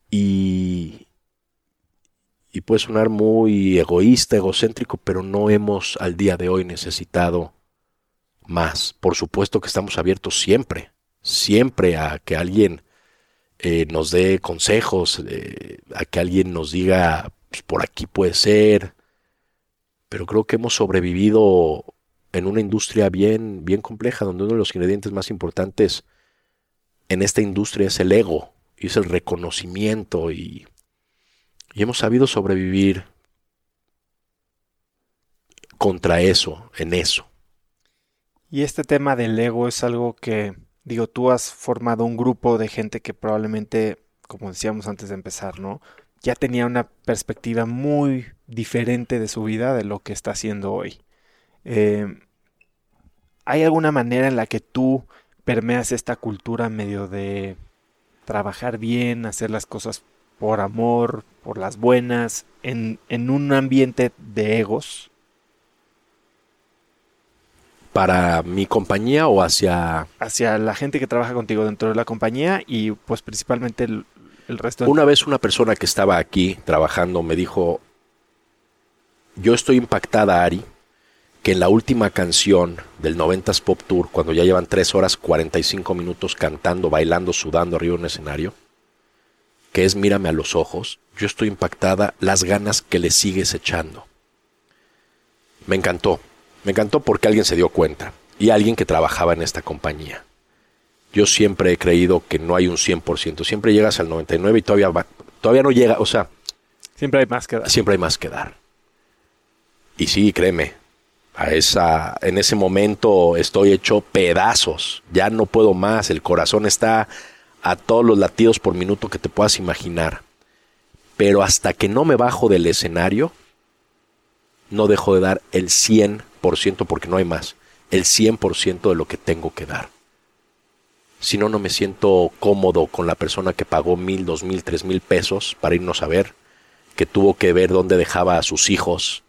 S2: y, y puede sonar muy egoísta, egocéntrico, pero no hemos al día de hoy necesitado más. Por supuesto que estamos abiertos siempre, siempre a que alguien eh, nos dé consejos, eh, a que alguien nos diga, pues, por aquí puede ser. Pero creo que hemos sobrevivido en una industria bien, bien compleja, donde uno de los ingredientes más importantes en esta industria es el ego, y es el reconocimiento, y, y hemos sabido sobrevivir contra eso, en eso.
S1: Y este tema del ego es algo que, digo, tú has formado un grupo de gente que probablemente, como decíamos antes de empezar, ¿no? Ya tenía una perspectiva muy diferente de su vida de lo que está haciendo hoy. Eh, ¿Hay alguna manera en la que tú permeas esta cultura medio de trabajar bien, hacer las cosas por amor, por las buenas, en, en un ambiente de egos?
S2: Para mi compañía o hacia...
S1: Hacia la gente que trabaja contigo dentro de la compañía y pues principalmente el, resto.
S2: Una vez una persona que estaba aquí trabajando me dijo, yo estoy impactada, Ari, que en la última canción del 90s Pop Tour, cuando ya llevan 3 horas 45 minutos cantando, bailando, sudando arriba de un escenario, que es Mírame a los ojos, yo estoy impactada las ganas que le sigues echando. Me encantó. Me encantó porque alguien se dio cuenta y alguien que trabajaba en esta compañía. Yo siempre he creído que no hay un 100%, siempre llegas al 99 y todavía todavía no llega, o sea,
S1: siempre hay más que dar.
S2: Siempre hay más que dar. Y sí, créeme, a esa en ese momento estoy hecho pedazos, ya no puedo más, el corazón está a todos los latidos por minuto que te puedas imaginar. Pero hasta que no me bajo del escenario, no dejo de dar el 100% porque no hay más, el 100% de lo que tengo que dar. Si no, no me siento cómodo con la persona que pagó mil, dos mil, tres mil pesos para irnos a ver, que tuvo que ver dónde dejaba a sus hijos,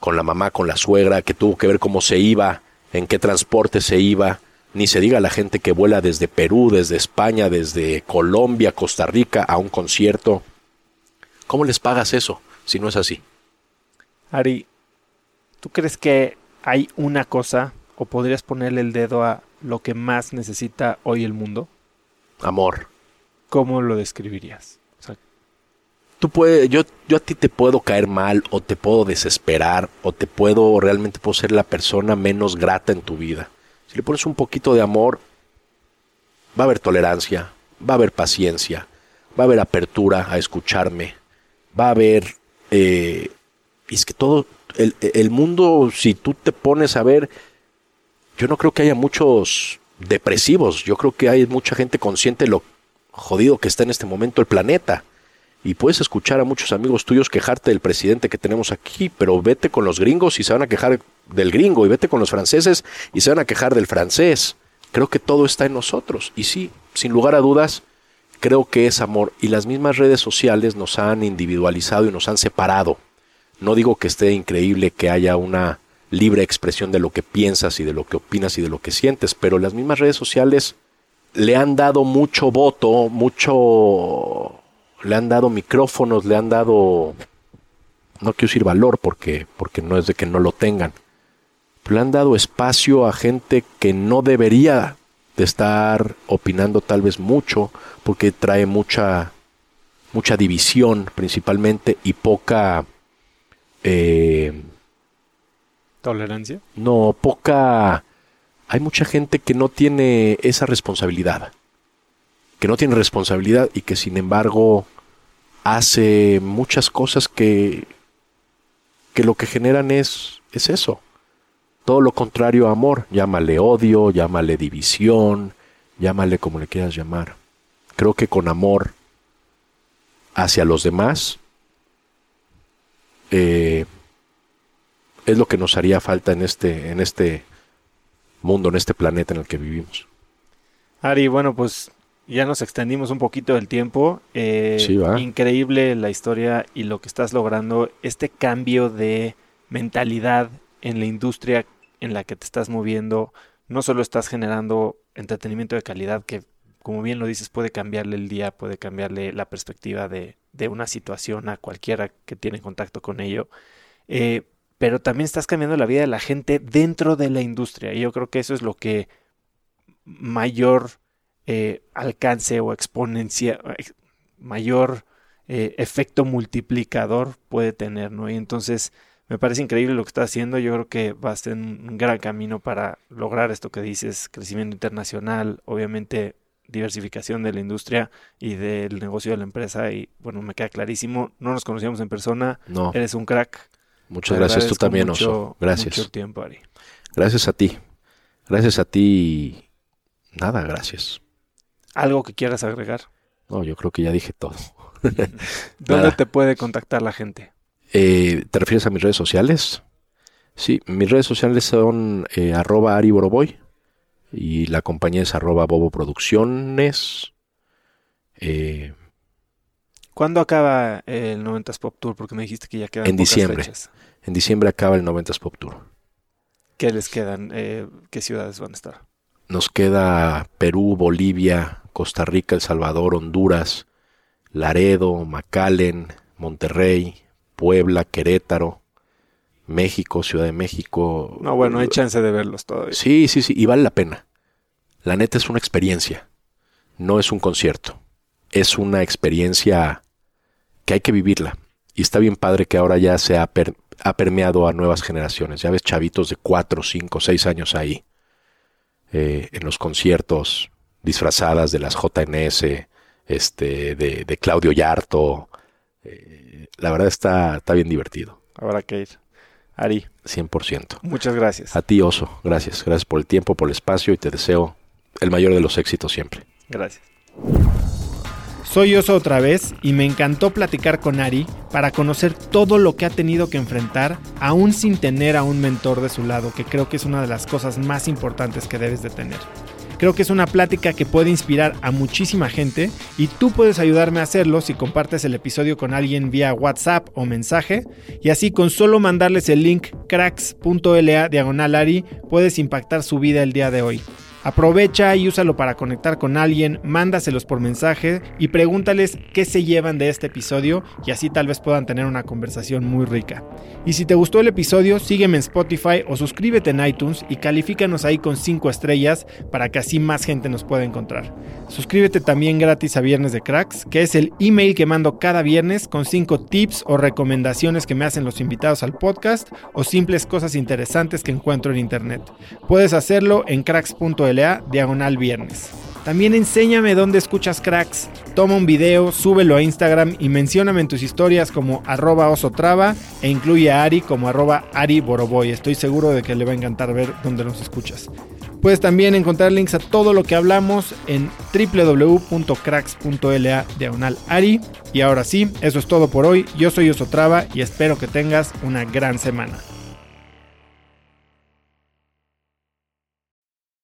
S2: con la mamá, con la suegra, que tuvo que ver cómo se iba, en qué transporte se iba, ni se diga la gente que vuela desde Perú, desde España, desde Colombia, Costa Rica a un concierto. ¿Cómo les pagas eso si no es así?
S1: Ari, ¿tú crees que hay una cosa o podrías ponerle el dedo a lo que más necesita hoy el mundo?
S2: Amor.
S1: ¿Cómo lo describirías? O sea,
S2: Tú puedes, yo, yo a ti te puedo caer mal o te puedo desesperar o te puedo, realmente puedo ser la persona menos grata en tu vida. Si le pones un poquito de amor, va a haber tolerancia, va a haber paciencia, va a haber apertura a escucharme, va a haber... eh, y es que todo, el, el mundo, si tú te pones a ver, yo no creo que haya muchos depresivos, yo creo que hay mucha gente consciente de lo jodido que está en este momento el planeta. Y puedes escuchar a muchos amigos tuyos quejarte del presidente que tenemos aquí, pero vete con los gringos y se van a quejar del gringo, y vete con los franceses y se van a quejar del francés. Creo que todo está en nosotros. Y sí, sin lugar a dudas, creo que es amor. Y las mismas redes sociales nos han individualizado y nos han separado. No digo que esté increíble que haya una libre expresión de lo que piensas y de lo que opinas y de lo que sientes, pero las mismas redes sociales le han dado mucho voto, mucho le han dado micrófonos, le han dado no quiero decir valor porque porque no es de que no lo tengan. Pero le han dado espacio a gente que no debería de estar opinando tal vez mucho porque trae mucha mucha división principalmente y poca eh,
S1: tolerancia.
S2: no, poca... Hay mucha gente que no tiene esa responsabilidad. Que no tiene responsabilidad y que sin embargo hace muchas cosas que, que lo que generan es, es eso. Todo lo contrario a amor. Llámale odio, llámale división, llámale como le quieras llamar. Creo que con amor hacia los demás eh, es lo que nos haría falta en este, en este mundo, en este planeta en el que vivimos.
S1: Ari, bueno, pues ya nos extendimos un poquito del tiempo. Eh,
S2: Sí, va.
S1: Increíble la historia y lo que estás logrando. Este cambio de mentalidad en la industria en la que te estás moviendo. No solo estás generando entretenimiento de calidad que, como bien lo dices, puede cambiarle el día, puede cambiarle la perspectiva de, de una situación a cualquiera que tiene contacto con ello. Eh, pero también estás cambiando la vida de la gente dentro de la industria. Y yo creo que eso es lo que mayor eh, alcance o exponencia, ex- mayor eh, efecto multiplicador puede tener, ¿no? Y entonces me parece increíble lo que está haciendo. Yo creo que va a ser un un gran camino para lograr esto que dices, crecimiento internacional, obviamente diversificación de la industria y del negocio de la empresa. Y bueno, me queda clarísimo. No nos conocíamos en persona.
S2: No,
S1: Eres un crack.
S2: muchas gracias tú también,
S1: mucho-
S2: Oso. Gracias.
S1: Mucho tiempo, Ari.
S2: Gracias a ti. Gracias a ti. Nada, gracias.
S1: ¿Algo que quieras agregar?
S2: No, yo creo que ya dije todo. (laughs)
S1: ¿Dónde te puede contactar la gente?
S2: Eh, ¿Te refieres a mis redes sociales? Sí, mis redes sociales son eh, arroba Ari Boroboy y la compañía es arroba Bobo Producciones. Eh,
S1: ¿Cuándo acaba el 90s Pop Tour? Porque me dijiste que ya quedan
S2: En
S1: pocas
S2: diciembre.
S1: fechas.
S2: en diciembre acaba el 90s Pop Tour.
S1: ¿Qué les quedan? Eh, ¿Qué ciudades van a estar?
S2: Nos queda Perú, Bolivia, Costa Rica, El Salvador, Honduras, Laredo, McAllen, Monterrey, Puebla, Querétaro, México, Ciudad de México.
S1: No, bueno, hay chance de verlos todavía.
S2: Sí, sí, sí, y vale la pena. La neta es una experiencia, no es un concierto. Es una experiencia que hay que vivirla. Y está bien padre que ahora ya se ha, per- ha permeado a nuevas generaciones. Ya ves chavitos de 4, 5, 6 años ahí, eh, en los conciertos, disfrazadas de las JNS, este, de, de Claudio Yarto. Eh, la verdad está, está bien divertido,
S1: Habrá que ir. Ari,
S2: 100%.
S1: muchas gracias.
S2: A ti, Oso, gracias. Gracias por el tiempo, por el espacio y te deseo el mayor de los éxitos siempre.
S1: Gracias.
S3: Soy Oso otra vez y me encantó platicar con Ari para conocer todo lo que ha tenido que enfrentar aún sin tener a un mentor de su lado, que creo que es una de las cosas más importantes que debes de tener.
S1: Creo que es una plática que puede inspirar a muchísima gente y tú puedes ayudarme a hacerlo si compartes el episodio con alguien vía WhatsApp o mensaje y así con solo mandarles el link cracks.la diagonal Ari puedes impactar su vida el día de hoy. Aprovecha y úsalo para conectar con alguien, mándaselos por mensaje y pregúntales qué se llevan de este episodio y así tal vez puedan tener una conversación muy rica. Y si te gustó el episodio, sígueme en Spotify o suscríbete en iTunes y califícanos ahí con 5 estrellas para que así más gente nos pueda encontrar. Suscríbete también gratis a Viernes de Cracks, que es el email que mando cada viernes con 5 tips o recomendaciones que me hacen los invitados al podcast o simples cosas interesantes que encuentro en internet. Puedes hacerlo en cracks.el diagonal viernes. También enséñame dónde escuchas cracks. Toma un video, súbelo a Instagram y mencióname en tus historias como arroba osotrava e incluye a Ari como arroba Ari Boroboy. Estoy seguro de que le va a encantar ver dónde nos escuchas. Puedes también encontrar links a todo lo que hablamos en www.cracks.la. Y ahora sí, eso es todo por hoy. Yo soy Osotrava y espero que tengas una gran semana.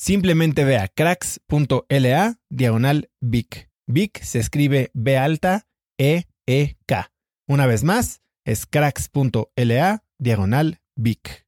S1: Simplemente ve a cracks.la diagonal Vic. Vic se escribe B alta E E K. Una vez más, es cracks.la diagonal Vic.